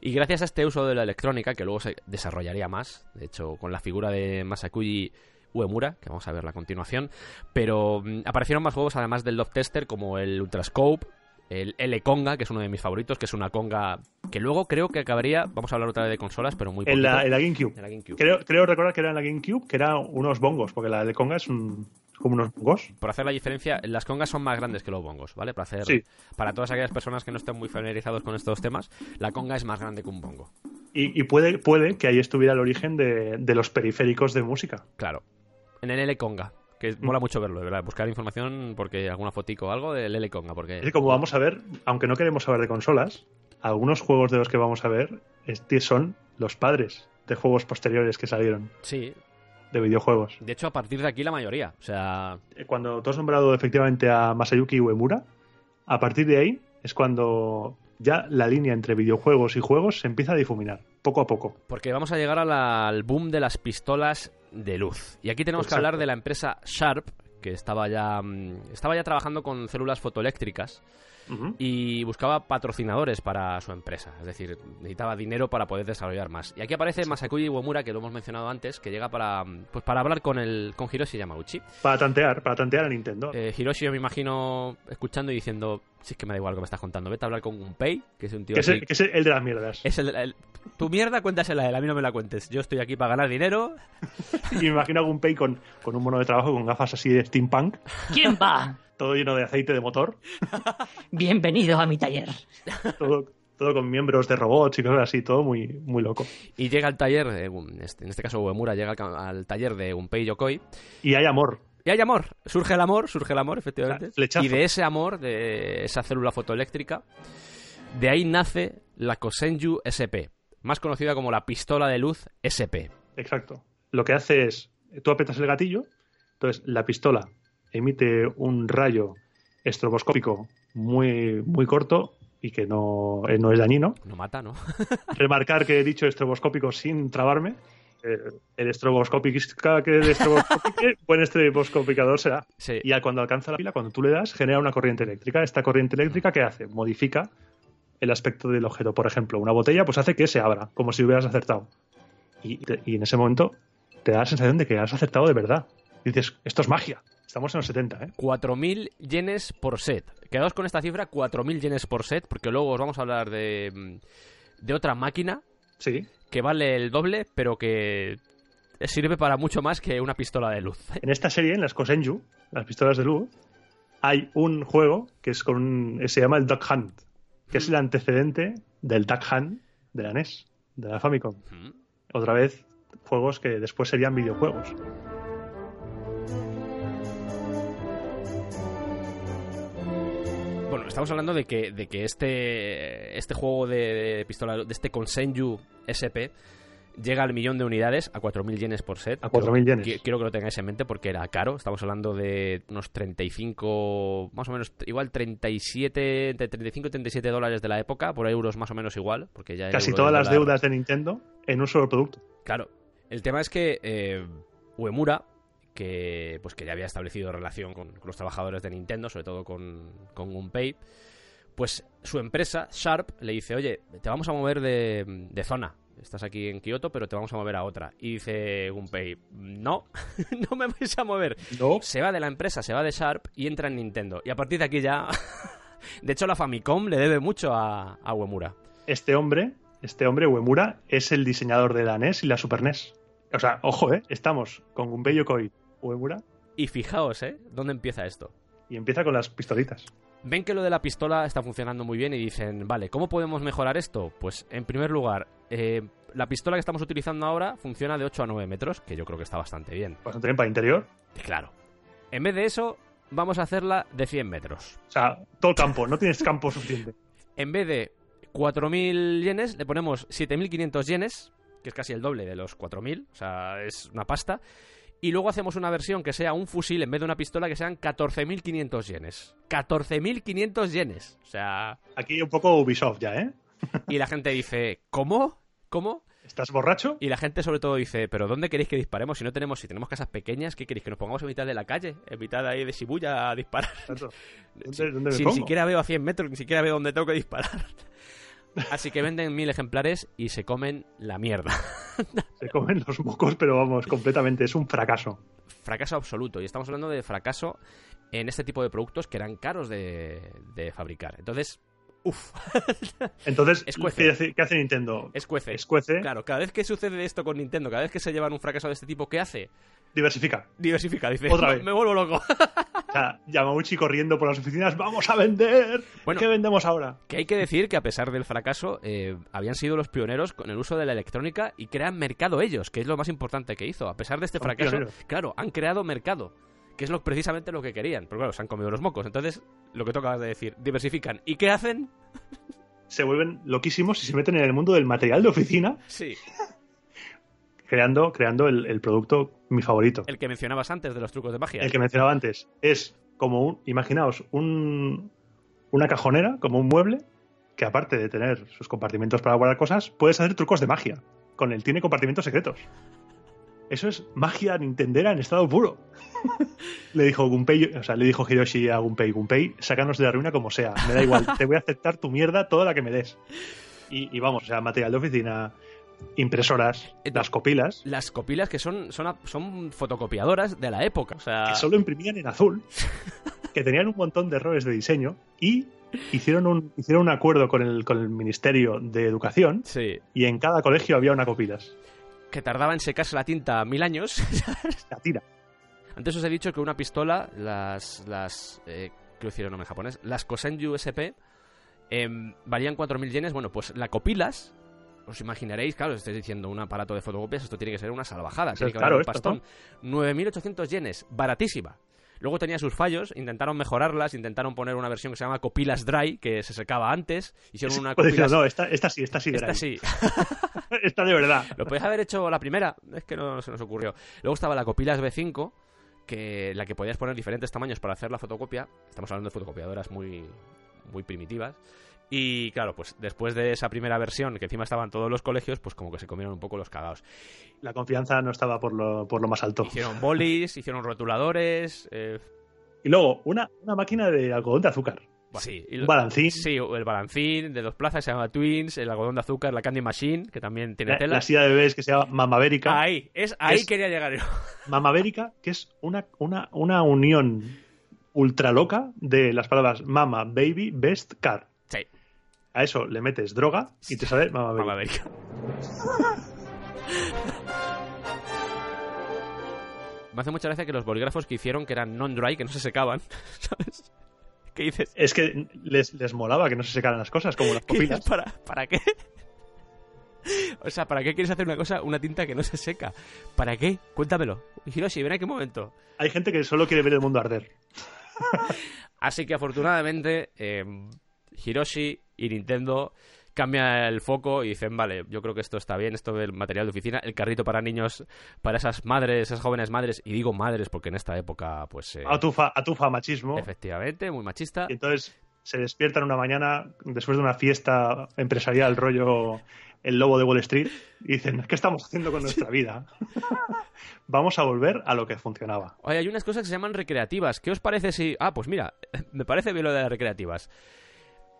Y gracias a este uso de la electrónica, que luego se desarrollaría más, de hecho, con la figura de Masakuji Uemura, que vamos a ver a continuación, pero mm, aparecieron más juegos además del Love Tester, como el Ultrascope, el L-Conga, que es uno de mis favoritos, que es una conga que luego creo que acabaría, vamos a hablar otra vez de consolas, pero muy En la, en la GameCube. En la GameCube. Creo, creo recordar que era en la GameCube, que eran unos bongos, porque la de Conga es un, como unos bongos. Por hacer la diferencia, las congas son más grandes que los bongos, ¿vale? Para hacer Sí. para todas aquellas personas que no estén muy familiarizados con estos temas, la conga es más grande que un bongo. Y, y puede, puede que ahí estuviera el origen de, de los periféricos de música. Claro. En el L-Conga. Que Mm. mola mucho verlo, de verdad. Buscar información porque alguna fotico o algo del L-Conga. Es Porque que como vamos a ver, aunque no queremos saber de consolas, algunos juegos de los que vamos a ver este son los padres de juegos posteriores que salieron, sí, de videojuegos. de hecho a partir de aquí la mayoría. O sea, Eh, Cuando tú has nombrado efectivamente a Masayuki Uemura, a partir de ahí es cuando ya la línea entre videojuegos y juegos se empieza a difuminar, poco a poco. porque vamos a llegar a la- al boom de las pistolas de luz. Y aquí tenemos que hablar de la empresa Sharp, que estaba ya, mm, estaba ya trabajando con células fotoeléctricas. Y buscaba patrocinadores para su empresa. Es decir, necesitaba dinero para poder desarrollar más. Y aquí aparece Masakuji Uemura, que lo hemos mencionado antes, que llega para, pues, para hablar con, el, con Hiroshi Yamauchi. Para tantear, para tantear a Nintendo. Eh, Hiroshi yo me imagino escuchando y diciendo, si es que me da igual lo que me estás contando, vete a hablar con Gunpei, que es un tío que, es el, que es el de las mierdas. es el- el- tu mierda cuéntasela a él, a mí no me la cuentes. Yo estoy aquí para ganar dinero. Y me imagino a Gunpei con, con un mono de trabajo, con gafas así de steampunk, ¿Quién va? Todo lleno de aceite de motor, Bienvenido a mi taller. todo, todo con miembros de robots y cosas así, todo muy, muy loco. Y llega al taller, en este, en este caso Uemura llega al, taller de Gunpei Yokoi. Y hay amor. Y hay amor, surge el amor, surge el amor, O efectivamente. flechazo. y de ese amor, de esa célula fotoeléctrica, de ahí nace la Kosenju SP, más conocida como la pistola de luz SP. Exacto. Lo que hace es, tú apretas el gatillo, entonces la pistola emite un rayo estroboscópico muy, muy corto y que no, eh, no es dañino. No mata, ¿no? Remarcar que he dicho estroboscópico sin trabarme. Eh, el estroboscópica que el estroboscópique, buen estroboscopicador será. Sí. Y cuando alcanza la pila, cuando tú le das, genera una corriente eléctrica. Esta corriente eléctrica, ¿qué hace? Modifica el aspecto del objeto. Por ejemplo, una botella, pues hace que se abra, como si hubieras acertado. Y, te- y en ese momento te da la sensación de que has acertado de verdad. Y dices, esto es magia. Estamos en los 70, ¿eh? 4.000 yenes por set. Quedaos con esta cifra, 4.000 yenes por set, porque luego os vamos a hablar de, mm, de otra máquina Sí. que vale el doble, pero que sirve para mucho más que una pistola de luz. En esta serie, en las Kosenju, las pistolas de luz, hay un juego que es con se llama el Duck Hunt, que es el antecedente del Duck Hunt de la NES, de la Famicom. Mm. Otra vez, juegos que después serían videojuegos. Estamos hablando de que, de que este, este juego de, de pistola, de este Konsenju SP, llega al millón de unidades a 4.000 yenes por set. A 4.000 yenes. Qui- Quiero que lo tengáis en mente porque era caro. Estamos hablando de unos 35, más o menos, igual 37, entre 35 y 37 dólares de la época, por euros más o menos igual, porque ya Casi todas las deudas de Nintendo en un solo producto. Claro. El tema es que eh, Uemura, que pues que ya había establecido relación con, con los trabajadores de Nintendo, sobre todo con, con Gunpei, pues su empresa, Sharp, le dice, oye, te vamos a mover de, de zona. Estás aquí en Kioto, pero te vamos a mover a otra. Y dice Gunpei, no, no me vais a mover. No. Se va de la empresa, se va de Sharp y entra en Nintendo. Y a partir de aquí ya... de hecho, la Famicom le debe mucho a, a Uemura. Este hombre, este hombre, Uemura, es el diseñador de la NES y la Super NES. O sea, ojo, ¿eh? Estamos con Gunpei Yokoi, Y fijaos, ¿eh? ¿Dónde empieza esto? y empieza con las pistolitas. Ven que lo de la pistola está funcionando muy bien y dicen, vale, ¿cómo podemos mejorar esto? Pues en primer lugar, eh, la pistola que estamos utilizando ahora funciona de 8 a 9 metros, que yo creo que está bastante bien. Bastante bien para interior. Claro, en vez de eso, vamos a hacerla de 100 metros. O sea, todo el campo, no tienes campo suficiente. En vez de 4.000 yenes, le ponemos 7.500 yenes, que es casi el doble de los 4.000, o sea, es una pasta. Y luego hacemos una versión que sea un fusil en vez de una pistola que sean 14.500 yenes. 14.500 yenes. O sea, Aquí un poco Ubisoft ya, ¿eh? y la gente dice, ¿cómo? ¿Cómo? ¿Estás borracho? Y la gente sobre todo dice, ¿pero dónde queréis que disparemos? Si no tenemos, si tenemos casas pequeñas, ¿qué queréis? ¿Que nos pongamos en mitad de la calle? En mitad ahí de Shibuya a disparar. ¿Dónde, dónde me si ni pongo? siquiera veo a 100 metros, ni siquiera veo dónde tengo que disparar. Así que venden mil ejemplares y se comen la mierda. Se comen los mocos, pero vamos, completamente. Es un fracaso. fracaso absoluto. Y estamos hablando de fracaso en este tipo de productos que eran caros de, de fabricar. Entonces, uff, Entonces. ¿qué hace, qué hace Nintendo? escuece. Escuece, Claro, cada vez que sucede esto con Nintendo, cada vez que se llevan un fracaso de este tipo, ¿qué hace? diversifica. Diversifica, dice. Otra "Me- vez. Me vuelvo loco. O sea, Yamauchi corriendo por las oficinas, ¡vamos a vender! Bueno. ¿Qué vendemos ahora? Que hay que decir que a pesar del fracaso, eh, habían sido los pioneros con el uso de la electrónica y crean mercado ellos, que es lo más importante que hizo. A pesar de este Son fracaso, pioneros. claro, han creado mercado, que es lo, precisamente lo que querían. Pero claro, se han comido los mocos. Entonces, lo que toca de decir, diversifican. ¿Y qué hacen? Se vuelven loquísimos y se meten en el mundo del material de oficina, Sí, creando, creando el, el producto, mi favorito. el que mencionabas antes de los trucos de magia. El que mencionaba antes. Es como un, imaginaos, un, una cajonera, como un mueble, que aparte de tener sus compartimentos para guardar cosas, puedes hacer trucos de magia. Con él tiene compartimentos secretos. Eso es magia nintendera en estado puro. le dijo Gunpei, o sea, le dijo Hiroshi a Gunpei, Gunpei, sácanos de la ruina como sea. Me da igual, te voy a aceptar tu mierda toda la que me des. Y, y vamos, o sea, material de oficina, impresoras, las copilas, Las copilas que son, son, son fotocopiadoras de la época. O sea, que solo imprimían en azul, que tenían un montón de errores de diseño y hicieron un, hicieron un acuerdo con el, con el Ministerio de Educación sí, y en cada colegio había una copilas. Que tardaba en secarse la tinta mil años. La tira. Antes os he dicho que una pistola, las. las eh, el nombre en japonés, las Kosen USP em, valían 4.000 yenes. Bueno, pues la copilas. Os imaginaréis, claro, os estoy diciendo un aparato de fotocopias, esto tiene que ser una esto, pastón. 9.800 yenes, baratísima. Luego tenía sus fallos, intentaron mejorarlas, intentaron poner una versión que se llama Copilas Dry, que se secaba antes, hicieron una Copilas... no, esta, esta sí, esta sí, Esta sí, Esta de verdad. lo podías haber hecho la primera, es que no se nos ocurrió. Luego estaba la Copilas B5, que la que podías poner diferentes tamaños para hacer la fotocopia. Estamos hablando de fotocopiadoras muy, muy primitivas. Y claro, pues después de esa primera versión, que encima estaban todos los colegios, pues como que se comieron un poco los cagados. La confianza no estaba por lo, por lo más alto. Hicieron bolis, hicieron rotuladores, eh, Y luego, una, una máquina de algodón de azúcar. sí. lo- balancín. Sí, el balancín de dos plazas se llama Twins, el algodón de azúcar, la Candy Machine, que también tiene La, tela. la silla de bebés que se llama Mamavérica. Ahí, es, ahí Es- quería llegar yo. Mamavérica, que es una, una, una unión ultra loca de las palabras mama, baby, best, car. A eso le metes droga y te sale América. Me hace mucha gracia que los bolígrafos que hicieron, que eran non-dry, que no se secaban, ¿sabes? ¿Qué dices? Es que les, les molaba que no se secaran las cosas, como las copilas. ¿Para, ¿Para qué? O sea, ¿para qué quieres hacer una cosa, una tinta que no se seca? ¿Para qué? Cuéntamelo. Hiroshi, ven a qué momento. Hay gente que solo quiere ver el mundo arder. Así que afortunadamente, eh, Hiroshi y Nintendo cambian el foco y dicen, vale, yo creo que esto está bien, esto del material de oficina, el carrito para niños, para esas madres, esas jóvenes madres, y digo madres porque en esta época, pues, eh, Atufa, atufa machismo. efectivamente, muy machista. Y entonces se despiertan una mañana después de una fiesta empresarial rollo el lobo de Wall Street y dicen, ¿qué estamos haciendo con nuestra vida? Vamos a volver a lo que funcionaba. Oye, hay unas cosas que se llaman recreativas. ¿Qué os parece si...? Ah, pues mira, me parece bien lo de las recreativas.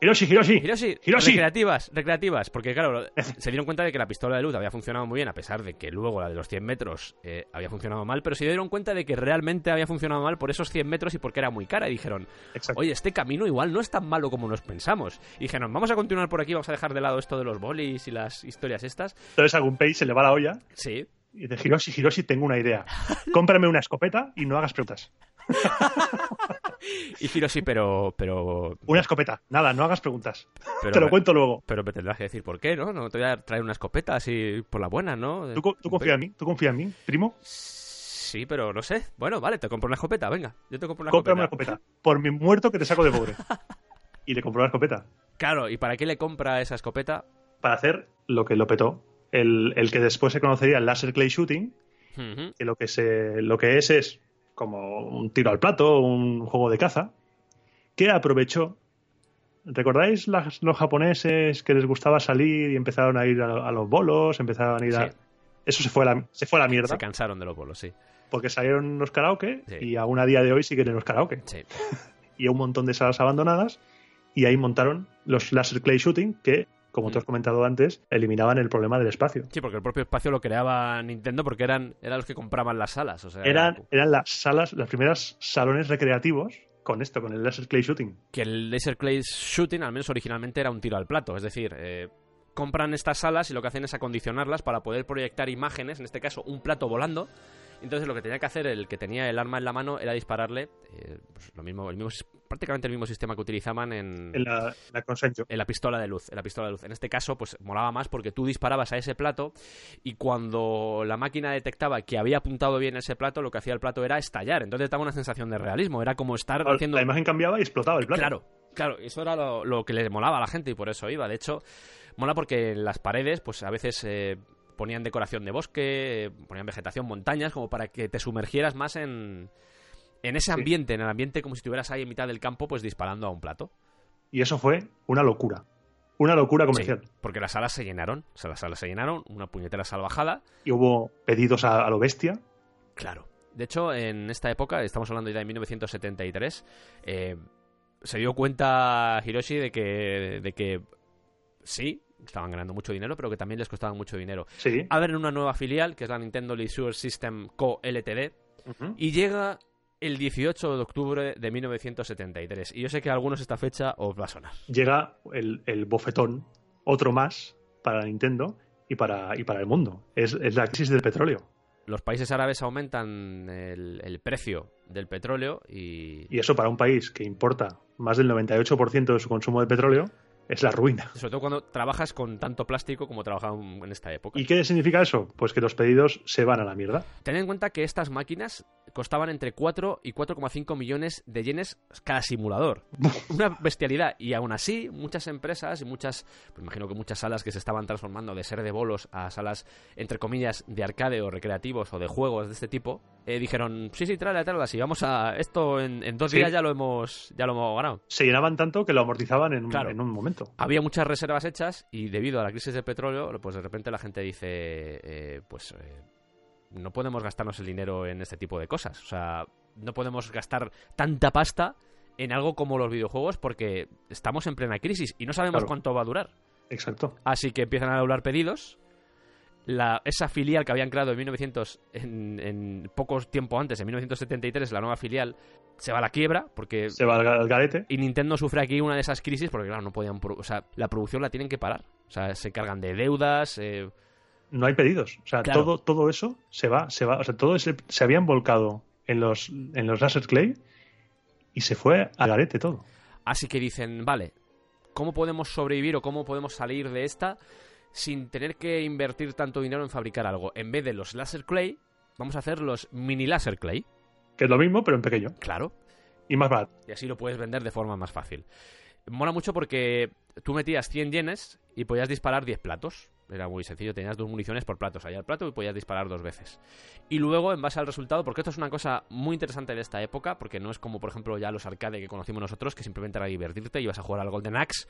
Hiroshi, Hiroshi. Hiroshi, Hiroshi. recreativas, recreativas, porque claro, se dieron cuenta de que la pistola de luz había funcionado muy bien, a pesar de que luego la de los 100 metros eh, había funcionado mal, pero se dieron cuenta de que realmente había funcionado mal por esos 100 metros y porque era muy cara, y dijeron, Exacto. oye, este camino igual no es tan malo como nos pensamos. Y dijeron, vamos a continuar por aquí, vamos a dejar de lado esto de los bolis y las historias estas. Entonces a Gunpei se le va la olla Sí, y dice, Hiroshi, Hiroshi, tengo una idea. Cómprame una escopeta y no hagas preguntas. y Hiroshi, pero... pero, Una escopeta. Nada, no hagas preguntas. pero Te lo cuento luego. Pero me tendrás que decir por qué, ¿no? No te voy a traer una escopeta así por la buena, ¿no? ¿Tú, tú confía en mí? ¿Tú confía en mí, primo? Sí, pero no sé. Bueno, vale, te compro una escopeta, venga. Yo te compro una Cómprame una escopeta. escopeta. Por mi muerto que te saco de pobre. Y le compró una escopeta. Claro, ¿y para qué le compra esa escopeta? Para hacer lo que lo petó. El, el que después se conocería el laser clay shooting, que lo que se lo que es es como un tiro al plato, un juego de caza, que aprovechó. ¿Recordáis las- los japoneses que les gustaba salir y empezaron a ir a, a los bolos, empezaron a ir a... Eso se fue a la, se fue a la mierda, Se cansaron de los bolos, sí. porque salieron los karaoke Sí. y aún a día de hoy siguen en los karaoke. Sí. Y un montón de salas abandonadas y ahí montaron los laser clay shooting que, como tú has comentado antes, eliminaban el problema del espacio. Sí, porque el propio espacio lo creaba Nintendo porque eran, eran los que compraban las salas. O sea, Eran, eran las salas, las primeras salones recreativos con esto, con el laser clay shooting. que el Laser Clay Shooting, al menos originalmente, era un tiro al plato. Es decir, eh, compran estas salas y lo que hacen es acondicionarlas para poder proyectar imágenes, en este caso un plato volando. Entonces lo que tenía que hacer el que tenía el arma en la mano era dispararle eh, pues, lo mismo, el mismo, prácticamente el mismo sistema que utilizaban en, En la, la en la pistola de luz, en la pistola de luz. En este caso, pues molaba más porque tú disparabas a ese plato y cuando la máquina detectaba que había apuntado bien ese plato, lo que hacía el plato era estallar. Entonces daba una sensación de realismo. Era como estar haciendo La imagen cambiaba y explotaba el plato. Claro, claro, eso era lo, lo que le molaba a la gente y por eso iba. De hecho, mola porque en las paredes, pues a veces eh, ponían decoración de bosque, ponían vegetación, montañas, como para que te sumergieras más en, en ese ambiente, en el ambiente como si estuvieras ahí en mitad del campo, pues disparando a un plato. Y eso fue una locura. Una locura comercial. Sí, porque las salas se llenaron. O sea, las salas se llenaron, una puñetera salvajada. Y hubo pedidos a, a lo bestia. Claro. De hecho, en esta época, estamos hablando ya de 1973, eh, se dio cuenta Hiroshi de que, de que sí, estaban ganando mucho dinero, pero que también les costaba mucho dinero. Sí. Abren una nueva filial, que es la Nintendo Leisure System Co. Ltd. Ujú. Y llega el 18 de octubre de 1973. Y yo sé que a algunos esta fecha os va a sonar. Llega el, el bofetón, otro más para Nintendo y para, y para el mundo. Es, es la crisis del petróleo. Los países árabes aumentan el, el precio del petróleo y, Y eso para un país que importa más del 98% de su consumo de petróleo es la ruina. sobre todo cuando trabajas con tanto plástico como trabajaban en esta época. ¿Y qué significa eso? Pues que los pedidos se van a la mierda. Tened en cuenta que estas máquinas costaban entre 4 y 4,5 millones de yenes cada simulador. Una bestialidad. Y aún así, muchas empresas y muchas, pues imagino que muchas salas que se estaban transformando de ser de bolos a salas, entre comillas, de arcade o recreativos o de juegos de este tipo, eh, dijeron, sí, sí, tráela, tráela, si vamos a esto en, en dos Sí. días ya lo hemos ya lo hemos ganado. Se llenaban tanto que lo amortizaban en, un- Claro. en un momento. Había muchas reservas hechas y debido a la crisis del petróleo, pues de repente la gente dice, eh, pues eh, no podemos gastarnos el dinero en este tipo de cosas. O sea, no podemos gastar tanta pasta en algo como los videojuegos porque estamos en plena crisis y no sabemos Claro. cuánto va a durar. Exacto. Así que empiezan a doblar pedidos. La, esa filial que habían creado en 1900, en, en poco tiempo antes, en 1973, la nueva filial, se va a la quiebra porque Se va al, garete. y Nintendo sufre aquí una de esas crisis porque, claro, no podían. O sea, la producción la tienen que parar. O sea, se cargan de deudas. eh, No hay pedidos. O sea, Claro. todo, todo eso se va, se va. O sea, todo ese, se habían volcado en los, en los Laser Clay y se fue al garete todo. Así que dicen, vale, ¿cómo podemos sobrevivir o cómo podemos salir de esta sin tener que invertir tanto dinero en fabricar algo? En vez de los Laser Clay, vamos a hacer los mini Laser Clay. Que es lo mismo, pero en pequeño. Claro. Y más barato. Y así lo puedes vender de forma más fácil. Mola mucho porque tú metías 100 yenes y podías disparar 10 platos. Era muy sencillo, tenías dos municiones por plato, salía el plato y podías disparar dos veces. Y luego, en base al resultado, porque esto es una cosa muy interesante de esta época, porque no es como, por ejemplo, ya los arcade que conocimos nosotros, que simplemente era divertirte, ibas a jugar al Golden Axe,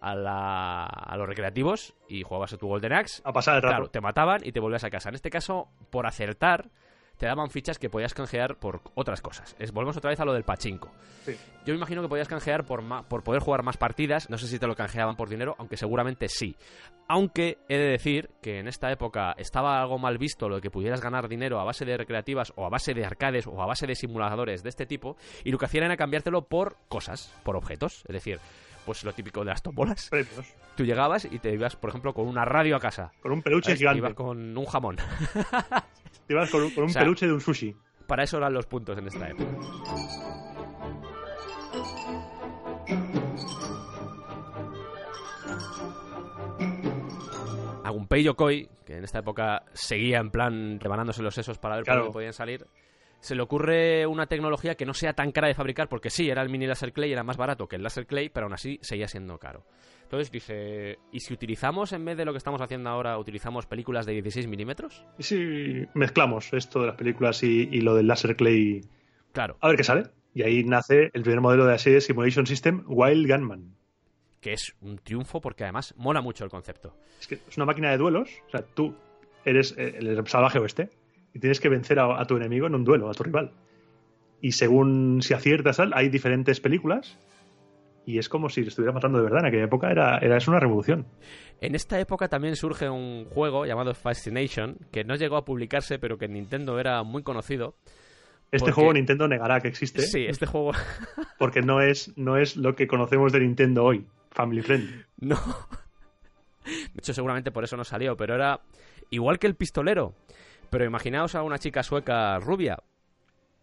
a, la- a los recreativos, y jugabas a tu Golden Axe, A pasar el rato. Claro, te mataban y te volvías a casa. En este caso, por acertar, te daban fichas que podías canjear por otras cosas. Es, volvemos otra vez a lo del pachinko. Sí. Yo me imagino que podías canjear por, ma- por poder jugar más partidas. No sé si te lo canjeaban por dinero, aunque seguramente sí. Aunque he de decir que en esta época estaba algo mal visto lo de que pudieras ganar dinero a base de recreativas o a base de arcades o a base de simuladores de este tipo. Y lo que hacían era cambiártelo por cosas, por objetos. Es decir, pues lo típico de las tombolas. Premios. Tú llegabas y te ibas, por ejemplo, con una radio a casa. Con un peluche ¿Sabes? gigante. Ibas con un jamón. Te ibas con un, con un O sea, peluche de un sushi. Para eso eran los puntos en esta época. A Gunpei Yokoi, que en esta época seguía en plan rebanándose los sesos para ver por Claro. dónde podían salir, se le ocurre una tecnología que no sea tan cara de fabricar, porque sí, era el mini laser clay, era más barato que el laser clay, pero aún así seguía siendo caro. Entonces dice, ¿y si utilizamos, en vez de lo que estamos haciendo ahora, utilizamos películas de 16 milímetros? Y si mezclamos esto de las películas y, y lo del Laser Clay, Claro, a ver qué sale. Y ahí nace el primer modelo de la serie Simulation System, Wild Gunman. que es un triunfo porque además mola mucho el concepto. Es que es una máquina de duelos. O sea, tú eres eh, el salvaje oeste y tienes que vencer a, a tu enemigo en un duelo, a tu rival. Y según si aciertas, hay diferentes películas. Y es como si le estuviera matando de verdad. En aquella época era, era es una revolución. En esta época también surge un juego llamado Fascination, que no llegó a publicarse, pero que en Nintendo era muy conocido. Este Porque- juego Nintendo negará que existe. Sí, este juego Porque no es, no es lo que conocemos de Nintendo hoy. Family friendly. no. De hecho, seguramente por eso no salió, pero era igual que el pistolero. Pero imaginaos a una chica sueca rubia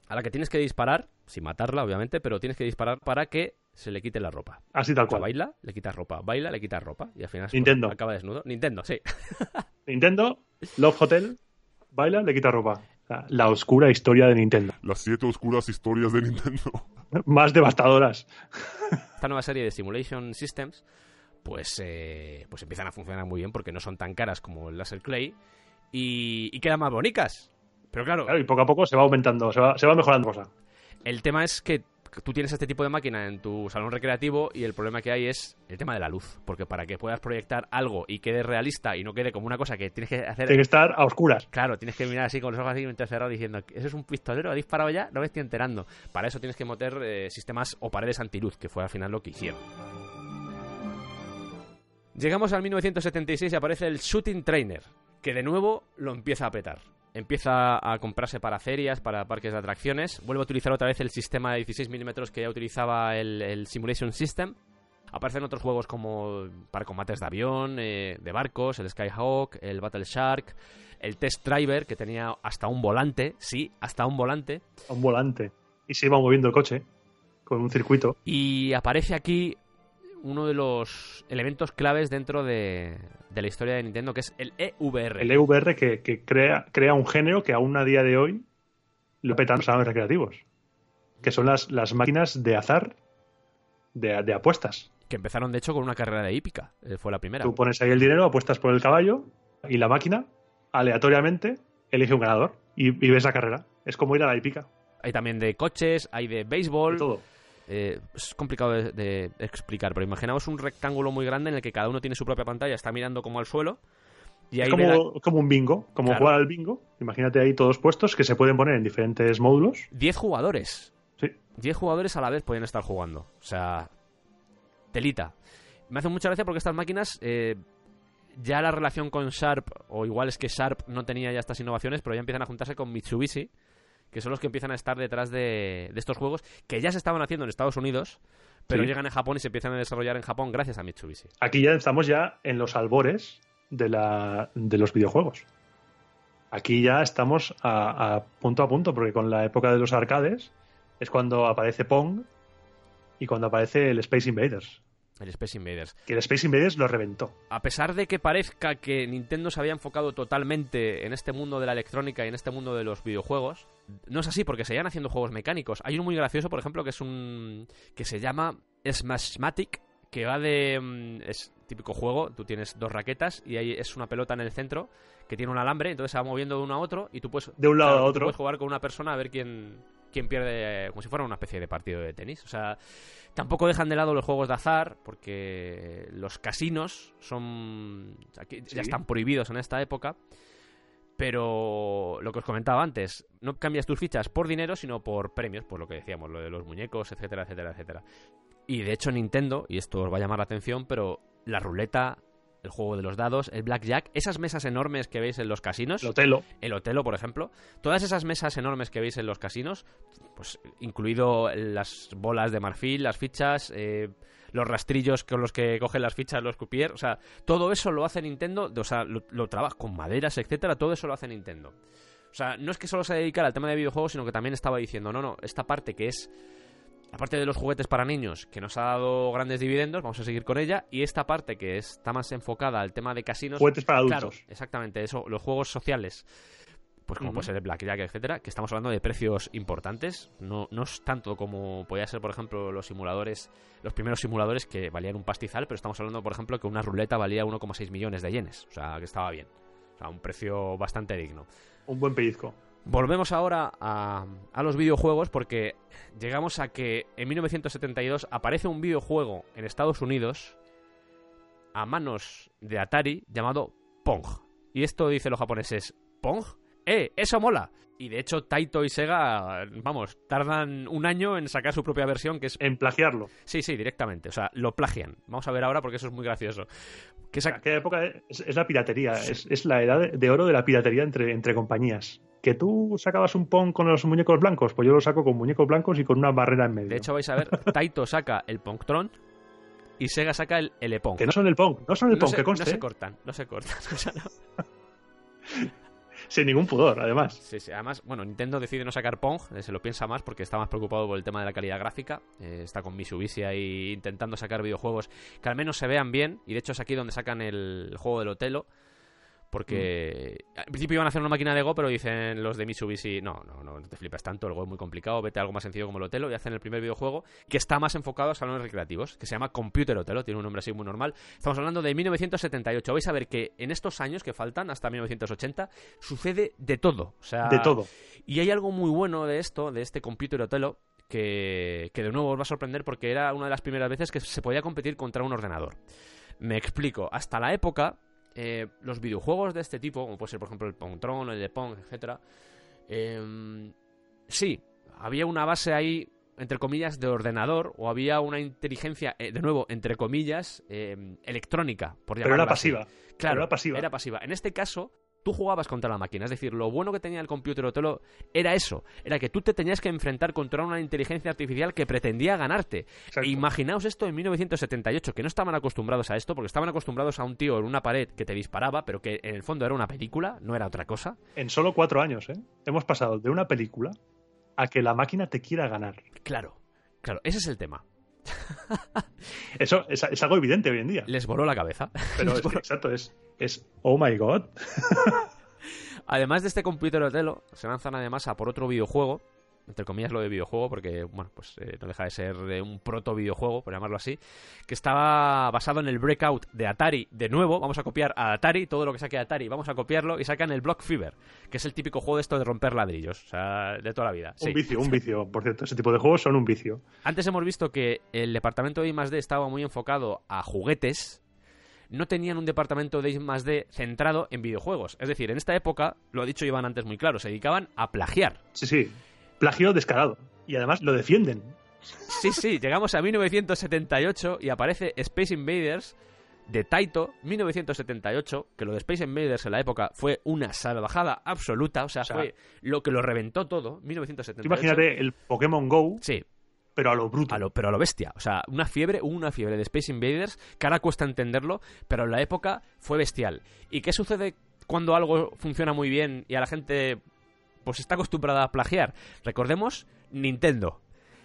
a la que tienes que disparar, sin matarla, obviamente, pero tienes que disparar para que se le quite la ropa. Así tal O sea, cual. baila, le quitas ropa, baila, le quitas ropa y al final pues, Nintendo. acaba desnudo. Nintendo, sí. Nintendo, Love Hotel, baila, le quita ropa. La oscura historia de Nintendo. Las siete oscuras historias de Nintendo. Más devastadoras. esta nueva serie de Simulation Systems, pues, eh, pues empiezan a funcionar muy bien porque no son tan caras como el Laser Clay y, y quedan más bonitas. Pero claro, Claro, y poco a poco se va aumentando, se va, se va mejorando cosa. el tema es que tú tienes este tipo de máquina en tu salón recreativo y el problema que hay es el tema de la luz. Porque para que puedas proyectar algo y quede realista y no quede como una cosa que tienes que hacer. Tiene que estar a oscuras. Claro, tienes que mirar así con los ojos así cerrados diciendo, ¿eso es un pistolero? ¿Ha disparado ya? No me estoy enterando. Para eso tienes que meter eh, sistemas o paredes antiluz, que fue al final lo que hicieron. Llegamos al 1976 y aparece el Shooting Trainer, que de nuevo lo empieza a petar. Empieza a comprarse para ferias, para parques de atracciones. Vuelve a utilizar otra vez el sistema de 16 milímetros que ya utilizaba el, el Simulation System. Aparecen otros juegos como para combates de avión, eh, de barcos, el Skyhawk, el Battle Shark, el Test Driver, que tenía hasta un volante, sí, hasta un volante. Un volante. Y se iba moviendo el coche con un circuito. Y aparece aquí uno de los elementos claves dentro de, de la historia de Nintendo, que es el EVR. El EVR que, que crea, crea un género que aún a día de hoy lo petan los salones recreativos. Que son las, las máquinas de azar de, de apuestas. Que empezaron, de hecho, con una carrera de hípica. eh, fue la primera. Tú pones ahí el dinero, apuestas por el caballo y la máquina, aleatoriamente, elige un ganador y, y ves la carrera. Es como ir a la hípica. Hay también de coches, hay de béisbol. de todo. Eh, es complicado de, de explicar, pero imaginaos un rectángulo muy grande en el que cada uno tiene su propia pantalla, está mirando como al suelo. Y ahí Es la- como, como un bingo, como Claro. jugar al bingo. Imagínate ahí todos puestos que se pueden poner en diferentes módulos. 10 jugadores. Sí. 10 jugadores a la vez pueden estar jugando. O sea, telita. Me hace mucha gracia porque estas máquinas, eh, ya la relación con Sharp, o igual es que Sharp no tenía ya estas innovaciones, pero ya empiezan a juntarse con Mitsubishi, que son los que empiezan a estar detrás de, de estos juegos, que ya se estaban haciendo en Estados Unidos, pero Sí. llegan a Japón y se empiezan a desarrollar en Japón gracias a Mitsubishi. Aquí ya estamos ya en los albores de, la, de los videojuegos. Aquí ya estamos a, a punto a punto, porque con la época de los arcades es cuando aparece Pong y cuando aparece el Space Invaders. El Space Invaders. Que el Space Invaders lo reventó. a pesar de que parezca que Nintendo se había enfocado totalmente en este mundo de la electrónica y en este mundo de los videojuegos, no es así porque seguían haciendo juegos mecánicos. Hay uno muy gracioso, por ejemplo, que es un que se llama Smashmatic, que va de mm, es típico juego, tú tienes dos raquetas y ahí es una pelota en el centro que tiene un alambre, entonces se va moviendo de uno a otro y tú puedes De un lado claro, a otro. puedes jugar con una persona a ver quién quién pierde como si fuera una especie de partido de tenis, o sea, Tampoco dejan de lado los juegos de azar, porque los casinos son. aquí Sí. ya están prohibidos en esta época. Pero lo que os comentaba antes, no cambias tus fichas por dinero, sino por premios, por lo que decíamos, lo de los muñecos, etcétera, etcétera, etcétera. Y de hecho, Nintendo, y esto os va a llamar la atención, pero la ruleta, el juego de los dados, el blackjack, esas mesas enormes que veis en los casinos, El Otelo. el Otelo, por ejemplo, todas esas mesas enormes que veis en los casinos, pues incluido las bolas de marfil, las fichas, eh, los rastrillos con los que cogen las fichas los croupiers, o sea, todo eso lo hace Nintendo, o sea, lo, lo trabaja con maderas, etcétera, todo eso lo hace Nintendo. O sea, no es que solo se dedicara al tema de videojuegos, sino que también estaba diciendo, no, no, esta parte que es aparte de los juguetes para niños, que nos ha dado grandes dividendos, vamos a seguir con ella, y esta parte que está más enfocada al tema de casinos, Juguetes para adultos. Claro, exactamente, eso, los juegos sociales, pues como Ujú. puede ser el Blackjack, etcétera, que estamos hablando de precios importantes, no, no es tanto como podía ser, por ejemplo, los simuladores, los primeros simuladores que valían un pastizal, pero estamos hablando, por ejemplo, que una ruleta valía 1,6 millones de yenes, o sea, que estaba bien, o sea, un precio bastante digno. Un buen pellizco. Volvemos ahora a, a los videojuegos porque llegamos a que en 1972 aparece un videojuego en Estados Unidos a manos de Atari llamado Pong. Y esto dice los japoneses, ¿Pong? ¡Eh! ¡Eso mola! Y de hecho Taito y Sega, vamos, tardan un año en sacar su propia versión que es... En plagiarlo. Sí, sí, directamente. O sea, lo plagian. Vamos a ver ahora porque eso es muy gracioso. Que En saca- aquella época es, es la piratería, es, es la edad de, de oro de la piratería entre, entre compañías. Que tú sacabas un Pong con los muñecos blancos, pues yo lo saco con muñecos blancos y con una barrera en medio. De hecho vais a ver, Taito saca el Pongtron y Sega saca el, el Epong. que no son el Pong, no son el no Pong, se, que conste. no se ¿eh? cortan, no se cortan. O sea, no. Sin ningún pudor, además. Sí, sí, Además, bueno, Nintendo decide no sacar Pong, eh, se lo piensa más porque está más preocupado por el tema de la calidad gráfica. Eh, está con Mitsubishi ahí intentando sacar videojuegos que al menos se vean bien. Y de hecho es aquí donde sacan el juego del Otelo. Porque Mm. al principio iban a hacer una máquina de Go, pero dicen los de Mitsubishi, no, no, no, no te flipes tanto, el Go es muy complicado, vete a algo más sencillo como el Otelo y hacen el primer videojuego que está más enfocado a salones recreativos, que se llama Computer Otelo, tiene un nombre así muy normal. Estamos hablando de 1978. Vais a ver que en estos años que faltan, hasta 1980, sucede de todo. O sea, De todo. y hay algo muy bueno de esto, de este Computer Otelo, que, que de nuevo os va a sorprender porque era una de las primeras veces que se podía competir contra un ordenador. Me explico. Hasta la época, eh, los videojuegos de este tipo, como puede ser por ejemplo el Pongtron, el de Pong, etcétera, eh, sí, había una base ahí entre comillas, de ordenador o había una inteligencia, eh, de nuevo, entre comillas, eh, electrónica, por Pero era así. pasiva. Claro, era pasiva. Era pasiva. En este caso, tú jugabas contra la máquina. Es decir, lo bueno que tenía el computer Otelo era eso. Era que tú te tenías que enfrentar contra una inteligencia artificial que pretendía ganarte. E imaginaos esto en 1978, que no estaban acostumbrados a esto, porque estaban acostumbrados a un tío en una pared que te disparaba, pero que en el fondo era una película, no era otra cosa. En solo cuatro años, ¿eh? Hemos pasado de una película a que la máquina te quiera ganar. Claro, claro, ese es el tema. Eso es, es algo evidente hoy en día. Les voló la cabeza. Pero es exacto, es, es oh my god. Además de este computer Otelo, se lanzan además a por otro videojuego, entre comillas lo de videojuego, porque bueno, pues eh, no deja de ser eh, un proto videojuego, por llamarlo así, que estaba basado en el Breakout de Atari. De nuevo, vamos a copiar a Atari, todo lo que saque Atari, vamos a copiarlo y sacan el Block Fever, que es el típico juego de esto de romper ladrillos, o sea, de toda la vida. Sí. Un vicio, un vicio. Por cierto, ese tipo de juegos son un vicio. Antes hemos visto que el departamento de I+D estaba muy enfocado a juguetes, no tenían un departamento de I+D centrado en videojuegos. Es decir, en esta época, lo ha dicho Iván antes muy claro, se dedicaban a plagiar. Sí, sí. Plagio descarado. Y además lo defienden. Sí, sí, llegamos a 1978 y aparece Space Invaders de Taito, 1978, que lo de Space Invaders en la época fue una salvajada absoluta, o sea, O sea, fue lo que lo reventó todo, Tú 1978. imagínate el Pokémon Go, Sí, pero a lo bruto. a lo, pero a lo bestia. O sea, una fiebre, una fiebre de Space Invaders que ahora cuesta entenderlo, pero en la época fue bestial. ¿Y qué sucede cuando algo funciona muy bien y a la gente pues está acostumbrada a plagiar? Recordemos Nintendo.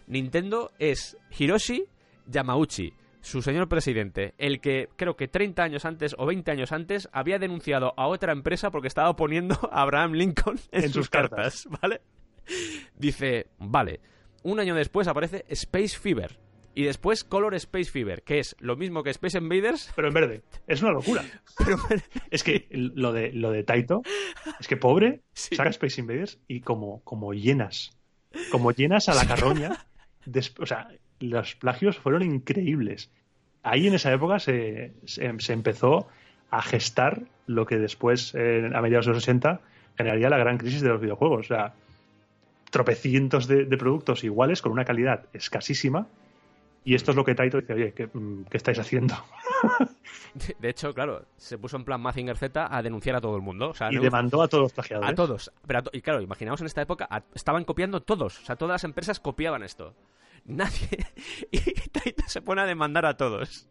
Nintendo es Hiroshi Yamauchi, su señor presidente, el que creo que 30 años antes o 20 años antes había denunciado a otra empresa porque estaba poniendo a Abraham Lincoln en, En sus sus cartas. cartas, ¿vale? Dice, vale, un año después aparece Space Fever. Y después Color Space Fever, que es lo mismo que Space Invaders, Pero en verde. Es una locura. pero Es que lo de, lo de Taito, es que pobre, Sí. saca Space Invaders y como, como llenas. Como llenas a la carroña. des- o sea, los plagios fueron increíbles. Ahí en esa época se, se, se empezó a gestar lo que después, eh, a mediados de los 80, generaría la gran crisis de los videojuegos. O sea, tropecientos de, de productos iguales con una calidad escasísima. Y esto es lo que Taito dice, oye, ¿qué, mm, ¿qué estáis haciendo? de, de hecho, claro, se puso en plan Mazinger Z a denunciar a todo el mundo. O sea, Y no- demandó a todos los plagiadores. a todos. Pero a to- y claro, imaginaos en esta época, a- estaban copiando todos. O sea, todas las empresas copiaban esto. Nadie. Y Taito se pone a demandar a todos.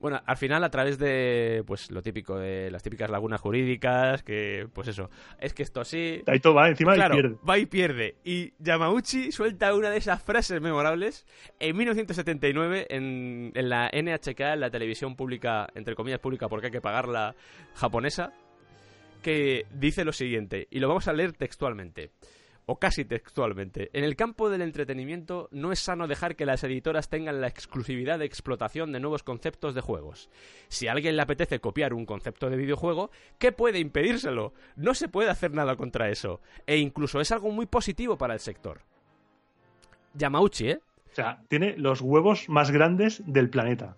Bueno, al final, a través de, pues, lo típico, de las típicas lagunas jurídicas, que, pues eso, es que esto sí, Taito va encima claro, y pierde. va y pierde. Y Yamauchi suelta una de esas frases memorables en 1979 en, en la NHK, en la televisión pública, entre comillas pública porque hay que pagarla japonesa, que dice lo siguiente, y lo vamos a leer textualmente. O casi textualmente. En el campo del entretenimiento no es sano dejar que las editoras tengan la exclusividad de explotación de nuevos conceptos de juegos. Si a alguien le apetece copiar un concepto de videojuego, ¿qué puede impedírselo? No se puede hacer nada contra eso. E incluso es algo muy positivo para el sector. Yamauchi, ¿eh? O sea, tiene los huevos más grandes del planeta.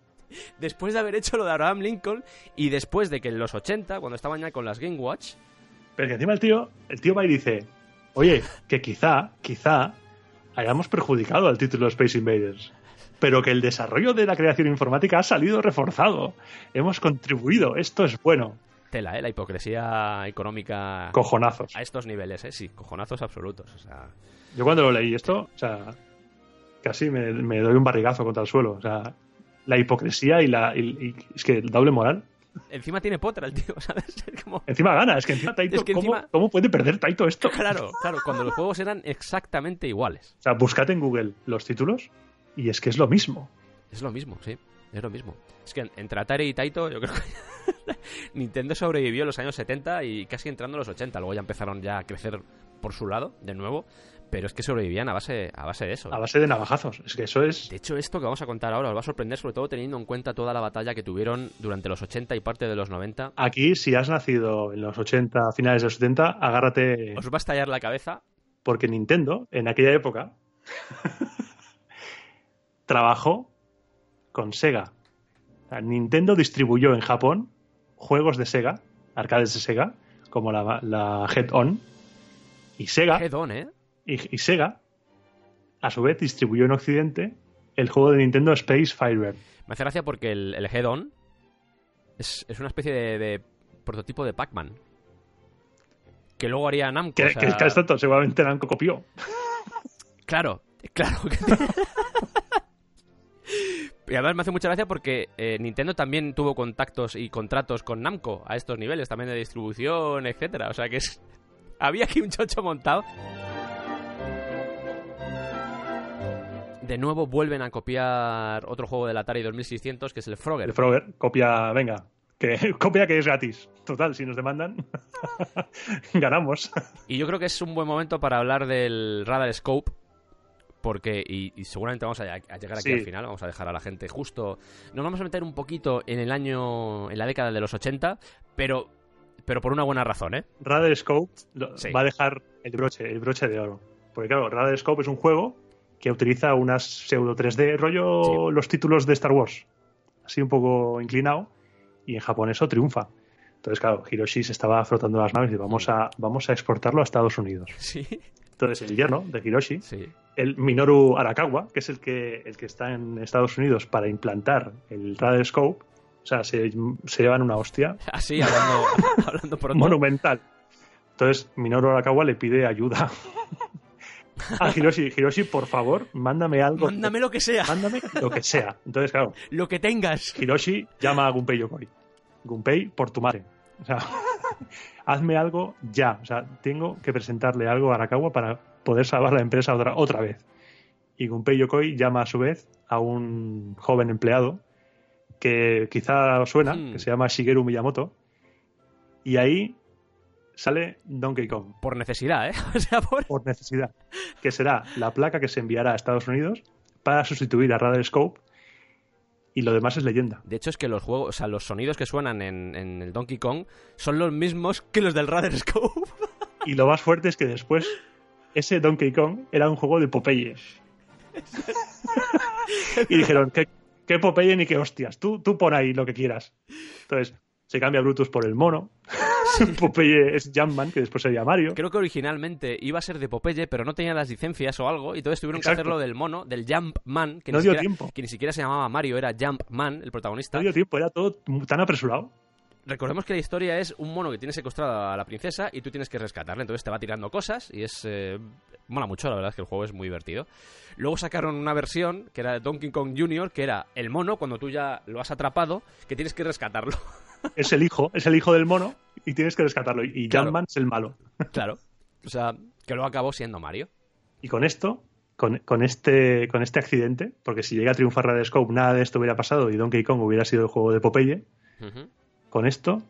Después de haber hecho lo de Abraham Lincoln y después de que en los 80, cuando estaban ya con las Game Watch, Pero que encima el tío, el tío va y dice, oye, que quizá, quizá hayamos perjudicado al título Space Invaders. Pero que el desarrollo de la creación informática ha salido reforzado. Hemos contribuido. Esto es bueno. tela, ¿eh? La hipocresía económica Cojonazos. a estos niveles, ¿eh? Sí, cojonazos absolutos. O sea, Yo cuando lo leí esto, o sea, casi me, me doy un barrigazo contra el suelo. O sea, la hipocresía y la. y- y- es que el doble moral. Encima tiene potra el tío, ¿sabes? Es como... Encima gana. Es que encima Taito. Es que ¿cómo, encima- cómo puede perder Taito esto? Claro, claro, cuando los juegos eran exactamente iguales. O sea, buscad en Google los títulos y es que es lo mismo. Es lo mismo, sí, es lo mismo. Es que entre Atari y Taito, yo creo que Nintendo sobrevivió en los años 70 y casi entrando en los 80. Luego ya empezaron ya a crecer por su lado, de nuevo. Pero es que sobrevivían a base, a base de eso. ¿eh? A base de navajazos. Es que eso es. De hecho, esto que vamos a contar ahora os va a sorprender, sobre todo teniendo en cuenta toda la batalla que tuvieron durante los 80 y parte de los 90. Aquí, si has nacido en los 80, finales de los 70, agárrate, Os va a estallar la cabeza. porque Nintendo, en aquella época, trabajó con Sega. Nintendo distribuyó en Japón juegos de Sega, arcades de Sega, como la, la Head On. Y Sega, Head on, ¿eh? Y, y Sega, a su vez, distribuyó en Occidente el juego de Nintendo Space Firebird. Me hace gracia porque el, el Head on es, es una especie de, de prototipo de Pac-Man. Que luego haría Namco. Que, o sea, que, que es tonto, seguramente Namco copió. Claro, claro. y además me hace mucha gracia porque eh, Nintendo también tuvo contactos y contratos con Namco a estos niveles, también de distribución, etcétera. O sea que es... había aquí un chocho montado. De nuevo vuelven a copiar otro juego del Atari 2600 que es el Frogger. El Frogger, copia, venga, que copia que es gratis. Total, si nos demandan, ganamos. Y yo creo que es un buen momento para hablar del Radar Scope. Porque, y, y seguramente vamos a, a llegar aquí Sí. al final, vamos a dejar a la gente justo. Nos vamos a meter un poquito en el año, en la década de los 80, pero, pero por una buena razón, ¿eh? Radar Scope lo- Sí. va a dejar el broche, el broche de oro. Porque claro, Radar Scope es un juego que utiliza unas pseudo 3D, rollo los títulos de Star Wars. Así un poco inclinado. Y en Japón eso triunfa. Entonces, claro, Hiroshi se estaba frotando las manos y dice, vamos a, vamos a exportarlo a Estados Unidos. Sí, Entonces, el yerno de Hiroshi, sí. el Minoru Arakawa, que es el que, el que está en Estados Unidos para implantar el Radar Scope, o sea, se, se llevan una hostia Así, hablando, hablando pronto. monumental. Entonces, Minoru Arakawa le pide ayuda a Hiroshi. Hiroshi, por favor, mándame algo. Mándame lo que sea, Mándame lo que sea. Entonces, claro, lo que tengas. Hiroshi llama a Gunpei Yokoi. Gunpei, por tu madre. O sea, hazme algo ya. O sea, tengo que presentarle algo a Arakawa para poder salvar la empresa otra, otra vez. Y Gunpei Yokoi llama a su vez a un joven empleado que quizá suena, Hmm. que se llama Shigeru Miyamoto. Y ahí sale Donkey Kong, Por necesidad, ¿eh? O sea, por... por necesidad, que será la placa que se enviará a Estados Unidos para sustituir a Radar Scope. Y lo demás es leyenda. De hecho, es que los juegos, o sea, los sonidos que suenan en, en el Donkey Kong son los mismos que los del Radar Scope. Y lo más fuerte es que después ese Donkey Kong era un juego de Popeye. y dijeron, ¿qué, qué Popeye ni qué hostias? Tú, tú pon ahí lo que quieras. Entonces, se cambia Brutus por el mono. Popeye es Jumpman, que después sería Mario. Creo que originalmente iba a ser de Popeye, pero no tenía las licencias o algo, y entonces tuvieron que hacerlo del mono, del Jumpman, que, No ni dio siquiera, tiempo. que ni siquiera se llamaba Mario, era Jumpman, el protagonista. No dio tiempo, era todo tan apresurado. Recordemos que la historia es un mono que tiene secuestrada a la princesa y tú tienes que rescatarle, entonces te va tirando cosas y es... eh, mola mucho, la verdad es que el juego es muy divertido. Luego sacaron una versión que era de Donkey Kong Jr., que era el mono, cuando tú ya lo has atrapado, que tienes que rescatarlo. Es el hijo, es el hijo del mono y tienes que rescatarlo. Y Claro. Jumpman es el malo. claro. O sea, que luego acabó siendo Mario. Y con esto, con, con este, con este accidente, porque si llega a triunfar Radar Scope, nada de esto hubiera pasado y Donkey Kong hubiera sido el juego de Popeye, con esto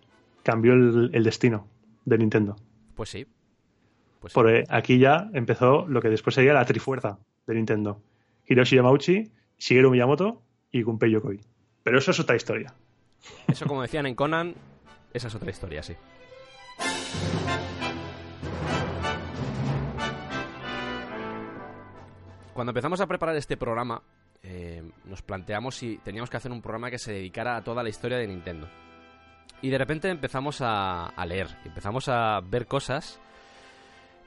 cambió el, el destino de Nintendo. Pues sí. Pues sí. Porque aquí ya empezó lo que después sería la trifuerza de Nintendo. Hiroshi Yamauchi, Shigeru Miyamoto y Gunpei Yokoi. Pero eso es otra historia. Eso, como decían en Conan, esa es otra historia, sí. Cuando empezamos a preparar este programa, eh, nos planteamos si teníamos que hacer un programa que se dedicara a toda la historia de Nintendo. Y de repente empezamos a, a leer, empezamos a ver cosas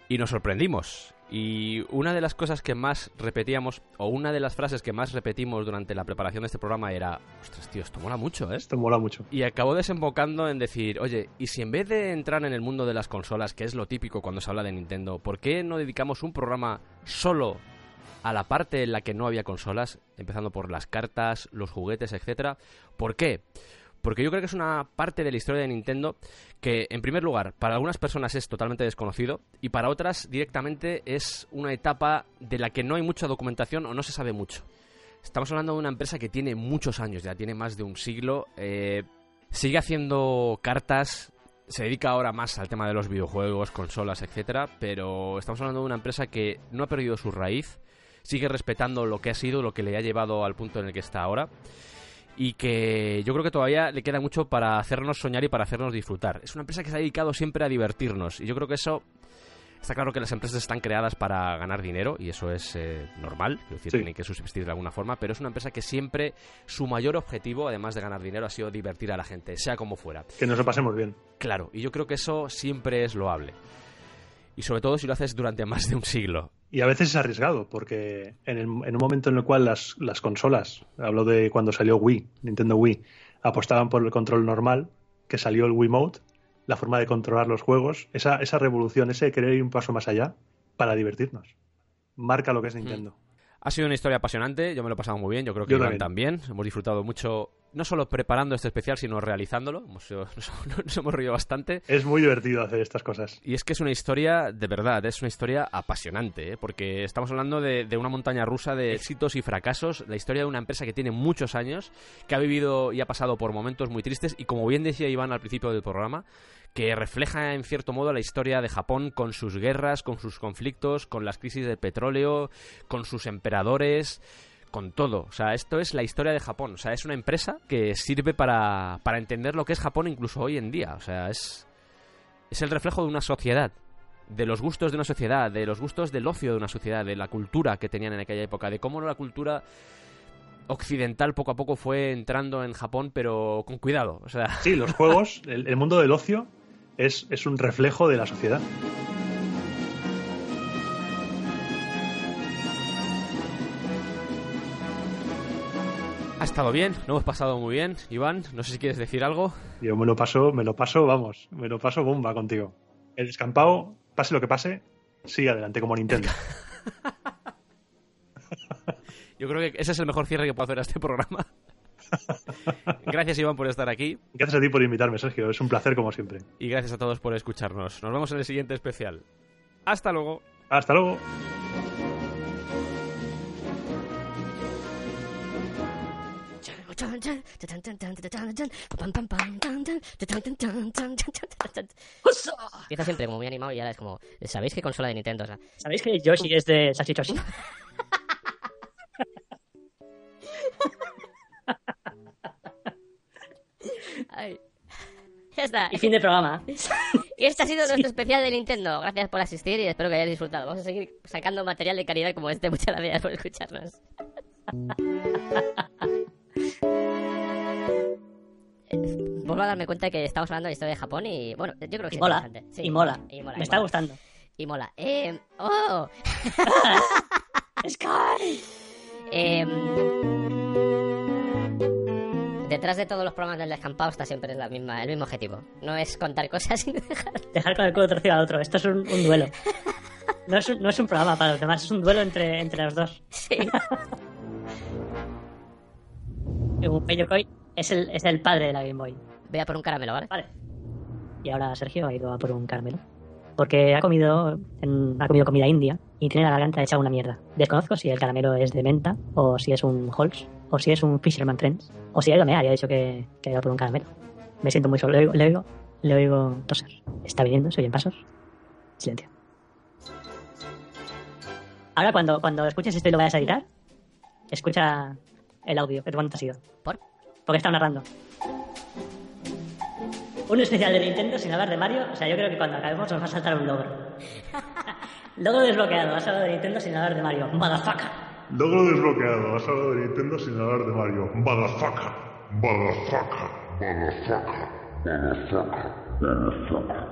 y nos sorprendimos. Y una de las cosas que más repetíamos, o una de las frases que más repetimos durante la preparación de este programa era, ostras, tío, esto mola mucho, ¿eh? Esto mola mucho. Y acabó desembocando en decir, oye, ¿y si en vez de entrar en el mundo de las consolas, que es lo típico cuando se habla de Nintendo, ¿por qué no dedicamos un programa solo a la parte en la que no había consolas, empezando por las cartas, los juguetes, etcétera? ¿Por qué? Porque yo creo que es una parte de la historia de Nintendo que, en primer lugar, para algunas personas es totalmente desconocido y para otras directamente es una etapa de la que no hay mucha documentación o no se sabe mucho. Estamos hablando de una empresa que tiene muchos años, ya tiene más de un siglo. eh, sigue haciendo cartas, se dedica ahora más al tema de los videojuegos, consolas, etcétera, pero estamos hablando de una empresa que no ha perdido su raíz, sigue respetando lo que ha sido, lo que le ha llevado al punto en el que está ahora. Y que yo creo que todavía le queda mucho para hacernos soñar y para hacernos disfrutar. Es una empresa que se ha dedicado siempre a divertirnos. Y yo creo que eso Está claro que las empresas están creadas para ganar dinero y eso es eh, normal, es decir, Sí. tienen que subsistir de alguna forma, pero es una empresa que siempre su mayor objetivo, además de ganar dinero, ha sido divertir a la gente, sea como fuera. Que nos lo pasemos bien. Claro, y yo creo que eso siempre es loable. Y sobre todo si lo haces durante más de un siglo. Y a veces es arriesgado, porque en, el- en un momento en el cual las, las consolas, hablo de cuando salió Wii, Nintendo Wii, apostaban por el control normal, que salió el Wii Mode, la forma de controlar los juegos, esa, esa revolución, ese querer ir un paso más allá para divertirnos. Marca lo que es Nintendo. Ha sido una historia apasionante, yo me lo he pasado muy bien, yo creo que Yo Iván también. Hemos disfrutado mucho, no solo preparando este especial, sino realizándolo. Nos hemos reído bastante. Es muy divertido hacer estas cosas. Y es que es una historia, de verdad, es una historia apasionante, ¿eh? porque estamos hablando de, de una montaña rusa de éxitos y fracasos, la historia de una empresa que tiene muchos años, que ha vivido y ha pasado por momentos muy tristes, y como bien decía Iván al principio del programa, que refleja en cierto modo la historia de Japón con sus guerras, con sus conflictos, con las crisis del petróleo, con sus emperadores con todo. O sea, esto es la historia de Japón. O sea, es una empresa que sirve para, para entender lo que es Japón incluso hoy en día. O sea, es, es el reflejo de una sociedad, de los gustos de una sociedad, de los gustos del ocio de una sociedad, de la cultura que tenían en aquella época, de cómo la cultura occidental poco a poco fue entrando en Japón, pero con cuidado. O sea, Sí, los juegos, el, el mundo del ocio es, es un reflejo de la sociedad. Ha estado bien, lo hemos pasado muy bien. Iván, no sé si quieres decir algo. Yo me lo paso, me lo paso, vamos, me lo paso bomba contigo. El descampado, pase lo que pase, sigue adelante como Nintendo. Yo creo que ese es el mejor cierre que puedo hacer a este programa. Gracias, Iván, por estar aquí. Gracias a ti por invitarme, Sergio. Es un placer como siempre. Y gracias a todos por escucharnos. Nos vemos en el siguiente especial. Hasta luego. Hasta luego. Empieza siempre como muy animado y ahora es como, ¿sabéis qué consola de Nintendo? O sea, ¿Sabéis que Yoshi es de Salchichoshi? ay. Ya está. Y fin de programa. Y este ha sido nuestro especial de Nintendo. Gracias por asistir y espero que hayáis disfrutado. Vamos a seguir sacando material de calidad como este. Muchas gracias por escucharnos. Vuelvo a darme cuenta que estamos hablando de historia de Japón y bueno, yo creo que Y es mola. interesante. Sí, Y mola. Y mola. Me y está mola. gustando. Y mola. Eh, oh, Sky. eh, detrás de todos los programas del descampado está siempre la misma, el mismo objetivo. No es contar cosas sino dejar Dejar con el culo torcido al otro. Esto es un, un duelo. No es un, no es un programa para los demás, es un duelo entre, entre los dos. Sí. Gunpei Yokoi es el, es el padre de la Game Boy. Voy a por un caramelo, ¿vale? Vale. Y ahora Sergio ha ido a por un caramelo. Porque ha comido, en- ha comido comida india y tiene la garganta hecha una mierda. Desconozco si el caramelo es de menta, o si es un Halls, o si es un Fisherman Friends, o si ha ido a mear y ha dicho que, que ha ido a por un caramelo. Me siento muy solo. Le oigo, le oigo, le oigo toser. ¿Está viniendo? ¿Se oyen pasos? Silencio. Ahora cuando, cuando escuches esto y lo vayas a editar, escucha el audio, que cuánto ha sido. ¿Por? Porque está narrando. Un especial de Nintendo sin hablar de Mario. O sea, yo creo que cuando acabemos nos va a saltar un logro. logro desbloqueado. Has hablado de Nintendo sin hablar de Mario. Motherfucker. Logro desbloqueado. Has hablado de Nintendo sin hablar de Mario. Motherfucker. Motherfucker. Motherfucker. Motherfucker. Motherfucker.